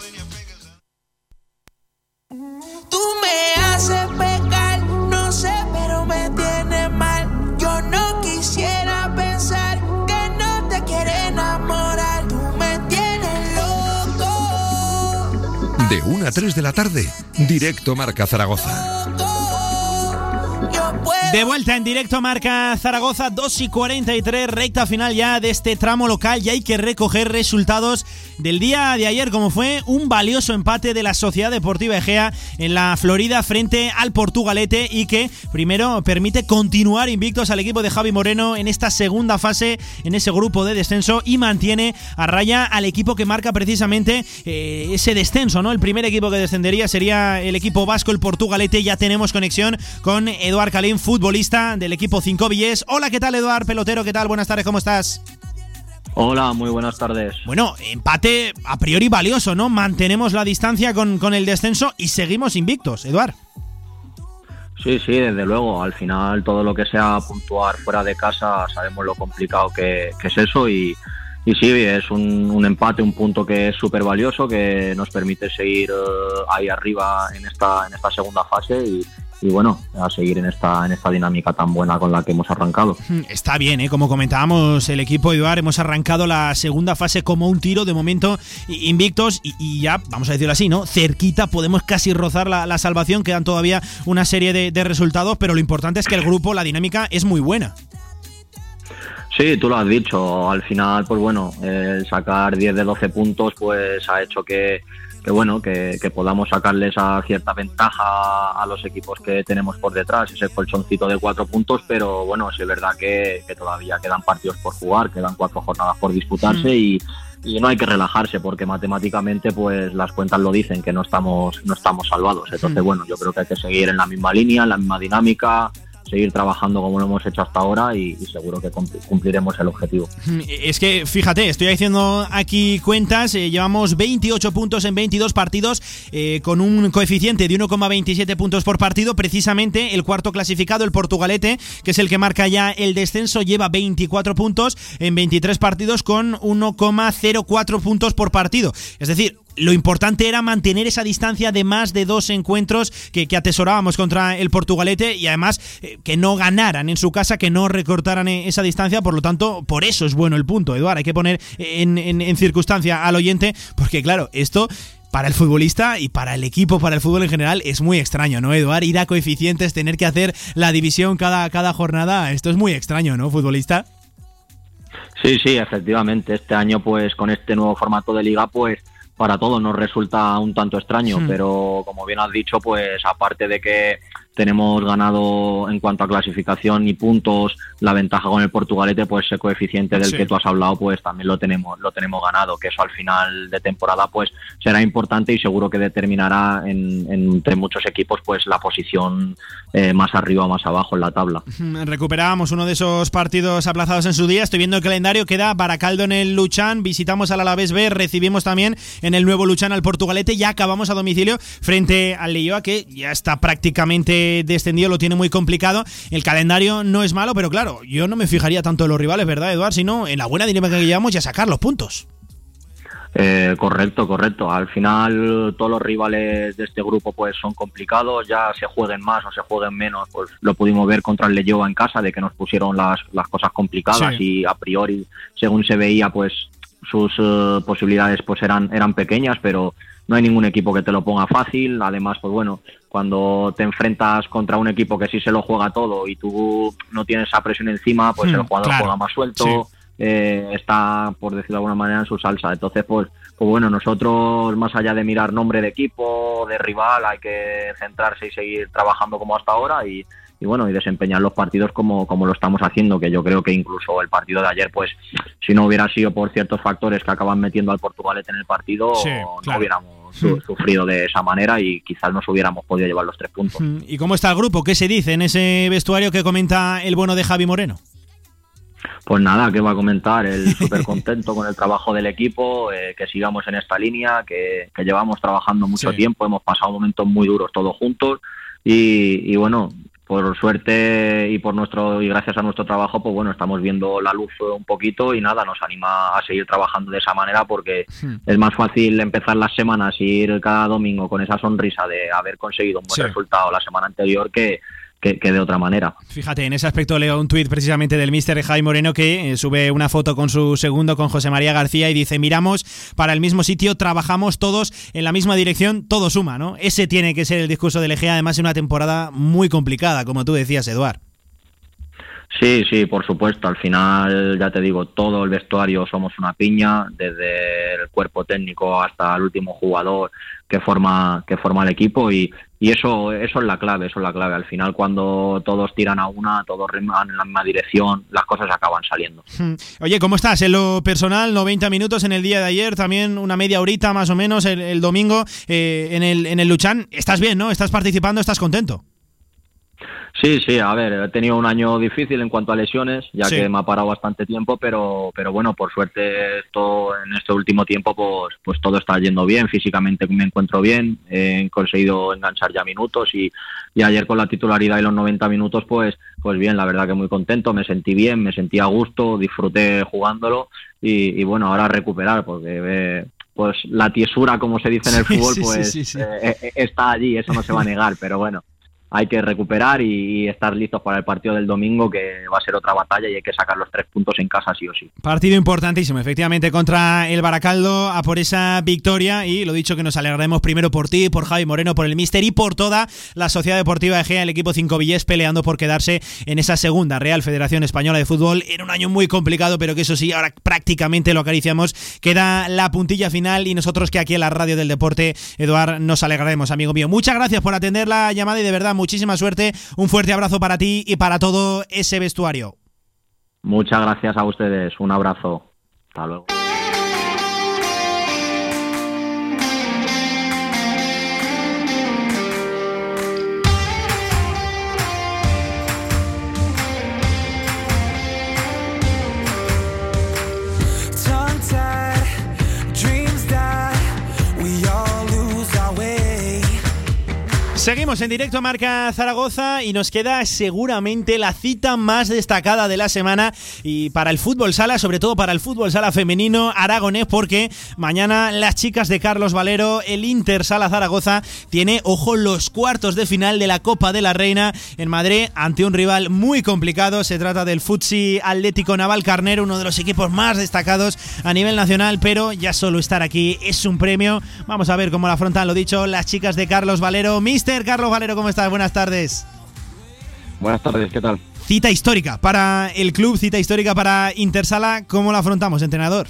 3 de la tarde, directo Marca Zaragoza. De vuelta en directo Marca Zaragoza, 2 y 43, recta final ya de este tramo local y hay que recoger resultados del día de ayer, como fue un valioso empate de la Sociedad Deportiva Egea en la Florida frente al Portugalete y que primero permite continuar invictos al equipo de Javi Moreno en esta segunda fase, en ese grupo de descenso y mantiene a raya al equipo que marca precisamente eh, ese descenso, ¿no? El primer equipo que descendería sería el equipo vasco, el Portugalete, ya tenemos conexión con Eduard Calín, futbolista del equipo 5 Villes. Hola, ¿qué tal Eduard? Pelotero, ¿qué tal? Buenas tardes, ¿cómo estás? Hola, muy buenas tardes. Bueno, empate a priori valioso, ¿no? Mantenemos la distancia con, con el descenso y seguimos invictos, Eduard. Sí, sí, desde luego. Al final todo lo que sea puntuar fuera de casa sabemos lo complicado que, que es eso y, y sí, es un, un, empate, un punto que es súper valioso, que nos permite seguir uh, ahí arriba en esta, en esta segunda fase y, y bueno, a seguir en esta, en esta dinámica tan buena con la que hemos arrancado. Está bien, ¿eh? como comentábamos, el equipo Eduard, hemos arrancado la segunda fase como un tiro, de momento invictos y, y ya, vamos a decirlo así, ¿no? Cerquita, podemos casi rozar la, la salvación, quedan todavía una serie de, de resultados, pero lo importante es que el grupo, la dinámica es muy buena. Sí, tú lo has dicho. Al final, pues bueno, el sacar 10 de 12 puntos, pues ha hecho que, que bueno, que, que, podamos sacarle esa cierta ventaja a los equipos que tenemos por detrás, ese colchoncito de cuatro puntos, pero bueno, es verdad que, que todavía quedan partidos por jugar, quedan cuatro jornadas por disputarse mm. y, y, no hay que relajarse porque matemáticamente pues las cuentas lo dicen que no estamos, no estamos salvados. Entonces, mm. bueno, yo creo que hay que seguir en la misma línea, en la misma dinámica seguir trabajando como lo hemos hecho hasta ahora y, seguro que cumpliremos el objetivo. Es que, fíjate, estoy haciendo aquí cuentas, eh, llevamos 28 puntos en 22 partidos eh, con un coeficiente de 1,27 puntos por partido, precisamente el cuarto clasificado, el Portugalete, que es el que marca ya el descenso, lleva 24 puntos en 23 partidos con 1,04 puntos por partido. Es decir, lo importante era mantener esa distancia de más de dos encuentros que, atesorábamos contra el Portugalete y además eh, que no ganaran en su casa, que no recortaran esa distancia. Por lo tanto, por eso es bueno el punto, Eduard. Hay que poner en circunstancia al oyente, porque claro, esto para el futbolista y para el equipo, para el fútbol en general, es muy extraño, ¿no, Eduard? Ir a coeficientes, tener que hacer la división cada, cada jornada, esto es muy extraño, ¿no, futbolista? Sí, sí, efectivamente. Este año, pues, con este nuevo formato de liga, pues, para todos nos resulta un tanto extraño, Hmm. mm. pero como bien has dicho, pues aparte de que tenemos ganado en cuanto a clasificación y puntos la ventaja con el Portugalete, pues ese coeficiente del Sí. que tú has hablado, pues también lo tenemos lo tenemos ganado, que eso al final de temporada pues será importante y seguro que determinará en, en- entre muchos equipos pues la posición eh, más arriba o más abajo en la tabla. Recuperábamos uno de esos partidos aplazados en su día. Estoy viendo el calendario. Queda Baracaldo en el Luchán. Visitamos al Alavés B. Recibimos también en el nuevo Luchán al Portugalete. Ya acabamos a domicilio frente al Leioa, que ya está prácticamente descendido. Lo tiene muy complicado. El calendario no es malo, pero claro, yo no me fijaría tanto en los rivales, ¿verdad, Eduard? Sino en la buena dinámica que llevamos y a sacar los puntos. Eh, correcto, correcto. Al final todos los rivales de este grupo pues son complicados, ya se jueguen más o se jueguen menos, pues lo pudimos ver contra el Leyoa en casa, de que nos pusieron las, las cosas complicadas Sí. y a priori, según se veía, pues sus eh, posibilidades pues eran, eran pequeñas, pero no hay ningún equipo que te lo ponga fácil. Además, pues bueno, cuando te enfrentas contra un equipo que sí se lo juega todo y tú no tienes esa presión encima, pues Hmm, el jugador claro. juega más suelto, Sí. eh, está, por decirlo de alguna manera, en su salsa. Entonces, pues, pues bueno, nosotros, más allá de mirar nombre de equipo, de rival, hay que centrarse y seguir trabajando como hasta ahora y, y bueno, y desempeñar los partidos como, como lo estamos haciendo, que yo creo que incluso el partido de ayer, pues, si no hubiera sido por ciertos factores que acaban metiendo al Portugalete en el partido, Sí, no claro. hubiéramos. Sufrido de esa manera y quizás nos hubiéramos podido llevar los tres puntos. ¿Y cómo está el grupo? ¿Qué se dice en ese vestuario que comenta el bueno de Javi Moreno? Pues nada, ¿qué va a comentar? Él súper contento con el trabajo del equipo, eh, que sigamos en esta línea, que, que llevamos trabajando mucho Sí. tiempo, hemos pasado momentos muy duros todos juntos y, y bueno, por suerte y por nuestro y gracias a nuestro trabajo, pues bueno, estamos viendo la luz un poquito y nada, nos anima a seguir trabajando de esa manera porque es más fácil empezar las semanas y ir cada domingo con esa sonrisa de haber conseguido un buen Sí. resultado la semana anterior que que, de otra manera. Fíjate, en ese aspecto leo un tuit precisamente del mister Jaime Moreno que eh, sube una foto con su segundo, con José María García, y dice, miramos para el mismo sitio, trabajamos todos en la misma dirección, todo suma, ¿no? Ese tiene que ser el discurso del Egea, además en una temporada muy complicada, como tú decías, Eduard. Sí, sí, por supuesto. Al final, ya te digo, todo el vestuario somos una piña, desde el cuerpo técnico hasta el último jugador que forma que forma el equipo y, y eso eso es la clave, eso es la clave. Al final, cuando todos tiran a una, todos reman en la misma dirección, las cosas acaban saliendo. Hmm. Oye, ¿cómo estás? En lo personal, 90 minutos en el día de ayer, también una media horita más o menos el, domingo eh, en el en el Luchán. Estás bien, ¿no? Estás participando, estás contento. Sí, sí, a ver, he tenido un año difícil en cuanto a lesiones, ya Sí. que me ha parado bastante tiempo, pero, pero bueno, por suerte esto en este último tiempo, pues, pues todo está yendo bien, físicamente me encuentro bien, he conseguido enganchar ya minutos y, y ayer con la titularidad y los 90 minutos, pues, pues bien, la verdad que muy contento, me sentí bien, me sentí a gusto, disfruté jugándolo y, y bueno, ahora recuperar, porque eh, pues la tiesura, como se dice en el fútbol, sí, pues sí, sí. eh, eh, está allí, eso no se va a negar, pero bueno hay que recuperar y, estar listos para el partido del domingo, que va a ser otra batalla y hay que sacar los tres puntos en casa sí o sí. Partido importantísimo, efectivamente, contra el Baracaldo, a por esa victoria. Y lo dicho, que nos alegraremos primero por ti, por Javi Moreno, por el Mister y por toda la Sociedad Deportiva Egea, el equipo 5 Villés, peleando por quedarse en esa segunda Real Federación Española de Fútbol. En un año muy complicado, pero que eso sí, ahora prácticamente lo acariciamos. Queda la puntilla final y nosotros que aquí en la radio del deporte, Eduard, nos alegraremos, amigo mío. Muchas gracias por atender la llamada y de verdad, muchísima suerte. Un fuerte abrazo para ti y para todo ese vestuario. Muchas gracias a ustedes, un abrazo. Hasta luego. Seguimos en directo a Marca Zaragoza y nos queda seguramente la cita más destacada de la semana y para el fútbol sala, sobre todo para el fútbol sala femenino aragonés, porque mañana las chicas de Carlos Valero, el Inter Sala Zaragoza, tiene, ojo, los cuartos de final de la Copa de la Reina en Madrid ante un rival muy complicado. Se trata del Futsi Atlético Naval Carnero, uno de los equipos más destacados a nivel nacional, pero ya solo estar aquí es un premio. Vamos a ver cómo la afrontan, lo dicho, las chicas de Carlos Valero. Mister Carlos Valero, ¿cómo estás? Buenas tardes. Buenas tardes, ¿qué tal? Cita histórica para el club, cita histórica para Intersala. ¿Cómo la afrontamos, entrenador?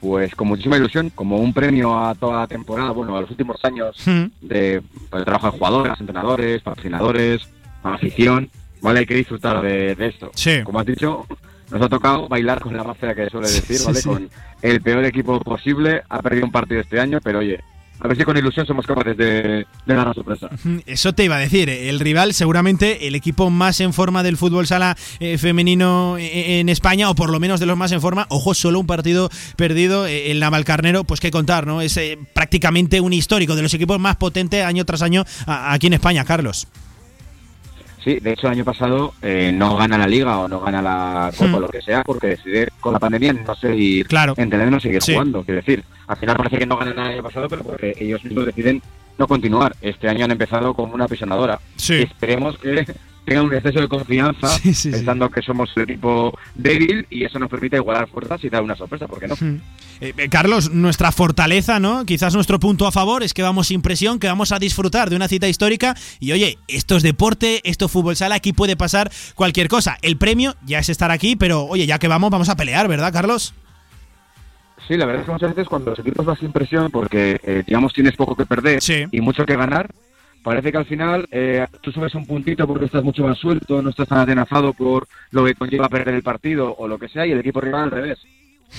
Pues con muchísima ilusión, como un premio a toda la temporada, bueno, a los últimos años de, pues, trabajo de jugadoras, entrenadores, patrocinadores, afición, ¿vale? Hay que disfrutar de, de esto. Sí. Como has dicho, nos ha tocado bailar con la mafia que suele decir, Sí, ¿vale? sí. Con el peor equipo posible, ha perdido un partido este año, pero oye, a ver si con ilusión somos capaces de, dar la sorpresa. Eso te iba a decir. eh, El rival, seguramente el equipo más en forma del fútbol sala eh, femenino eh, en España, o por lo menos de los más en forma. Ojo, solo un partido perdido. El Navalcarnero, pues qué contar, ¿no? Es prácticamente un histórico de los equipos más potentes año tras año aquí en España, Carlos. Sí, de hecho el año pasado eh, no gana la liga o no gana la copa Hmm. o lo que sea porque decide con la pandemia no seguir Claro. entender no seguir Sí. jugando. Quiero decir, al final parece que no ganan nada el año pasado, pero porque ellos mismos deciden no continuar. Este año han empezado como una apisonadora. Sí. Esperemos que tengan un exceso de confianza Sí, sí, sí. pensando que somos el equipo débil y eso nos permite igualar fuerzas y dar una sorpresa, ¿por qué no? Eh, eh, Carlos, nuestra fortaleza, ¿no? Quizás nuestro punto a favor es que vamos sin presión, que vamos a disfrutar de una cita histórica. Y oye, esto es deporte, esto es fútbol sala, aquí puede pasar cualquier cosa. El premio ya es estar aquí, pero oye, ya que vamos, vamos a pelear, ¿verdad, Carlos? Sí, la verdad es que muchas veces cuando los equipos van sin presión, porque eh, digamos tienes poco que perder y mucho que ganar, parece que al final eh, tú subes un puntito porque estás mucho más suelto, no estás tan atenazado por lo que conlleva perder el partido o lo que sea, y el equipo rival al revés.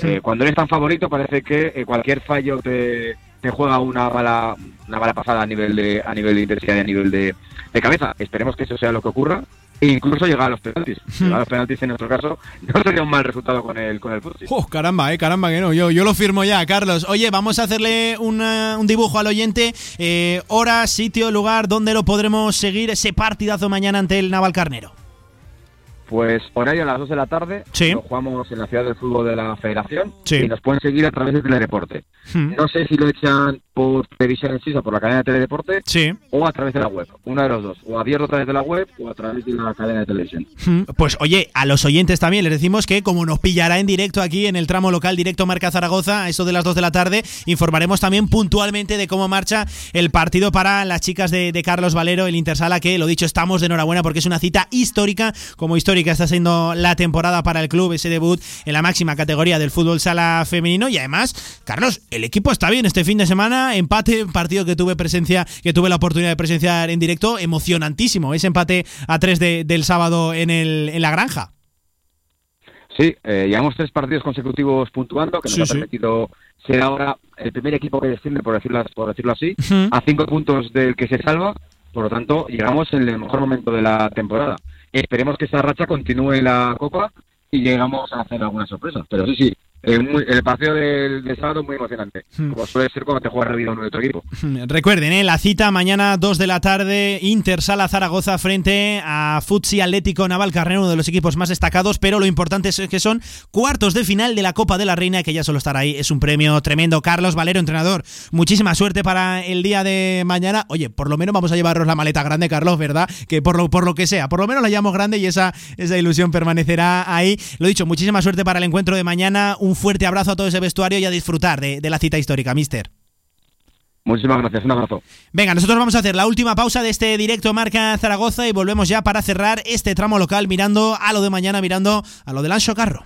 Eh, cuando eres tan favorito parece que eh, cualquier fallo te, te juega una mala una mala pasada a nivel de a nivel de intensidad y a nivel de, de cabeza. Esperemos que eso sea lo que ocurra e incluso llegar a los penaltis. Llegar a los penaltis en nuestro caso no sería un mal resultado con el con el fútbol. Oh, caramba, eh, caramba que no. Yo, yo lo firmo ya, Carlos. Oye, vamos a hacerle una- un dibujo al oyente. Eh, hora, sitio, lugar, ¿dónde lo podremos seguir ese partidazo mañana ante el Navalcarnero? Pues horario a las 2 de la tarde. Sí. Lo jugamos en la ciudad del fútbol de la Federación. Sí. Y nos pueden seguir a través de Teledeporte. Hmm. No sé si lo echan por televisión en o por la cadena de Teledeporte, sí. o a través de la web. Una de los dos. O abierto a través de la web o a través de la cadena de televisión. Hmm, Pues oye, a los oyentes también les decimos que como nos pillará en directo aquí en el tramo local directo Marca Zaragoza, a eso de las 2 de la tarde, informaremos también puntualmente de cómo marcha el partido para las chicas de, de Carlos Valero, el Intersala, que lo dicho, estamos de enhorabuena porque es una cita histórica, como histórica está siendo la temporada para el club, ese debut en la máxima categoría del fútbol sala femenino y además, Carlos, el equipo está bien este fin de semana, empate, partido que tuve presencia, que tuve la oportunidad de presenciar en directo, emocionantísimo, ese empate a 3 de- del sábado en, el, en la granja. Sí, eh, llevamos tres partidos consecutivos puntuando, que nos Sí, ha sí. permitido ser ahora el primer equipo que desciende, por decirlo, por decirlo así, a cinco puntos del que se salva. Por lo tanto, llegamos en el mejor momento de la temporada. Esperemos que esa racha continúe en la Copa y llegamos a hacer alguna sorpresa. Pero sí, sí, eh, muy- el partido del, del sábado muy emocionante, Hmm. como suele ser cuando te juega rápido uno de otro equipo. Recuerden, ¿eh? la cita mañana 2 de la tarde, Inter Sala Zaragoza frente a Futsi Atlético Navalcarnero, uno de los equipos más destacados, pero lo importante es que son cuartos de final de la Copa de la Reina, que ya solo estar ahí es un premio tremendo. Carlos Valero, entrenador, muchísima suerte para el día de mañana. Oye, por lo menos vamos a llevarnos la maleta grande, Carlos, ¿verdad? Que por lo, por lo que sea, por lo menos la llevamos grande y esa, esa ilusión permanecerá ahí. Lo dicho, muchísima suerte para el encuentro de mañana, un fuerte abrazo a todo ese vestuario y a disfrutar de, de la cita histórica, mister. Muchísimas gracias, un abrazo. Venga, nosotros vamos a hacer la última pausa de este directo Marca Zaragoza y volvemos ya para cerrar este tramo local mirando a lo de mañana, mirando a lo del Ancho Carro.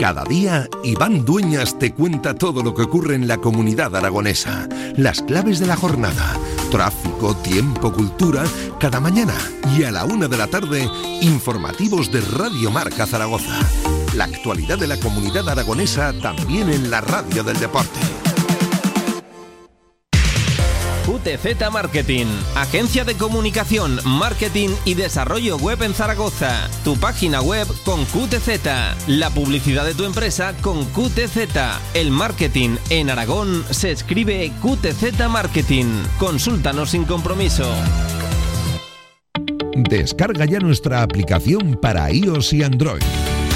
Cada día, Iván Dueñas te cuenta todo lo que ocurre en la comunidad aragonesa, las claves de la jornada, tráfico, tiempo, cultura, cada mañana y a la una de la tarde, informativos de Radio Marca Zaragoza. La actualidad de la comunidad aragonesa también en la radio del deporte. QTZ Marketing, agencia de comunicación, marketing y desarrollo web en Zaragoza. Tu página web con QTZ, la publicidad de tu empresa con QTZ. El marketing en Aragón se escribe QTZ Marketing. Consúltanos sin compromiso. Descarga ya nuestra aplicación para iOS y Android.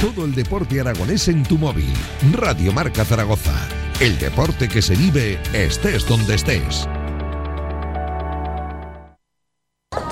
Todo el deporte aragonés en tu móvil. Radio Marca Zaragoza. El deporte que se vive estés donde estés.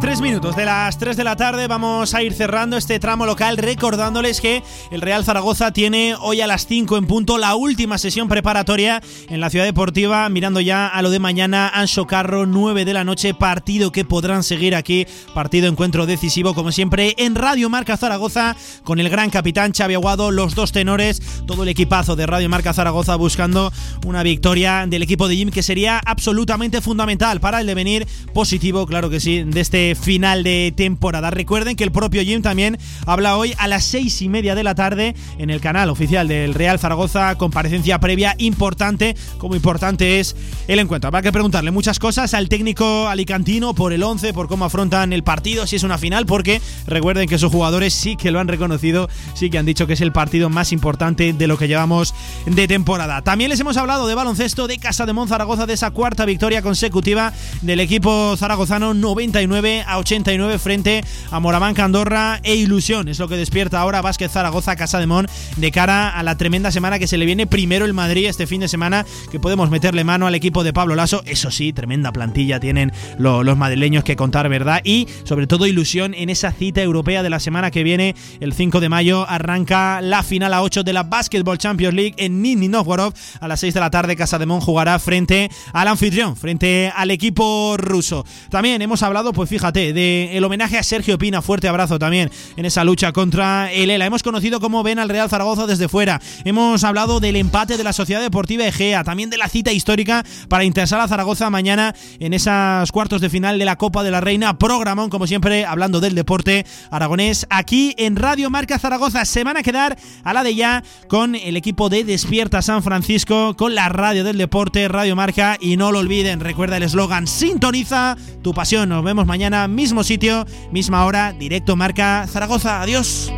Tres minutos de las 3 de la tarde vamos a ir cerrando este tramo local recordándoles que el Real Zaragoza tiene hoy a las 5 en punto la última sesión preparatoria en la ciudad deportiva mirando ya a lo de mañana Anso Carro 9 de la noche partido que podrán seguir aquí partido encuentro decisivo como siempre en Radio Marca Zaragoza con el gran capitán Xavi Aguado los dos tenores todo el equipazo de Radio Marca Zaragoza buscando una victoria del equipo de Jim que sería absolutamente fundamental para el devenir positivo claro que sí de este final de temporada. Recuerden que el propio Jim también habla hoy a las seis y media de la tarde en el canal oficial del Real Zaragoza, comparecencia previa importante, como importante es el encuentro. Habrá que preguntarle muchas cosas al técnico alicantino por el 11, por cómo afrontan el partido, si es una final, porque recuerden que sus jugadores sí que lo han reconocido, sí que han dicho que es el partido más importante de lo que llevamos de temporada. También les hemos hablado de baloncesto de Casa de Zaragoza, de esa cuarta victoria consecutiva del equipo zaragozano 99 a 89 frente a Moramanca Andorra e ilusión. Es lo que despierta ahora Vázquez Zaragoza, Casa de Mon, de cara a la tremenda semana que se le viene primero el Madrid este fin de semana, que podemos meterle mano al equipo de Pablo Lasso. Eso sí, tremenda plantilla tienen los madrileños que contar, ¿verdad? Y sobre todo ilusión en esa cita europea de la semana que viene, el 5 de mayo, arranca la final a 8 de la Basketball Champions League en Nizhny Novgorod. A las 6 de la tarde, Casa de Mon jugará frente al anfitrión, frente al equipo ruso. También hemos hablado, pues fíjate, del el homenaje a Sergio Pina. Fuerte abrazo también en esa lucha contra el ELA. Hemos conocido cómo ven al Real Zaragoza desde fuera. Hemos hablado del empate de la Sociedad Deportiva Egea, también de la cita histórica para interesar a Zaragoza mañana en esas cuartos de final de la Copa de la Reina. Programón, como siempre, hablando del deporte aragonés aquí en Radio Marca Zaragoza. Se van a quedar a la de ya con el equipo de Despierta San Francisco, con la radio del deporte, Radio Marca. Y no lo olviden, recuerda el eslogan: Sintoniza tu pasión. Nos vemos mismo sitio, misma hora, directo Marca Zaragoza. Adiós.